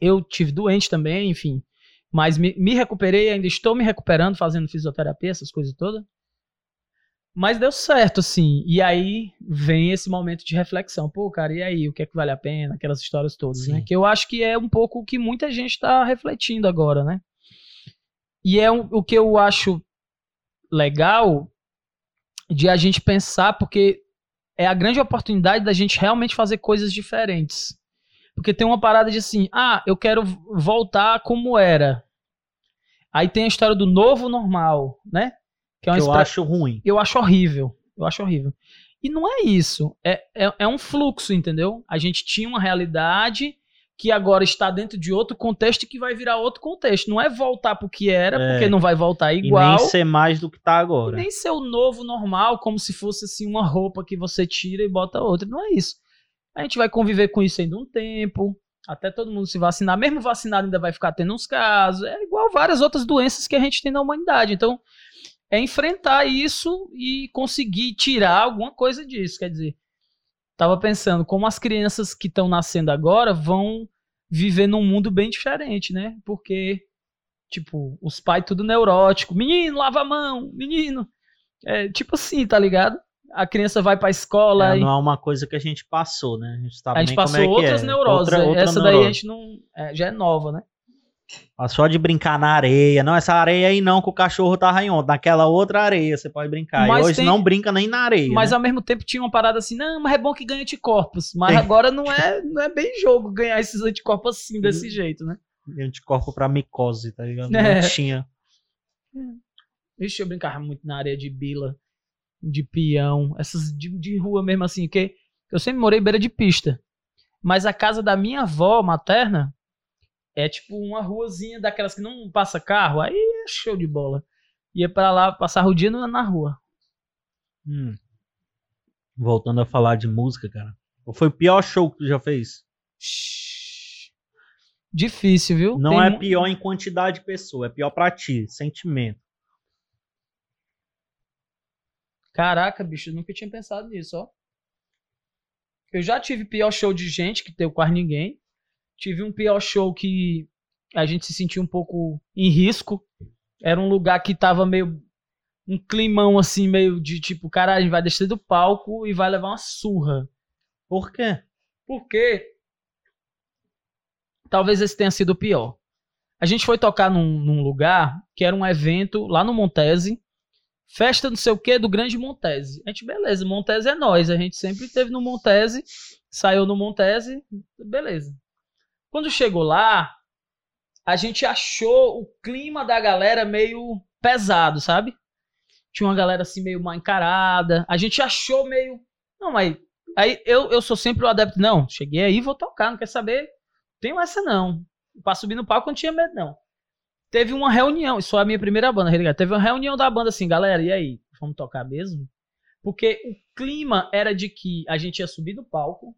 Eu tive doente também, enfim. Mas me, me recuperei, ainda estou me recuperando, fazendo fisioterapia, essas coisas todas. Mas deu certo, assim. E aí vem esse momento de reflexão. Pô, cara, e aí? O que é que vale a pena? Aquelas histórias todas, né? Sim. né? Que eu acho que é um pouco o que muita gente está refletindo agora, né? E é um, o que eu acho legal de a gente pensar, porque é a grande oportunidade da gente realmente fazer coisas diferentes. Porque tem uma parada de assim, ah, eu quero voltar como era. Aí tem a história do novo normal, né? Que, é que eu acho ruim. Eu acho horrível. Eu acho horrível. E não é isso. É, é, é um fluxo, entendeu? A gente tinha uma realidade que agora está dentro de outro contexto e que vai virar outro contexto. Não é voltar para o que era, é. porque não vai voltar igual. E nem ser mais do que está agora. nem ser o novo normal, como se fosse assim uma roupa que você tira e bota outra. Não é isso. A gente vai conviver com isso ainda um tempo, até todo mundo se vacinar. Mesmo vacinado ainda vai ficar tendo uns casos. É igual várias outras doenças que a gente tem na humanidade. Então, é enfrentar isso e conseguir tirar alguma coisa disso. Quer dizer, tava pensando como as crianças que estão nascendo agora vão viver num mundo bem diferente, né? Porque, tipo, os pais tudo neurótico. Menino, lava a mão, menino. É, tipo assim, tá ligado? A criança vai pra escola. É, e... Não é uma coisa que a gente passou, né? A gente, a gente passou é outras é. neuroses. Outra, outra Essa neurose. daí a gente não. É, já é nova, né? Só de brincar na areia. Não, essa areia aí não, que o cachorro tá ontem. Naquela outra areia você pode brincar. Mas e hoje tem... não brinca nem na areia. Mas né? ao mesmo tempo tinha uma parada assim, não, mas é bom que ganha anticorpos. Mas agora não é, não é bem jogo ganhar esses anticorpos assim, desse jeito, né? Anticorpo pra micose, tá ligado? É. Não tinha. Vixe, eu brincava muito na areia de bila, de peão, essas de, de rua mesmo assim, que eu sempre morei beira de pista. Mas a casa da minha avó materna é tipo uma ruazinha daquelas que não passa carro, aí é show de bola. Ia para lá passar o dia na rua. Hum. Voltando a falar de música, cara. Qual foi o pior show que tu já fez? Difícil, viu? Não Tem é pior em quantidade de pessoa, é pior pra ti, sentimento. Caraca, bicho, eu nunca tinha pensado nisso, ó. Eu já tive pior show de gente, que deu quase ninguém. Tive um pior show que a gente se sentiu um pouco em risco. Era um lugar que tava meio. Um climão assim, meio de tipo, cara, a gente vai descer do palco e vai levar uma surra. Por quê? Porque. Talvez esse tenha sido o pior. A gente foi tocar num, num lugar que era um evento lá no Montese. Festa não sei o que do Grande Montese. A gente, beleza, Montese é nós. A gente sempre teve no Montese, saiu no Montese, beleza. Quando chegou lá, a gente achou o clima da galera meio pesado, sabe? Tinha uma galera assim meio mal encarada. A gente achou meio. Não, mas. Aí eu, eu sou sempre o adepto. Não, cheguei aí, vou tocar, não quer saber. Tenho essa não. Pra subir no palco não tinha medo, não. Teve uma reunião, isso foi a minha primeira banda, tá? Teve uma reunião da banda assim, galera, e aí? Vamos tocar mesmo? Porque o clima era de que a gente ia subir no palco,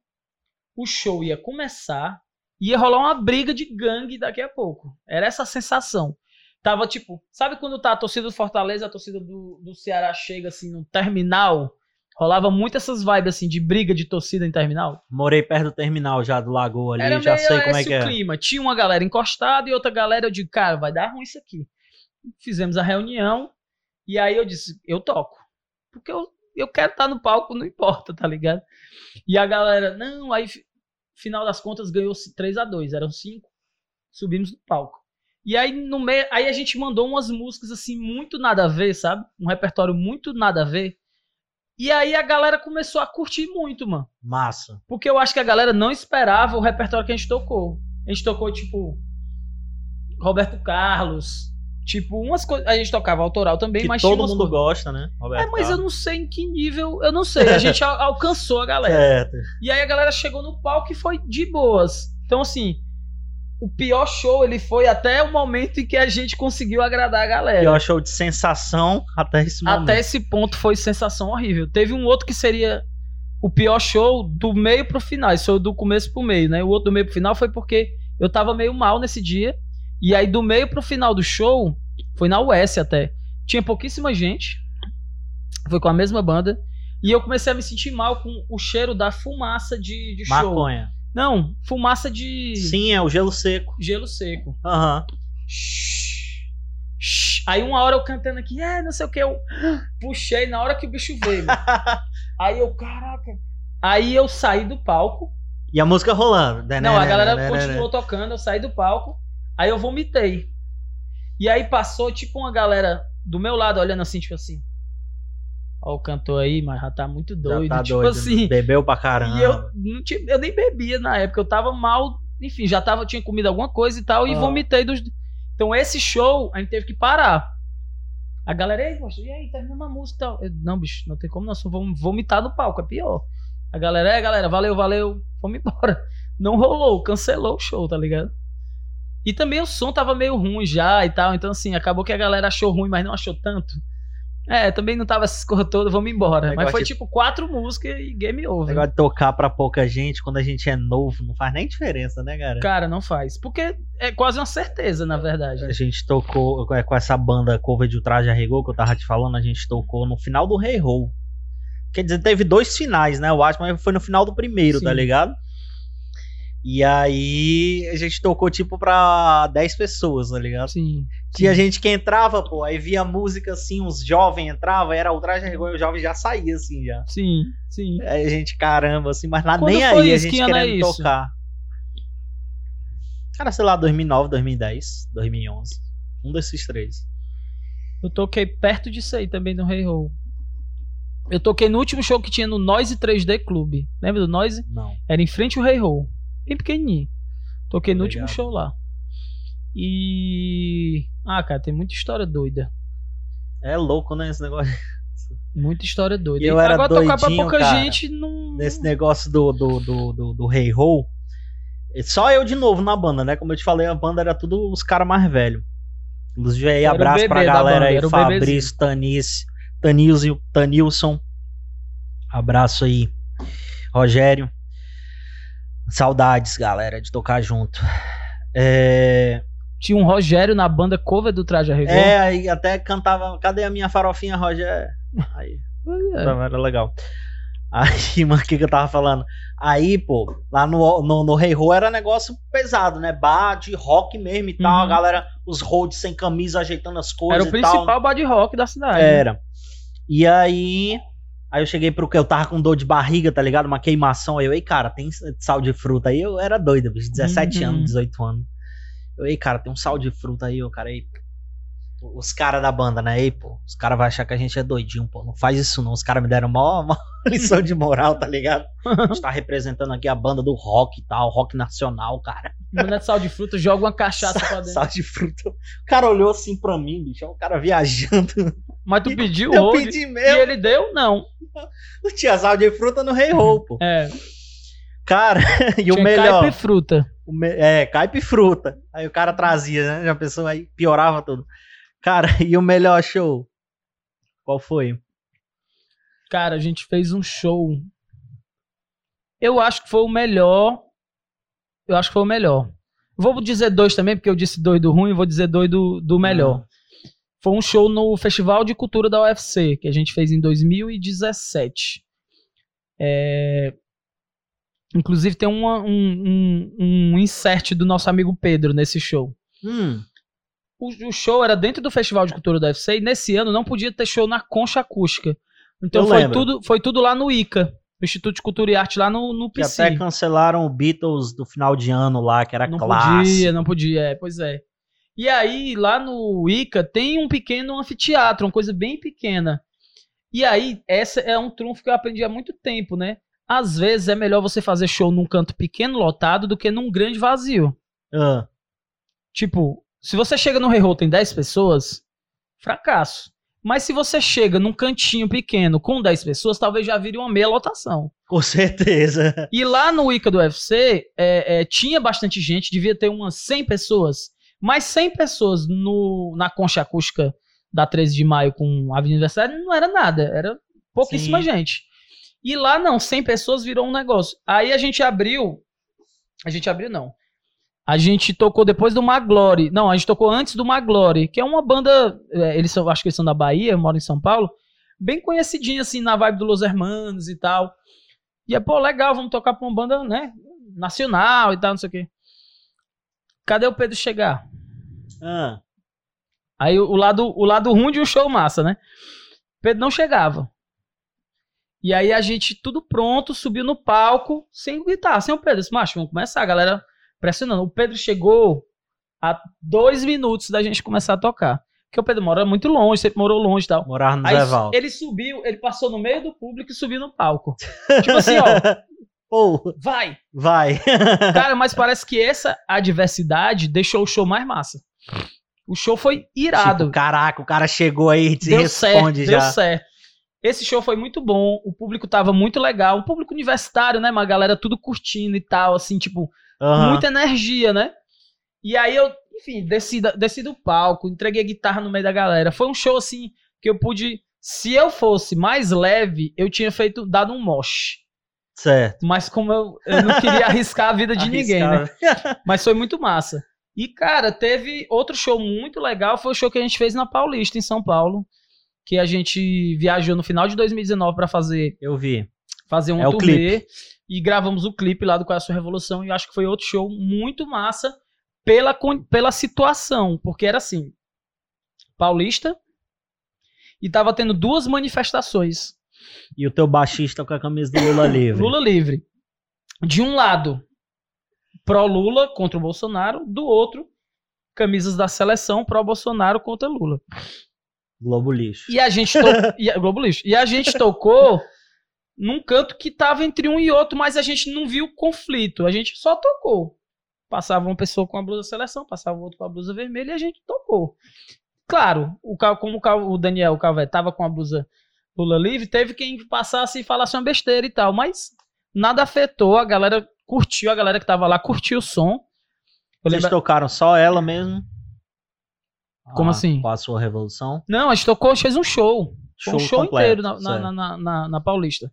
o show ia começar, ia rolar uma briga de gangue daqui a pouco. Era essa a sensação. Tava tipo, sabe quando tá a torcida do Fortaleza, a torcida do, do Ceará chega assim no terminal? Rolava muito essas vibes assim de briga de torcida em terminal. Morei perto do terminal já do Lagoa ali, Era já sei como é que é. clima. Tinha uma galera encostada e outra galera eu digo, cara, vai dar ruim isso aqui. Fizemos a reunião e aí eu disse, eu toco. Porque eu, eu quero estar no palco, não importa, tá ligado? E a galera, não, aí final das contas ganhou 3 a 2 eram 5. Subimos no palco. E aí no meio, aí a gente mandou umas músicas assim muito nada a ver, sabe? Um repertório muito nada a ver. E aí a galera começou a curtir muito, mano. Massa. Porque eu acho que a galera não esperava o repertório que a gente tocou. A gente tocou tipo Roberto Carlos, Tipo, umas coisas. A gente tocava autoral também, que mas todo mundo coisas... gosta, né? Roberto é, mas eu não sei em que nível. Eu não sei. A gente alcançou a galera. Certo. E aí a galera chegou no palco e foi de boas. Então, assim, o pior show ele foi até o momento em que a gente conseguiu agradar a galera. Pior show de sensação até esse momento. Até esse ponto foi sensação horrível. Teve um outro que seria o pior show do meio pro final. Isso foi do começo pro meio, né? O outro do meio pro final foi porque eu tava meio mal nesse dia. E aí, do meio pro final do show, foi na US até. tinha pouquíssima gente. Foi com a mesma banda. E eu comecei a me sentir mal com o cheiro da fumaça de, de show. Maconha. Não, fumaça de Sim, é o gelo seco. gelo seco. Aham. Shhh. Aí uma hora eu cantando aqui, é, não sei o que, eu puxei na hora que o bicho veio. Aí eu, caraca. Aí eu saí do palco. E a música rolando. Não, a galera continuou tocando, eu saí do palco. Aí eu vomitei. E aí passou, tipo, uma galera do meu lado olhando assim, tipo assim. Ó, o cantor aí, mas já tá muito doido. Já tá tipo doido. assim. Bebeu pra caramba. E eu, não tinha, eu nem bebia na época, eu tava mal, enfim, já tava, tinha comido alguma coisa e tal, e Ah. vomitei dos. Então esse show a gente teve que parar. A galera, ei, moço, e aí, termina uma música e tal. Eu, não, bicho, não tem como não, só vou vomitar no palco, é pior. A galera, é, galera, valeu, valeu, vamos embora. Não rolou, cancelou o show, tá ligado? E também o som tava meio ruim já e tal, então assim, acabou que a galera achou ruim, mas não achou tanto. É, também não tava essas coisas todas, vamos embora. Mas foi de- tipo quatro músicas e game over. de tocar pra pouca gente quando a gente é novo não faz nem diferença, né, cara? Cara, não faz. Porque é quase uma certeza, na verdade. A gente tocou é, com essa banda cover de O Traje a Rigor que eu tava te falando, a gente tocou no final do Rei Roll. Quer dizer, teve dois finais, né? Eu acho, mas foi no final do primeiro, Sim. tá ligado? E aí a gente tocou tipo pra 10 pessoas, tá ligado? Sim. Tinha gente que entrava, pô, aí via música assim, os jovens entravam, era o traje a rigor e o jovem já saía assim já. Sim, sim. Aí a gente, caramba, assim, mas lá Quando nem aí a gente é querendo isso? tocar. Cara, sei lá, 2009, 2010, 2011. Um desses três. Eu toquei perto disso aí também no Rei Roll. Eu toquei no último show que tinha no Noise 3D Club. Lembra do Noise? Não. Era em frente ao Rei Roll. Bem pequenininho. Toquei no Legal. último show lá. E. Ah, cara, tem muita história doida. É louco, né, esse negócio. Muita história doida. E eu era Agora tocar pra doidinho, pouca cara, gente não. Nesse negócio do, do, do, do, do Rei Roll. Só eu de novo na banda, né? Como eu te falei, a banda era tudo os caras mais velhos. Inclusive aí, abraço pra galera banda, aí, Fabrício, Tanis, Tanilson. Abraço aí, Rogério. Saudades, galera, de tocar junto. É, Tinha um Rogério na banda cover do Traje a Rigor. é aí até cantava. Cadê a minha farofinha, Rogério? Aí, É. Era legal. Aí, mano, o que, que eu tava falando? Aí, pô, lá no, no, no Rei Ho era negócio pesado, né? Bar de rock mesmo e tal. Uhum. A galera, os roads sem camisa, ajeitando as Era coisas o e principal tal. body rock da cidade. né? Era. E aí. Aí eu cheguei pro que eu tava com dor de barriga, tá ligado? Uma queimação. Aí eu, ei, cara, tem sal de fruta aí? Eu era doido, bicho. 17 Uhum. anos, 18 anos. Eu, ei, cara, tem um sal de fruta aí, o cara aí. Os caras da banda, né? Ei, pô, os caras vão achar que a gente é doidinho, pô. Não faz isso não. Os caras me deram mó, mó lição de moral, tá ligado? A gente tá representando aqui a banda do rock e tal, rock nacional, cara. Não é sal de fruta, joga uma cachaça pra dentro. Sal de fruta. O cara olhou assim pra mim, bicho. É um cara viajando. Mas tu pediu Eu pedi e mesmo. ele deu? Não. Não tinha sal de fruta no Rei pô. É, Cara, e o tinha melhor. caipa e fruta. o me- É, caipe e fruta. Aí o cara trazia, né? Já pensou aí, piorava tudo. Cara, e o melhor show? Qual foi? Cara, a gente fez um show. Eu acho que foi o melhor. Eu acho que foi o melhor. Vou dizer dois também, porque eu disse dois do ruim, vou dizer dois do, do melhor. Foi um show no Festival de Cultura da UFC, que a gente fez em 2017. É, Inclusive tem uma- um, um, um insert do nosso amigo Pedro nesse show. Hum, O, o show era dentro do Festival de Cultura da UFC e nesse ano não podia ter show na Concha Acústica. Então Eu foi lembro. tudo, foi tudo lá no ICA, Instituto de Cultura e Arte, lá no, no que PC. até cancelaram o Beatles do final de ano lá, que era não clássico. podia, não podia, é, pois é. E aí, lá no ICA, tem um pequeno anfiteatro, uma coisa bem pequena. E aí, essa é um trunfo que eu aprendi há muito tempo, né? Às vezes é melhor você fazer show num canto pequeno lotado do que num grande vazio. Ah, Tipo, se você chega no Rei tem 10 pessoas, fracasso. Mas se você chega num cantinho pequeno com 10 pessoas, talvez já vire uma meia lotação. com certeza. E lá no Ica do UFC, é, é, tinha bastante gente, devia ter umas 100 pessoas. Mas 100 pessoas no, na concha acústica da 13 de maio com a Avenida Universidade não era nada, era pouquíssima Sim. gente. E lá não, 100 pessoas virou um negócio. Aí a gente abriu, a gente abriu não. A gente tocou depois do Maglore. Não, a gente tocou antes do Maglore, que é uma banda. é, eles são, acho que eles são da Bahia, moram em São Paulo. Bem conhecidinha, assim, na vibe do Los Hermanos e tal. E é, pô, legal, vamos tocar pra uma banda, né? Nacional e tal, não sei o quê. Cadê o Pedro chegar? Ah, Aí o, lado, o lado ruim de um show massa, né? Pedro não chegava. E aí a gente, tudo pronto, subiu no palco, sem guitarra, sem o Pedro. Disse, macho, vamos começar, a galera pressionando. O Pedro chegou a dois minutos da gente começar a tocar. Porque o Pedro mora muito longe, sempre morou longe e tal. morar no Aí ele subiu, ele passou no meio do público e subiu no palco. tipo assim, ó, Pô, vai! vai. Cara, mas parece que essa adversidade deixou o show mais massa. O show foi irado. Tipo, caraca, o cara chegou aí e te deu responde certo, já. deu certo. Esse show foi muito bom, o público tava muito legal, um público universitário, né, uma galera tudo curtindo e tal, assim, tipo, Aham. muita energia, né? E aí eu, enfim, desci, desci do palco, entreguei a guitarra no meio da galera. Foi um show, assim, que eu pude, se eu fosse mais leve, eu tinha feito, dado um mosh. Certo. Mas como eu, eu não queria arriscar a vida de ninguém, né? Mas foi muito massa. E, cara, teve outro show muito legal, foi o show que a gente fez na Paulista, em São Paulo. Que a gente viajou no final de 2019 pra fazer, Eu vi. Fazer um É turnê. E gravamos o clipe lá do Qual é a Sua Revolução. E eu acho que foi outro show muito massa pela, pela situação. Porque era assim: Paulista. E tava tendo duas manifestações. E o teu baixista com a camisa do Lula livre. Lula livre. De um lado, pró-Lula contra o Bolsonaro, do outro, camisas da seleção pró-Bolsonaro contra Lula. Globo lixo. E a gente to... e a... Globo lixo. E a gente tocou num canto que tava entre um e outro, mas a gente não viu conflito, a gente só tocou. Passava uma pessoa com a blusa seleção, passava outro com a blusa vermelha e a gente tocou. Claro, o como o Daniel o Calvé tava com a blusa Lula livre, teve quem passasse e falasse uma besteira e tal, mas nada afetou, a galera curtiu, a galera que tava lá curtiu o som. Eu Vocês lembro- tocaram só ela mesmo? Como Ah, assim? Com a sua revolução? Não, a gente tocou, fez um show. Foi um show completo, inteiro na, na, na- na- na Paulista.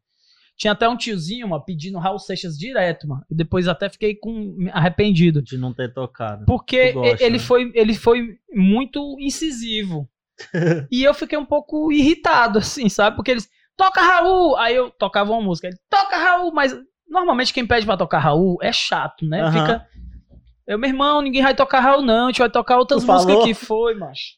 Tinha até um tiozinho, mano, pedindo Raul Seixas direto, mano. E depois até fiquei com arrependido. De não ter tocado. Porque gosta, ele, né? foi, ele foi muito incisivo. e eu fiquei um pouco irritado, assim, sabe? Porque eles. Toca Raul! Aí eu tocava uma música. Ele, toca Raul! Mas normalmente quem pede pra tocar Raul é chato, né? Fica. Eu, meu irmão, ninguém vai tocar Raul, não. A gente vai tocar outras Tu músicas falou? que foi, macho.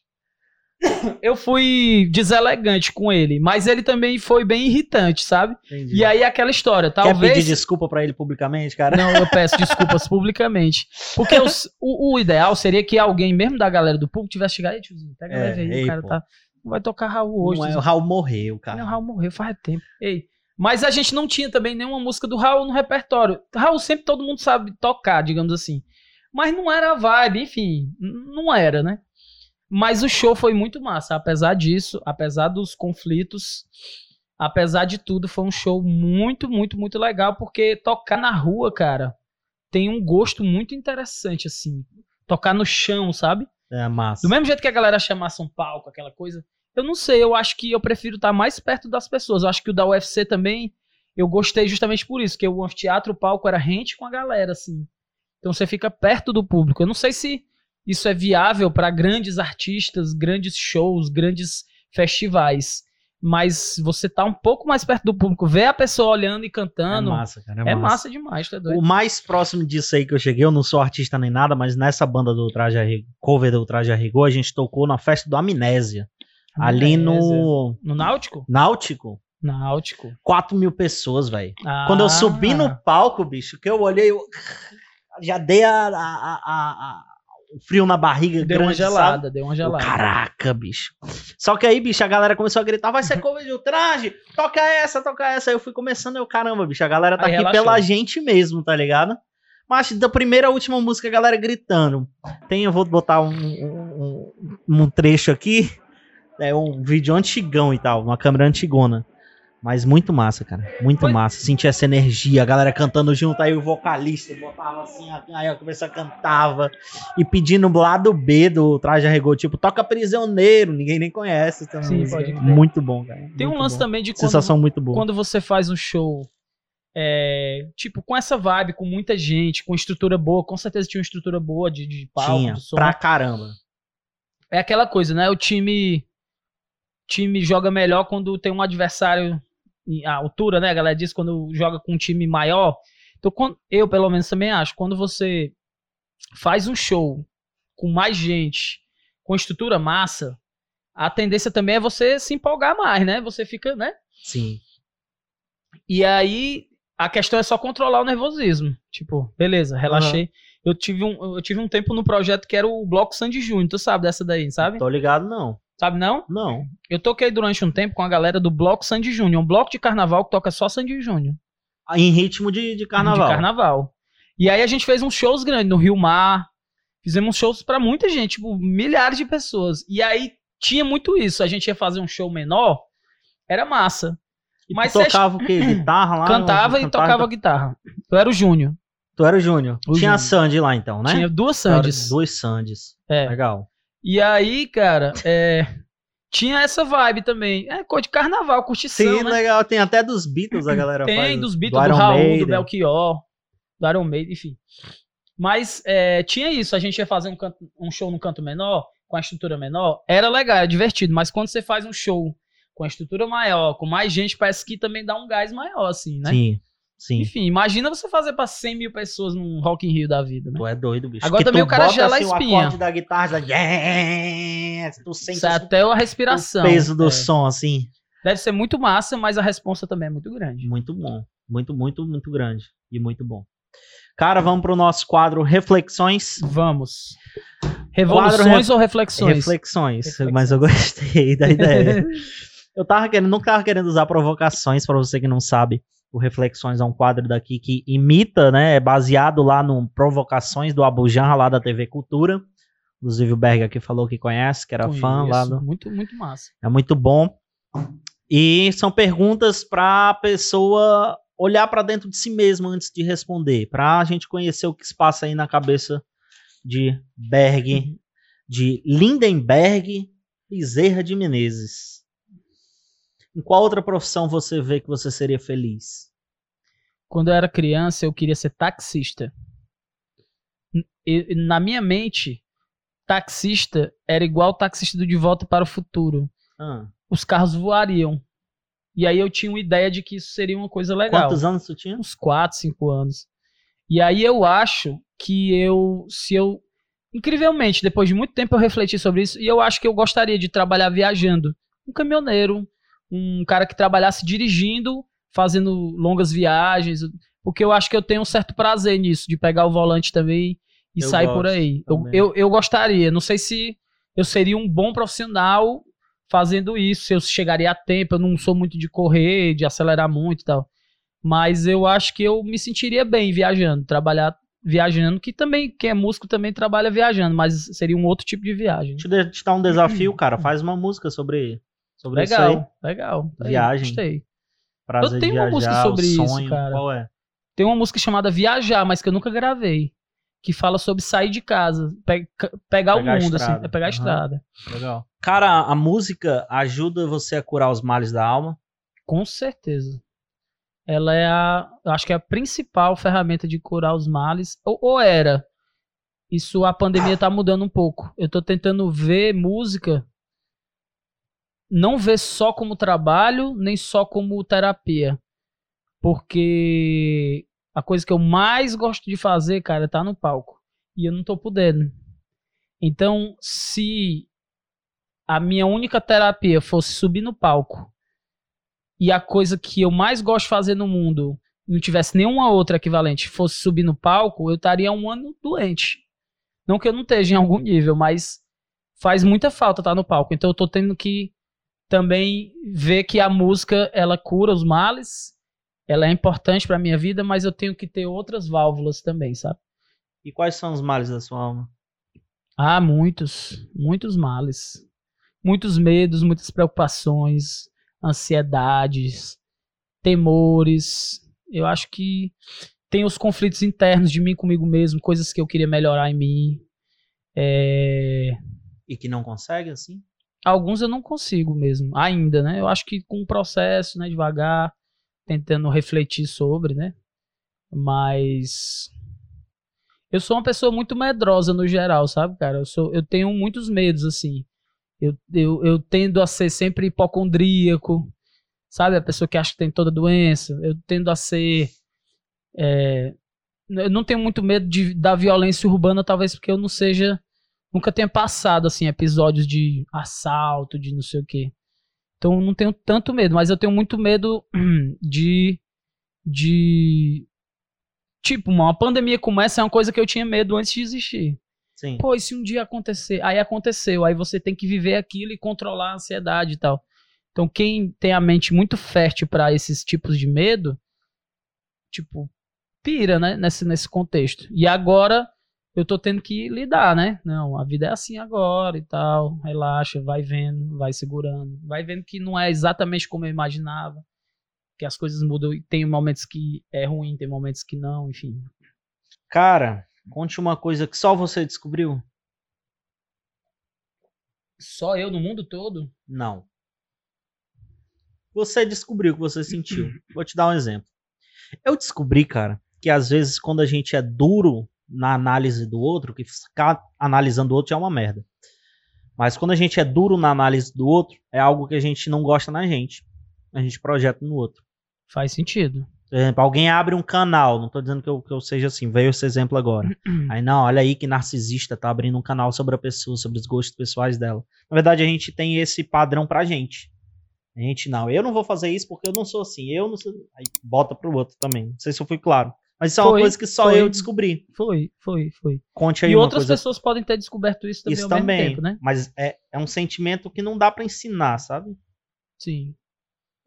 Eu fui deselegante com ele, mas ele também foi bem irritante, sabe? Entendi. E aí aquela história, Quer talvez. pedir desculpa pra ele publicamente, cara? Não, eu peço desculpas publicamente. Porque os- o, o ideal seria que alguém, mesmo da galera do público, tivesse chegado aí, tiozinho, pega É, leve aí, ei, o cara pô. tá. Não vai tocar Raul hoje. Não é, o. Raul morreu, cara. Não, o Raul morreu faz tempo. Ei. Mas a gente não tinha também nenhuma música do Raul no repertório. Raul sempre todo mundo sabe tocar, digamos assim. Mas não era a vibe, enfim, não era, né? Mas o show foi muito massa, apesar disso, apesar dos conflitos, apesar de tudo, foi um show muito, muito, muito legal, porque tocar na rua, cara, tem um gosto muito interessante, assim. Tocar no chão, sabe? É massa. Do mesmo jeito que a galera chamasse um palco, aquela coisa. Eu não sei, eu acho que eu prefiro estar mais perto das pessoas. Eu acho que o da UFC também, eu gostei justamente por isso, que o anfiteatro, o palco era rente com a galera, assim. Então você fica perto do público. Eu não sei se isso é viável para grandes artistas, grandes shows, grandes festivais. Mas você tá um pouco mais perto do público, ver a pessoa olhando e É cantando. massa, cara. É massa demais, tá doido? O mais próximo disso aí que eu cheguei, eu não sou artista nem nada, mas nessa banda do Traje a Rigor, cover do Traje a Rigor, a gente tocou na festa do Amnésia. Ali no No Náutico? Náutico. Náutico. 4 mil pessoas, velho. Ah. Quando eu subi no palco, bicho, que eu olhei, eu já dei a, a- a- a- frio na barriga Deu uma grande, sabe? gelada, deu uma Eu, gelada. Caraca, bicho. Só que aí, bicho, a galera começou a gritar: vai ser cover do traje, toca essa, toca essa. Aí eu fui começando, eu, caramba, bicho, a galera tá Aí aqui relaxou. pela gente mesmo, tá ligado? Mas da primeira à última música, a galera gritando. Tem, eu vou botar um, um, um- um trecho aqui. É um vídeo antigão e tal, uma câmera antigona. Mas muito massa, cara. Muito Foi- massa. Sentir essa energia, a galera cantando junto, aí o vocalista botava assim, aí a cantava. E pedindo lado B do Traje a Rigor, tipo, toca prisioneiro, ninguém nem conhece essa Sim. Muito bom, cara. Tem um muito lance bom. também de quando, Sensação muito boa. quando você faz um show é, tipo, com essa vibe, com muita gente, com estrutura boa, com certeza tinha uma estrutura boa de, de palco, Tinha, de som. pra caramba. É aquela coisa, né? O time time joga melhor quando tem um adversário em altura, né? A galera diz quando joga com um time maior. Então, quando- eu pelo menos também acho, quando você faz um show com mais gente, com estrutura massa, a tendência também é você se empolgar mais, né? Você fica, né? Sim. E aí a questão é só controlar o nervosismo. Tipo, beleza, relaxei. Eu tive um eu tive um tempo no projeto que era o Bloco Sandy Júnior, tu sabe dessa daí, sabe? Tô ligado, não. Sabe não? Não. Eu toquei durante um tempo com a galera do Bloco Sandy Júnior, um bloco de carnaval que toca só Sandy Júnior. Em ritmo de, de carnaval. De carnaval. E aí a gente fez uns shows grandes no Rio Mar. Fizemos shows pra muita gente, tipo, milhares de pessoas. E aí tinha muito isso. A gente ia fazer um show menor, era massa. E tu Mas tocava o quê? Guitarra lá? Cantava e tocava guitarra. Eu era o Júnior. Tu era o Júnior. Tinha a Júnior. Sandy lá então, né? Tinha duas Era Sandes. Dois Sandys. É. Legal. E aí, cara, é, tinha essa vibe também. É coisa de carnaval, curtição, Sim, né? legal. Tem até dos Beatles a galera faz. Tem dos Beatles, do, Iron Raul, Maiden. do Belchior, do Iron Maiden, enfim. Mas é, tinha isso, a gente ia fazer um, canto- um show no canto menor, com a estrutura menor, era legal, era divertido, mas quando você faz um show com a estrutura maior, com mais gente, parece que também dá um gás maior, assim, né? Sim, sim. Enfim, imagina você fazer pra 100 mil pessoas num Rock in Rio da vida, né? Tu é doido, bicho. Agora Que também o cara gela a assim, espinha. O da guitarra, yes, tu sente Isso é assim, até a respiração. o peso do é. som, assim. Deve ser muito massa, mas a resposta também é muito grande. Muito bom. Muito, muito, muito grande. E muito bom. Cara, vamos pro nosso quadro Reflexões. Vamos. Revoluções Quadro ou reflexões? Reflexões. Reflexões. Mas eu gostei da ideia. Eu tava querendo, não tava querendo usar provocações, pra você que não sabe. O Reflexões é um quadro daqui que imita, né? É baseado lá no Provocações do Abu Janra, lá da TV Cultura. Inclusive o Berg aqui falou que conhece, que era fã lá do. Muito, muito massa. É muito bom. E são perguntas pra pessoa olhar pra dentro de si mesma antes de responder, Pra gente conhecer o que se passa aí na cabeça de Berg, de Lindenberg Bezerra de Menezes. Em qual outra profissão você vê que você seria feliz? Quando eu era criança, eu queria ser taxista. Na minha mente, taxista era igual taxista do De Volta para o Futuro. Ah, Os carros voariam. E aí eu tinha uma ideia de que isso seria uma coisa legal. quantos anos tu tinha? uns 4, 5 anos. E aí eu acho que eu, se eu, incrivelmente, depois de muito tempo eu refleti sobre isso, e eu acho que eu gostaria de trabalhar viajando. Um caminhoneiro, um cara que trabalhasse dirigindo, fazendo longas viagens, porque eu acho que eu tenho um certo prazer nisso, de pegar o volante também e Eu sair por aí. Eu, eu, eu gostaria, não sei se eu seria um bom profissional fazendo isso, se eu chegaria a tempo, eu não sou muito de correr, de acelerar muito e tal. Mas eu acho que eu me sentiria bem viajando, trabalhar viajando, que também, quem é músico também trabalha viajando, mas seria um outro tipo de viagem. Te, de- te dar um desafio, cara. Faz uma música sobre, sobre. Legal, legal. Aí, Viagem. Gostei. Prazer Eu tenho de uma viajar, música sobre o isso, sonho, cara. Qual é? Tem uma música chamada Viajar, mas que eu nunca gravei. Que fala sobre sair de casa, pe- pegar, Pegar o mundo, assim, é pegar a Aham. estrada. Legal. Cara, a música ajuda você a curar os males da alma? Com certeza. Ela é a, eu acho que é a principal ferramenta de curar os males, ou, ou era. Isso a pandemia tá mudando um pouco. Eu tô tentando ver música não ver só como trabalho, nem só como terapia. Porque a coisa que eu mais gosto de fazer, cara, é tá no palco. E eu não tô podendo. Então, se a minha única terapia fosse subir no palco e a coisa que eu mais gosto de fazer no mundo não tivesse nenhuma outra equivalente, fosse subir no palco, eu estaria um ano doente. Não que eu não esteja em algum nível, mas faz muita falta estar no palco. Então eu tô tendo que também ver que a música ela cura os males, ela é importante pra minha vida, mas eu tenho que ter outras válvulas também, sabe? E quais são os males da sua alma? Ah, muitos, muitos males. Muitos medos, muitas preocupações, ansiedades, temores. Eu acho que tem os conflitos internos de mim comigo mesmo, coisas que eu queria melhorar em mim. É, E que não consegue, assim? Alguns eu não consigo mesmo, ainda, né? Eu acho que com o processo, né, devagar, tentando refletir sobre, né? Mas eu sou uma pessoa muito medrosa no geral, sabe, cara? Eu, sou, eu tenho muitos medos, assim. Eu, eu, eu tendo a ser sempre hipocondríaco, sabe? A pessoa que acha que tem toda doença. Eu tendo a ser. É, eu não tenho muito medo de, da violência urbana, talvez porque eu não seja. Nunca tenha passado, assim, episódios de assalto, de não sei o quê. Então não tenho tanto medo, mas eu tenho muito medo de. de Tipo, uma pandemia como essa é uma coisa que eu tinha medo antes de existir. Sim. Pô, e se um dia acontecer? Aí aconteceu. Aí você tem que viver aquilo e controlar a ansiedade e tal. Então, quem tem a mente muito fértil para esses tipos de medo, tipo, pira, né? Nesse, nesse contexto. E agora eu tô tendo que lidar, né? Não, a vida é assim agora e tal. Relaxa, vai vendo, vai segurando. Vai vendo que não é exatamente como eu imaginava que as coisas mudam e tem momentos que é ruim, tem momentos que não, enfim. Cara, conte uma coisa que só você descobriu. Só eu no mundo todo? Não. Você descobriu o que você sentiu. Vou te dar um exemplo. Eu descobri, cara, que às vezes quando a gente é duro na análise do outro, que ficar analisando o outro é uma merda. Mas quando a gente é duro na análise do outro, é algo que a gente não gosta na gente. A gente projeta no outro. Faz sentido. Por exemplo, alguém abre um canal, não tô dizendo que eu, que eu seja assim, veio esse exemplo agora. aí, não, olha aí que narcisista tá abrindo um canal sobre a pessoa, sobre os gostos pessoais dela. Na verdade, a gente tem esse padrão pra gente. A gente, não, eu não vou fazer isso porque eu não sou assim, eu não sou. Aí bota pro outro também. Não sei se eu fui claro. Mas isso é uma coisa que só foi. eu descobri. Foi, foi, foi. Conte aí E outras coisa. pessoas podem ter descoberto isso também isso também. tempo, né? Mas é, é um sentimento que não dá pra ensinar, sabe? Sim.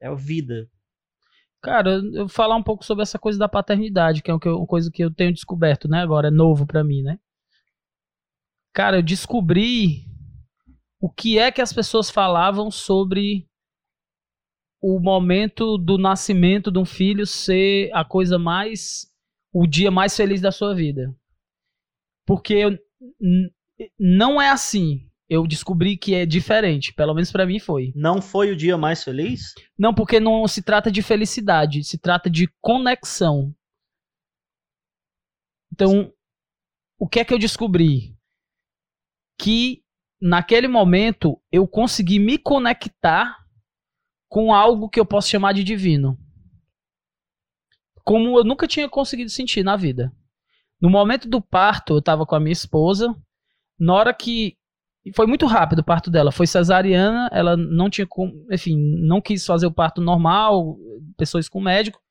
É a vida. Cara, eu vou falar um pouco sobre essa coisa da paternidade, que é uma coisa que eu tenho descoberto, né? Agora é novo pra mim, né? Cara, eu descobri o que é que as pessoas falavam sobre o momento do nascimento de um filho ser a coisa mais o dia mais feliz da sua vida. Porque eu- não é assim. Eu descobri que é diferente, pelo menos pra mim foi. Não foi o dia mais feliz? Não, porque não se trata de felicidade, se trata de conexão. Então, o que é que eu descobri? Que naquele momento eu consegui me conectar com algo que eu posso chamar de divino. Como eu nunca tinha conseguido sentir na vida. No momento do parto, eu estava com a minha esposa. Na hora que foi muito rápido o parto dela. Foi cesariana, ela não tinha enfim, não quis fazer o parto normal, pessoas com médico.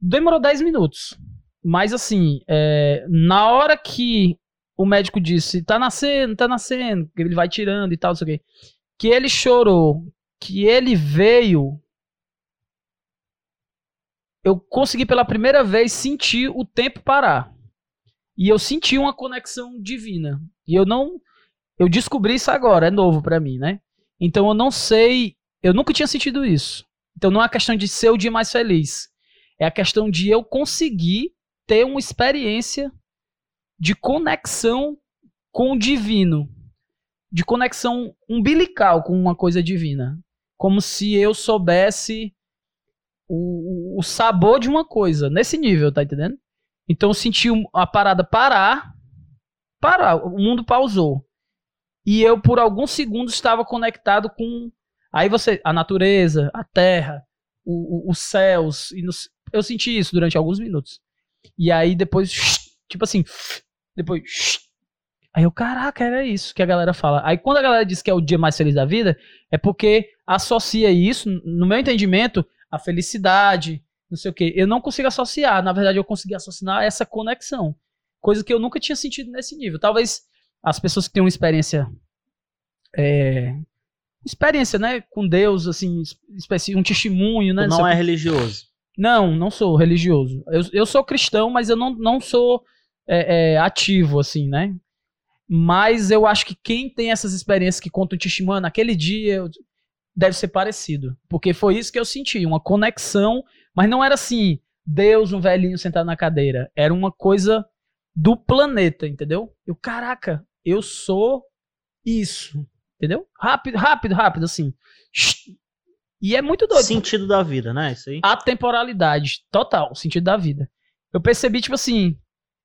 Demorou 10 minutos. Mas assim, é, na hora que o médico disse, tá nascendo, tá nascendo, ele vai tirando e tal, não sei o quê, que ele chorou, que ele veio, eu consegui pela primeira vez sentir o tempo parar. E eu senti uma conexão divina. E eu não eu descobri isso agora, é novo pra mim, né? Então eu não sei, eu nunca tinha sentido isso. Então não é a questão de ser o dia mais feliz. É a questão de eu conseguir ter uma experiência de conexão com o divino, de conexão umbilical com uma coisa divina, como se eu soubesse o, o- sabor de uma coisa, nesse nível, tá entendendo? Então eu senti a parada parar, parar, o mundo pausou. E eu por alguns segundos estava conectado com aí você a natureza a terra o- o- os céus e eu senti isso durante alguns minutos. E aí depois tipo assim depois aí eu caraca era isso que a galera fala. Aí quando a galera diz que é o dia mais feliz da vida é porque associa isso no meu entendimento a felicidade não sei o que eu não consigo associar na verdade eu consegui associar essa conexão coisa que eu nunca tinha sentido nesse nível talvez as pessoas que têm uma experiência é, experiência, né, com Deus, assim, um testemunho, né? Tu não é quê. religioso. Não, não sou religioso. Eu, eu sou cristão, mas eu não, não sou é, é, ativo, assim, né? Mas eu acho que quem tem essas experiências que conta o testemunho, naquele dia eu- deve ser parecido. Porque foi isso que eu senti, uma conexão, mas não era assim, Deus, um velhinho sentado na cadeira. Era uma coisa do planeta, entendeu? Eu, caraca, eu sou isso, entendeu? Rápido, rápido, rápido, assim. E é muito doido. Sentido da vida, né? Isso aí. A temporalidade, total, sentido da vida. Eu percebi, tipo assim.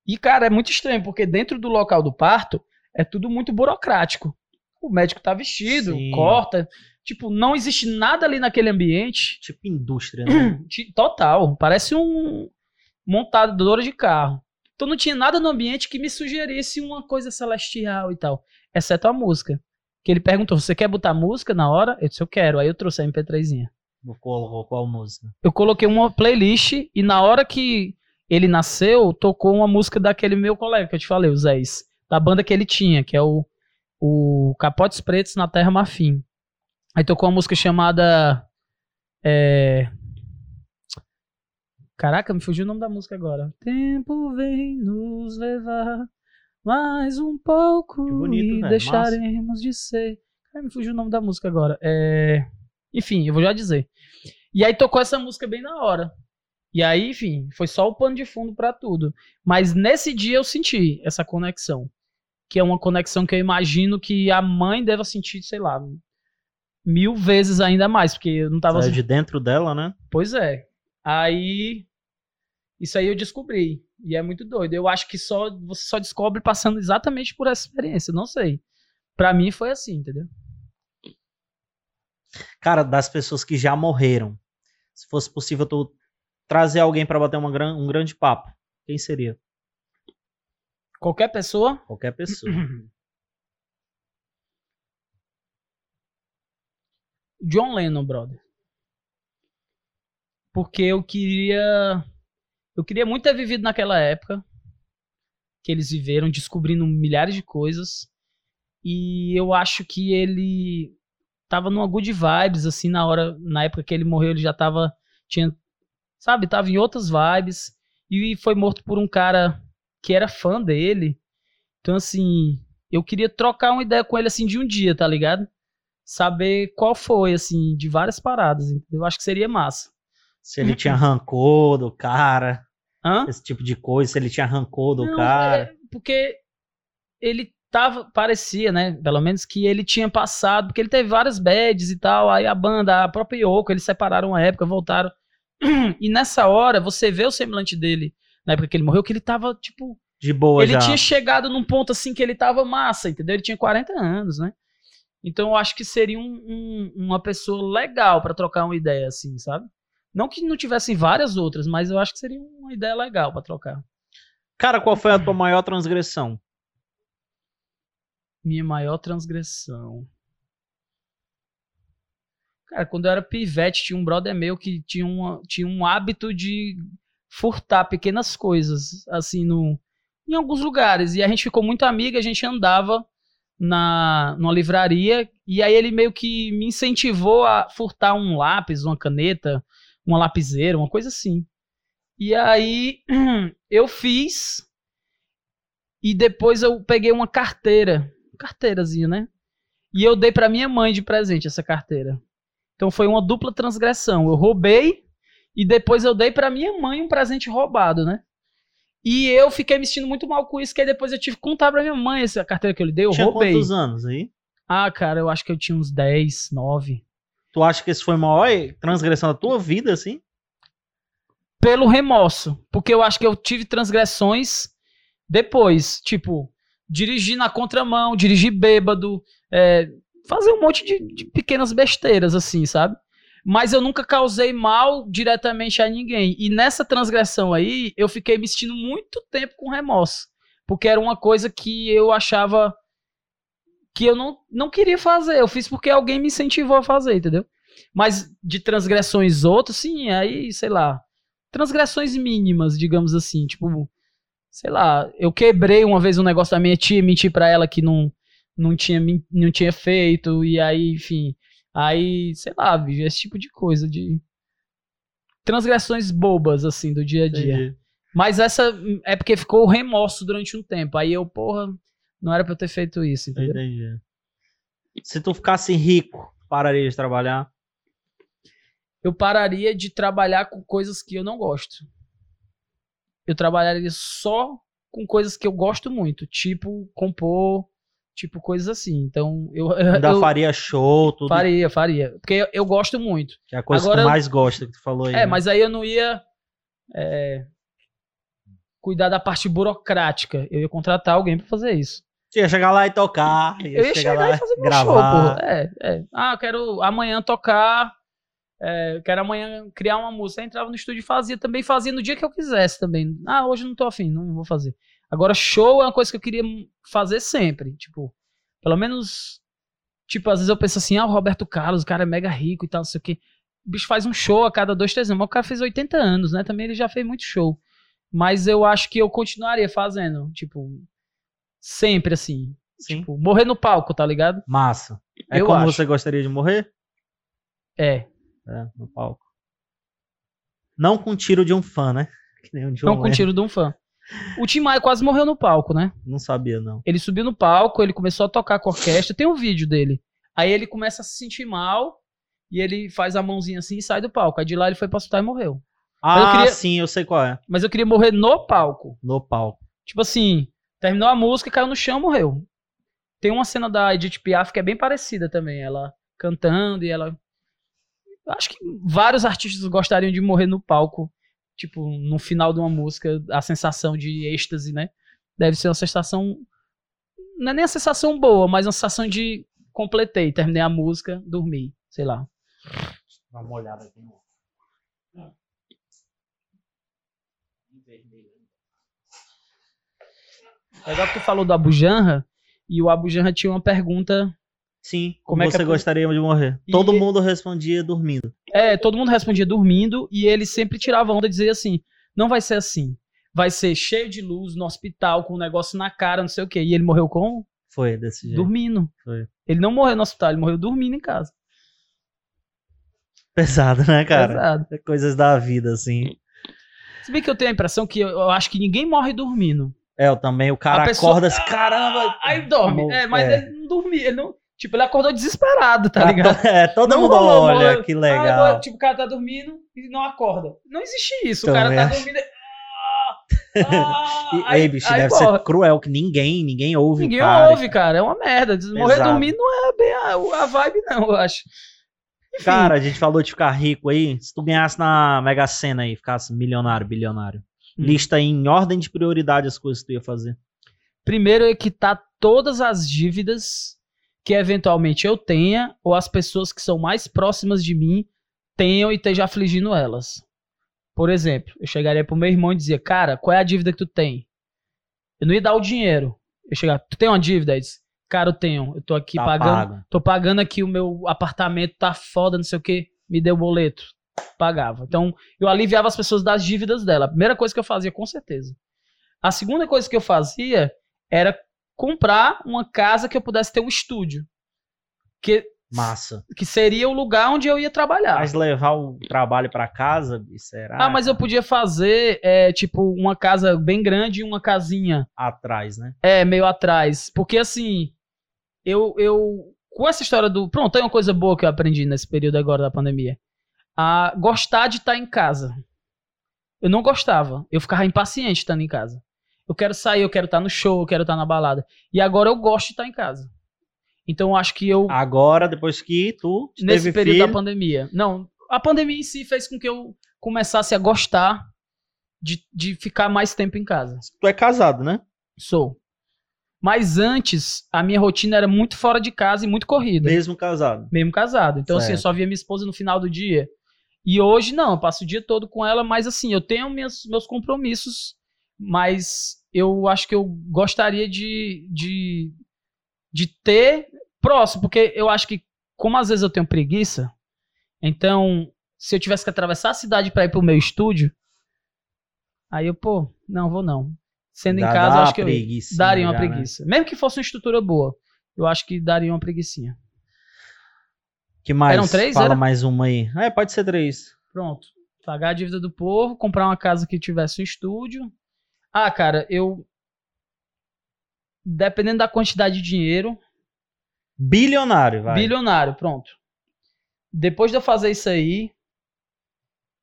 E, cara, é muito estranho, porque dentro do local do parto é tudo muito burocrático. O médico tá vestido, Sim. corta. Tipo, não existe nada ali naquele ambiente. Tipo indústria, né? Total. Parece um montador de carro. Então não tinha nada no ambiente que me sugerisse uma coisa celestial e tal. Exceto a música. Que ele perguntou: você quer botar música na hora? Eu disse, eu quero. Aí eu trouxe a MP3zinha. Vou colocar qual música? Eu coloquei uma playlist e na hora que ele nasceu, tocou uma música daquele meu colega que eu te falei, o Zéis. Da banda que ele tinha, que é o, o Capotes Pretos na Terra Marfim. Aí tocou uma música chamada. É... Caraca, me fugiu o nome da música agora. Tempo vem nos levar mais um pouco bonito, e velho, deixaremos de ser. Me fugiu o nome da música agora. É... Enfim, eu vou já dizer. E aí tocou essa música bem na hora. E aí, enfim, foi só o pano de fundo pra tudo. Mas nesse dia eu senti essa conexão. Que é uma conexão que eu imagino que a mãe deva sentir, sei lá, mil vezes ainda mais. Porque eu não tava. Saiu de dentro dela, né? Pois é. Aí. Isso aí eu descobri. E é muito doido. Eu acho que só você só descobre passando exatamente por essa experiência. Não sei. Pra mim foi assim, entendeu? Cara, das pessoas que já morreram. Se fosse possível tu trazer alguém pra bater gran- um grande papo, quem seria? Qualquer pessoa. Qualquer pessoa. John Lennon, brother. Porque eu queria. Eu queria muito ter vivido naquela época que eles viveram, descobrindo milhares de coisas. E eu acho que ele tava numa good vibes, assim, na hora, na época que ele morreu, ele já tava. Tinha. Sabe, tava em outras vibes. E foi morto por um cara que era fã dele. Então, assim, eu queria trocar uma ideia com ele, assim, de um dia, tá ligado? Saber qual foi, assim, de várias paradas. Eu acho que seria massa. Se ele tinha rancor do cara, Hã? esse tipo de coisa, se ele tinha rancor do Não, cara. é porque ele tava, parecia, né, pelo menos que ele tinha passado, porque ele teve várias bads e tal, aí a banda, a própria Yoko, eles separaram uma época, voltaram. E nessa hora, você vê o semblante dele, na época que ele morreu, que ele tava, tipo, De boa ele já. tinha chegado num ponto assim que ele tava massa, entendeu? Ele tinha 40 anos, né? Então eu acho que seria um- um- uma pessoa legal pra trocar uma ideia assim, sabe? Não que não tivessem várias outras, mas eu acho que seria uma ideia legal pra trocar. Cara, qual foi a tua maior transgressão? Minha maior transgressão. Cara, quando eu era pivete, tinha um brother meu que tinha, uma, tinha um hábito de furtar pequenas coisas, assim, no, em alguns lugares. E a gente ficou muito amigo, a gente andava na numa livraria, e aí ele meio que me incentivou a furtar um lápis, uma caneta, uma lapiseira, uma coisa assim. E aí eu fiz, e depois eu peguei uma carteira, carteirazinha, né? E eu dei pra minha mãe de presente essa carteira. Então foi uma dupla transgressão. Eu roubei e depois eu dei pra minha mãe um presente roubado, né? E eu fiquei me sentindo muito mal com isso, que aí depois eu tive que contar pra minha mãe essa carteira que eu lhe dei, eu tinha roubei. quantos anos aí? Ah, cara, eu acho que eu tinha uns 10, 9. Tu acha que esse foi a maior transgressão da tua vida, assim? Pelo remorso. Porque eu acho que eu tive transgressões depois. Tipo, dirigir na contramão, dirigir bêbado, é, fazer um monte de, de pequenas besteiras, assim, sabe? Mas eu nunca causei mal diretamente a ninguém. E nessa transgressão aí, eu fiquei me sentindo muito tempo com remorso. Porque era uma coisa que eu achava que eu não, não queria fazer. Eu fiz porque alguém me incentivou a fazer, entendeu? Mas de transgressões outras, sim, aí, sei lá. Transgressões mínimas, digamos assim. Tipo, sei lá, eu quebrei uma vez um negócio da minha tia, menti pra ela que não, não, tinha, não tinha feito, e aí, enfim. Aí, sei lá, esse tipo de coisa, de transgressões bobas, assim, do dia a dia. Entendi. Mas essa é porque ficou o remorso durante um tempo. Aí eu, porra, não era pra eu ter feito isso, entendeu? Entendi. Se tu ficasse rico, pararia de trabalhar. Eu pararia de trabalhar com coisas que eu não gosto. Eu trabalharia só com coisas que eu gosto muito, tipo compor, Tipo, coisas assim. Então, eu. eu Ainda eu faria show, tudo. faria, faria. Porque eu, eu gosto muito. Que é a coisa Agora que tu eu- mais gosta que tu falou aí. É, né? mas aí eu não ia é, cuidar da parte burocrática. Eu ia contratar alguém pra fazer isso. Ia chegar lá e tocar. Ia Eu ia chegar, chegar lá e fazer meu gravar. show, porra. É, é. Ah, eu quero amanhã tocar. é, quero amanhã criar uma música. Aí entrava no estúdio e fazia também, fazia no dia que eu quisesse também. Ah, hoje não tô afim, não vou fazer. Agora, show é uma coisa que eu queria fazer sempre. Tipo, pelo menos. Tipo, às vezes eu penso assim, ah, o Roberto Carlos, o cara é mega rico e tal, não sei o quê. O bicho faz um show a cada dois, três anos. Mas o cara fez 80 anos, né? Também ele já fez muito show. Mas eu acho que eu continuaria fazendo. Tipo, sempre assim. Sim. Tipo, morrer no palco, tá ligado? Massa. É Eu como acho. você gostaria de morrer? É. É, no palco. Não com tiro de um fã, né? Que nem John Não com tiro de um fã. O Tim Maia quase morreu no palco, né? Não sabia, não. Ele subiu no palco, ele começou a tocar com a orquestra, tem um vídeo dele. Aí ele começa a se sentir mal e ele faz a mãozinha assim e sai do palco. Aí de lá ele foi pro hospital e morreu. Ah, queria- sim, eu sei qual é. Mas eu queria morrer no palco. No palco. Tipo assim, terminou a música, caiu no chão, morreu. Tem uma cena da Edith Piaf que é bem parecida também, ela cantando e ela acho que vários artistas gostariam de morrer no palco, tipo, no final de uma música, a sensação de êxtase, né? Deve ser uma sensação não é nem a sensação boa, mas uma sensação de completei, terminei a música, dormi, sei lá. Dá uma olhada aqui no. Legal que tu falou do Abu Janra e o Abu Janra tinha uma pergunta Sim, Como como é que você é- gostaria de morrer? E- Todo mundo respondia dormindo. É, todo mundo respondia dormindo e ele sempre tirava onda e dizia assim: não vai ser assim. Vai ser cheio de luz no hospital, com um negócio na cara, não sei o quê. E ele morreu com? Foi desse jeito. Dormindo. Foi. Ele não morreu no hospital, ele morreu dormindo em casa. Pesado, né, cara? Pesado. É Coisas da vida, assim. Se bem que eu tenho a impressão que eu, eu acho que ninguém morre dormindo. É, eu também, o cara pessoa- acorda assim, caramba. Aí dorme. Amor, É, mas é. ele não dormia. Ele não, tipo, ele acordou desesperado, tá ligado? É, todo Não mundo rolou, olha, morreu. que Ah, legal. agora, tipo, o cara tá dormindo e não acorda. Não existe isso. O cara tá acho. dormindo. e- Ah, E, aí- ei, bicho, aí deve morre. ser cruel que ninguém, ninguém ouve Ninguém cara. ouve, cara. É uma merda. Morrer Pesado. dormindo não é bem a, a vibe, não, eu acho. Enfim, Cara, a gente falou de ficar rico aí. Se tu ganhasse na Mega Sena aí, ficasse milionário, bilionário. Hum. Lista aí em ordem de prioridade as coisas que tu ia fazer. primeiro é quitar todas as dívidas que eventualmente eu tenha ou as pessoas que são mais próximas de mim tenham e estejam afligindo elas. Por exemplo, eu chegaria pro meu irmão e dizia, cara, qual é a dívida que tu tem? Eu não ia dar o dinheiro. Eu chegar, tu tem uma dívida? Ele disse, cara, eu tenho. Eu tô aqui Tá pagando. pago. tô pagando aqui o meu apartamento, tá foda, não sei o que, me deu boleto. Pagava. Então, eu aliviava as pessoas das dívidas dela. A primeira coisa que eu fazia, com certeza. A segunda coisa que eu fazia era comprar uma casa que eu pudesse ter um estúdio. Que, Massa. que seria o lugar onde eu ia trabalhar. Mas levar o trabalho pra casa, será? Ah, mas eu podia fazer, é, tipo, uma casa bem grande e uma casinha Atrás, né? É, meio atrás. Porque assim, eu, eu. Com essa história do. Pronto, tem uma coisa boa que eu aprendi nesse período agora da pandemia. A gostar de estar em casa. Eu não gostava. Eu ficava impaciente estando em casa. Eu quero sair, eu quero estar no show, eu quero estar na balada. E agora eu gosto de estar em casa. Então eu acho que eu. Agora, depois que tu nesse período filho, da pandemia. Não, a pandemia em si fez com que eu começasse a gostar de, de ficar mais tempo em casa. tu é casado, né? Sou. Mas antes, a minha rotina era muito fora de casa e muito corrida. Mesmo casado. Mesmo casado. Então, assim, eu Certo. só via minha esposa no final do dia. E hoje, não, eu passo o dia todo com ela, mas assim, eu tenho minhas, meus compromissos, mas eu acho que eu gostaria de, de, de ter próximo, porque eu acho que, como às vezes eu tenho preguiça, então, se eu tivesse que atravessar a cidade para ir pro meu estúdio, aí eu, pô, não, vou não. Sendo em Dá- casa, eu uma acho que eu daria uma já, né? preguiça. Mesmo que fosse uma estrutura boa, eu acho que daria uma preguicinha. Que mais? Eram três, Fala era? mais uma aí. É, pode ser três. Pronto. Pagar a dívida do povo, comprar uma casa que tivesse um estúdio. Ah, cara, eu. Dependendo da quantidade de dinheiro, Bilionário, vai. bilionário, pronto. Depois de eu fazer isso aí,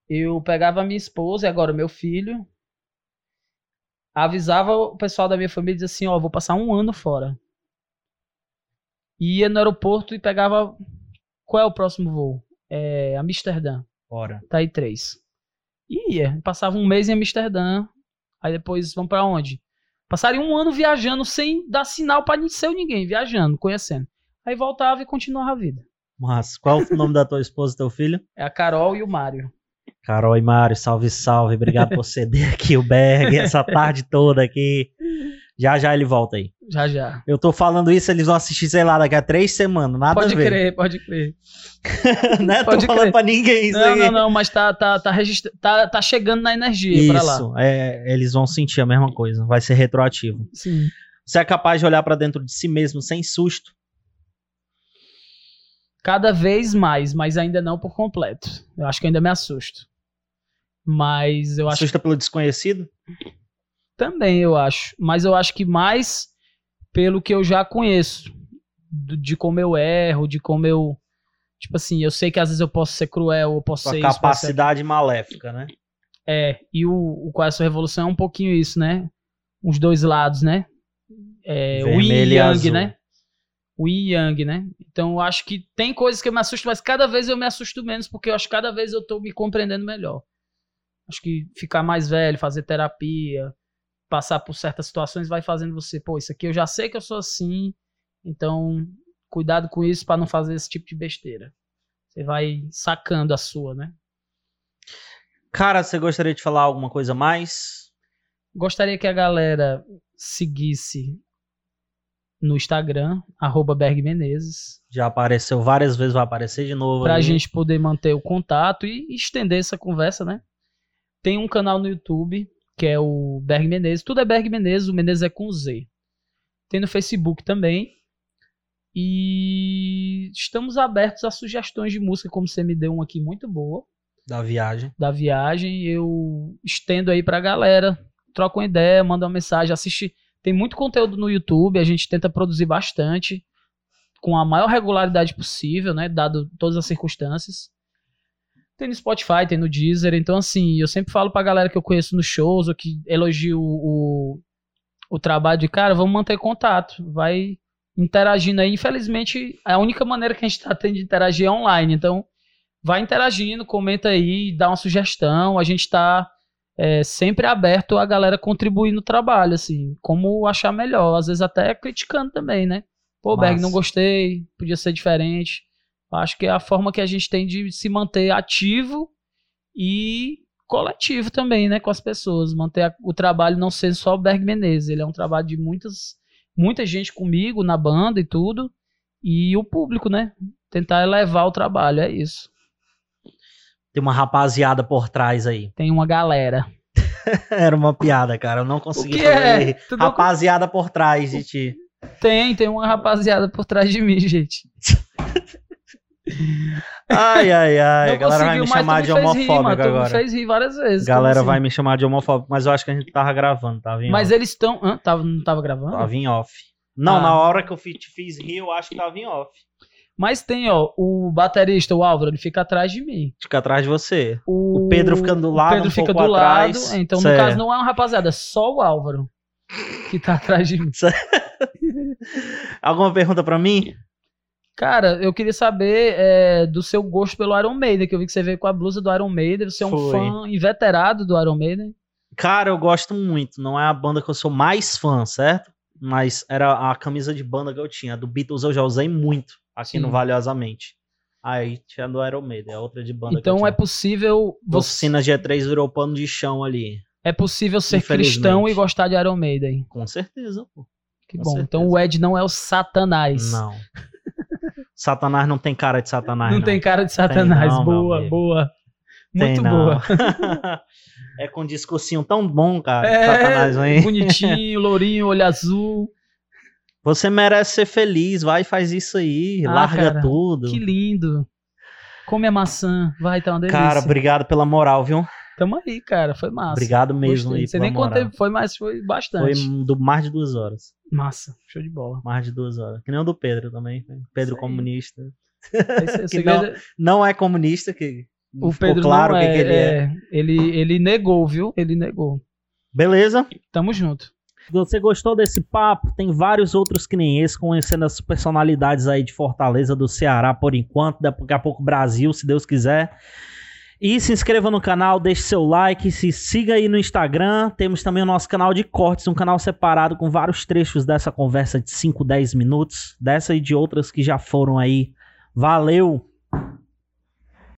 eu pegava a minha esposa e agora meu filho, avisava o pessoal da minha família e dizia assim: Ó, vou passar um ano fora. Ia no aeroporto e pegava. Qual é o próximo voo? É Amsterdã. Bora. Tá aí três. E ia. Passava um mês em Amsterdã. Aí depois vamos pra onde? Passaria um ano viajando sem dar sinal pra seu ninguém, viajando, conhecendo. Aí voltava e continuava a vida. Mas qual o nome da tua esposa e teu filho? É a Carol e o Mário. Carol e Mário, salve, salve. Obrigado por ceder aqui o Berg essa tarde toda aqui. Já já ele volta aí. Já já. Eu tô falando isso, eles vão assistir, sei lá, daqui a três semanas. Nada Pode a ver. crer, pode crer. né? Pode tô falando crer. pra ninguém isso Não, aí. não, não, mas tá, tá, tá, registra... tá, tá chegando na energia pra lá. Isso, é, eles vão sentir a mesma coisa. Vai ser retroativo. Sim. Você é capaz de olhar pra dentro de si mesmo sem susto? Cada vez mais, mas ainda não por completo. Eu acho que ainda me assusto. Mas eu acho Assusta pelo desconhecido? Também, eu acho. Mas eu acho que mais pelo que eu já conheço. De como eu erro, de como eu. Tipo assim, eu sei que às vezes eu posso ser cruel, eu posso Sua ser isso, capacidade maléfica, né? É, e o, o Qual é a Sua Revolução é um pouquinho isso, né? Os dois lados, né? É, o Yin Yang, né? O Yin e Yang, né? Então eu acho que tem coisas que eu me assusto, mas cada vez eu me assusto menos, porque eu acho que cada vez eu tô me compreendendo melhor. Acho que ficar mais velho, fazer terapia, passar por certas situações vai fazendo você, pô, isso aqui eu já sei que eu sou assim, então cuidado com isso pra não fazer esse tipo de besteira. Você vai sacando a sua, né? Cara, você gostaria de falar alguma coisa a mais? Gostaria que a galera seguisse no Instagram, arroba Berg Menezes, Já apareceu várias vezes, vai aparecer de novo. pra ali. gente poder manter o contato e estender essa conversa, né? Tem um canal no YouTube, que é o Berg Menezes. Tudo é Berg Menezes, o Menezes é com Z. Tem no Facebook também. E estamos abertos a sugestões de música, como você me deu uma aqui muito boa. Da viagem. da viagem, eu estendo aí pra galera, troca uma ideia, manda uma mensagem, assiste. Tem muito conteúdo no YouTube, a gente tenta produzir bastante, com a maior regularidade possível, né, dado todas as circunstâncias. Tem no Spotify, tem no Deezer, então assim, eu sempre falo pra galera que eu conheço nos shows, ou que elogio o, o trabalho de cara, vamos manter contato, vai interagindo aí. Infelizmente, a única maneira que a gente tá tendo de interagir é online, então vai interagindo, comenta aí, dá uma sugestão. A gente tá é, sempre aberto a galera contribuir no trabalho, assim, como achar melhor. Às vezes até criticando também, né? Pô, Berg, não gostei, podia ser diferente. Acho que é a forma que a gente tem de se manter ativo e coletivo também, né, com as pessoas. Manter a- o trabalho não ser só o Berg Menezes. Ele é um trabalho de muitas, muita gente comigo na banda e tudo. E o público, né? Tentar elevar o trabalho, é isso. Tem uma rapaziada por trás aí. Tem uma galera. Era uma piada, cara. Eu não consegui fazer. é? Não Rapaziada por trás de ti. Tem, tem uma rapaziada por trás de mim, gente. Ai, ai, ai. A galera vai me chamar de homofóbico tu agora. fez rir várias vezes. A galera como vai assim? me chamar de homofóbico, mas eu acho que a gente tava gravando, tava em Mas off. eles estão. Tava, não tava gravando? Tava em off. Não, Ah. na hora que eu fi- te fiz rir, eu acho que tava em off. Mas tem, ó, o baterista, o Álvaro, ele fica atrás de mim. Fica atrás de você. O, O Pedro fica do lado, O Pedro um fica do atrás. lado. Então, no Certo. caso, não é uma rapaziada, é só o Álvaro que tá atrás de mim. Alguma pergunta pra mim? Cara, eu queria saber é, do seu gosto pelo Iron Maiden, que eu vi que você veio com a blusa do Iron Maiden. Você é um Foi. fã inveterado do Iron Maiden. Cara, eu gosto muito. Não é a banda que eu sou mais fã, certo? Mas era a camisa de banda que eu tinha. A do Beatles eu já usei muito aqui Sim. no Valiosamente. Aí tinha do Iron Maiden, é outra de banda que eu Então é possível você, Oficina G3 virou pano de chão ali. é possível ser cristão e gostar de Iron Maiden. Com certeza, pô. Que Com bom. certeza. Então o Ed não é o Satanás. Não. Satanás não tem cara de Satanás. Não não. tem cara de Satanás. não, meu boa, boa. Tem Muito não. boa. é com um discursinho tão bom, cara. É, Satanás, hein? bonitinho, lourinho, olho azul. Você merece ser feliz, vai e faz isso aí, Ah, larga cara, tudo. Que lindo. Come a maçã. Vai, tá uma delícia. Cara, obrigado pela moral, viu? Tamo aí, cara. Foi massa. Obrigado mesmo Gostei. aí Não pela nem moral. tempo foi, mas foi Foi bastante. do mais de duas horas. Massa. Show de bola. Mais de duas horas. Que nem o do Pedro também. Pedro aí. comunista. É o Que segredo é- Não é comunista, que o ficou Pedro claro não que, é, que ele é. é, Ele, ele negou, viu? Ele negou. Beleza? Tamo junto. Se você gostou desse papo, tem vários outros que nem esse, conhecendo as personalidades aí de Fortaleza, do Ceará, por enquanto, daqui a pouco Brasil, se Deus quiser. E se inscreva no canal, deixe seu like, se siga aí no Instagram. Temos também o nosso canal de cortes, um canal separado com vários trechos dessa conversa de 5, 10 minutos, dessa e de outras que já foram aí. Valeu!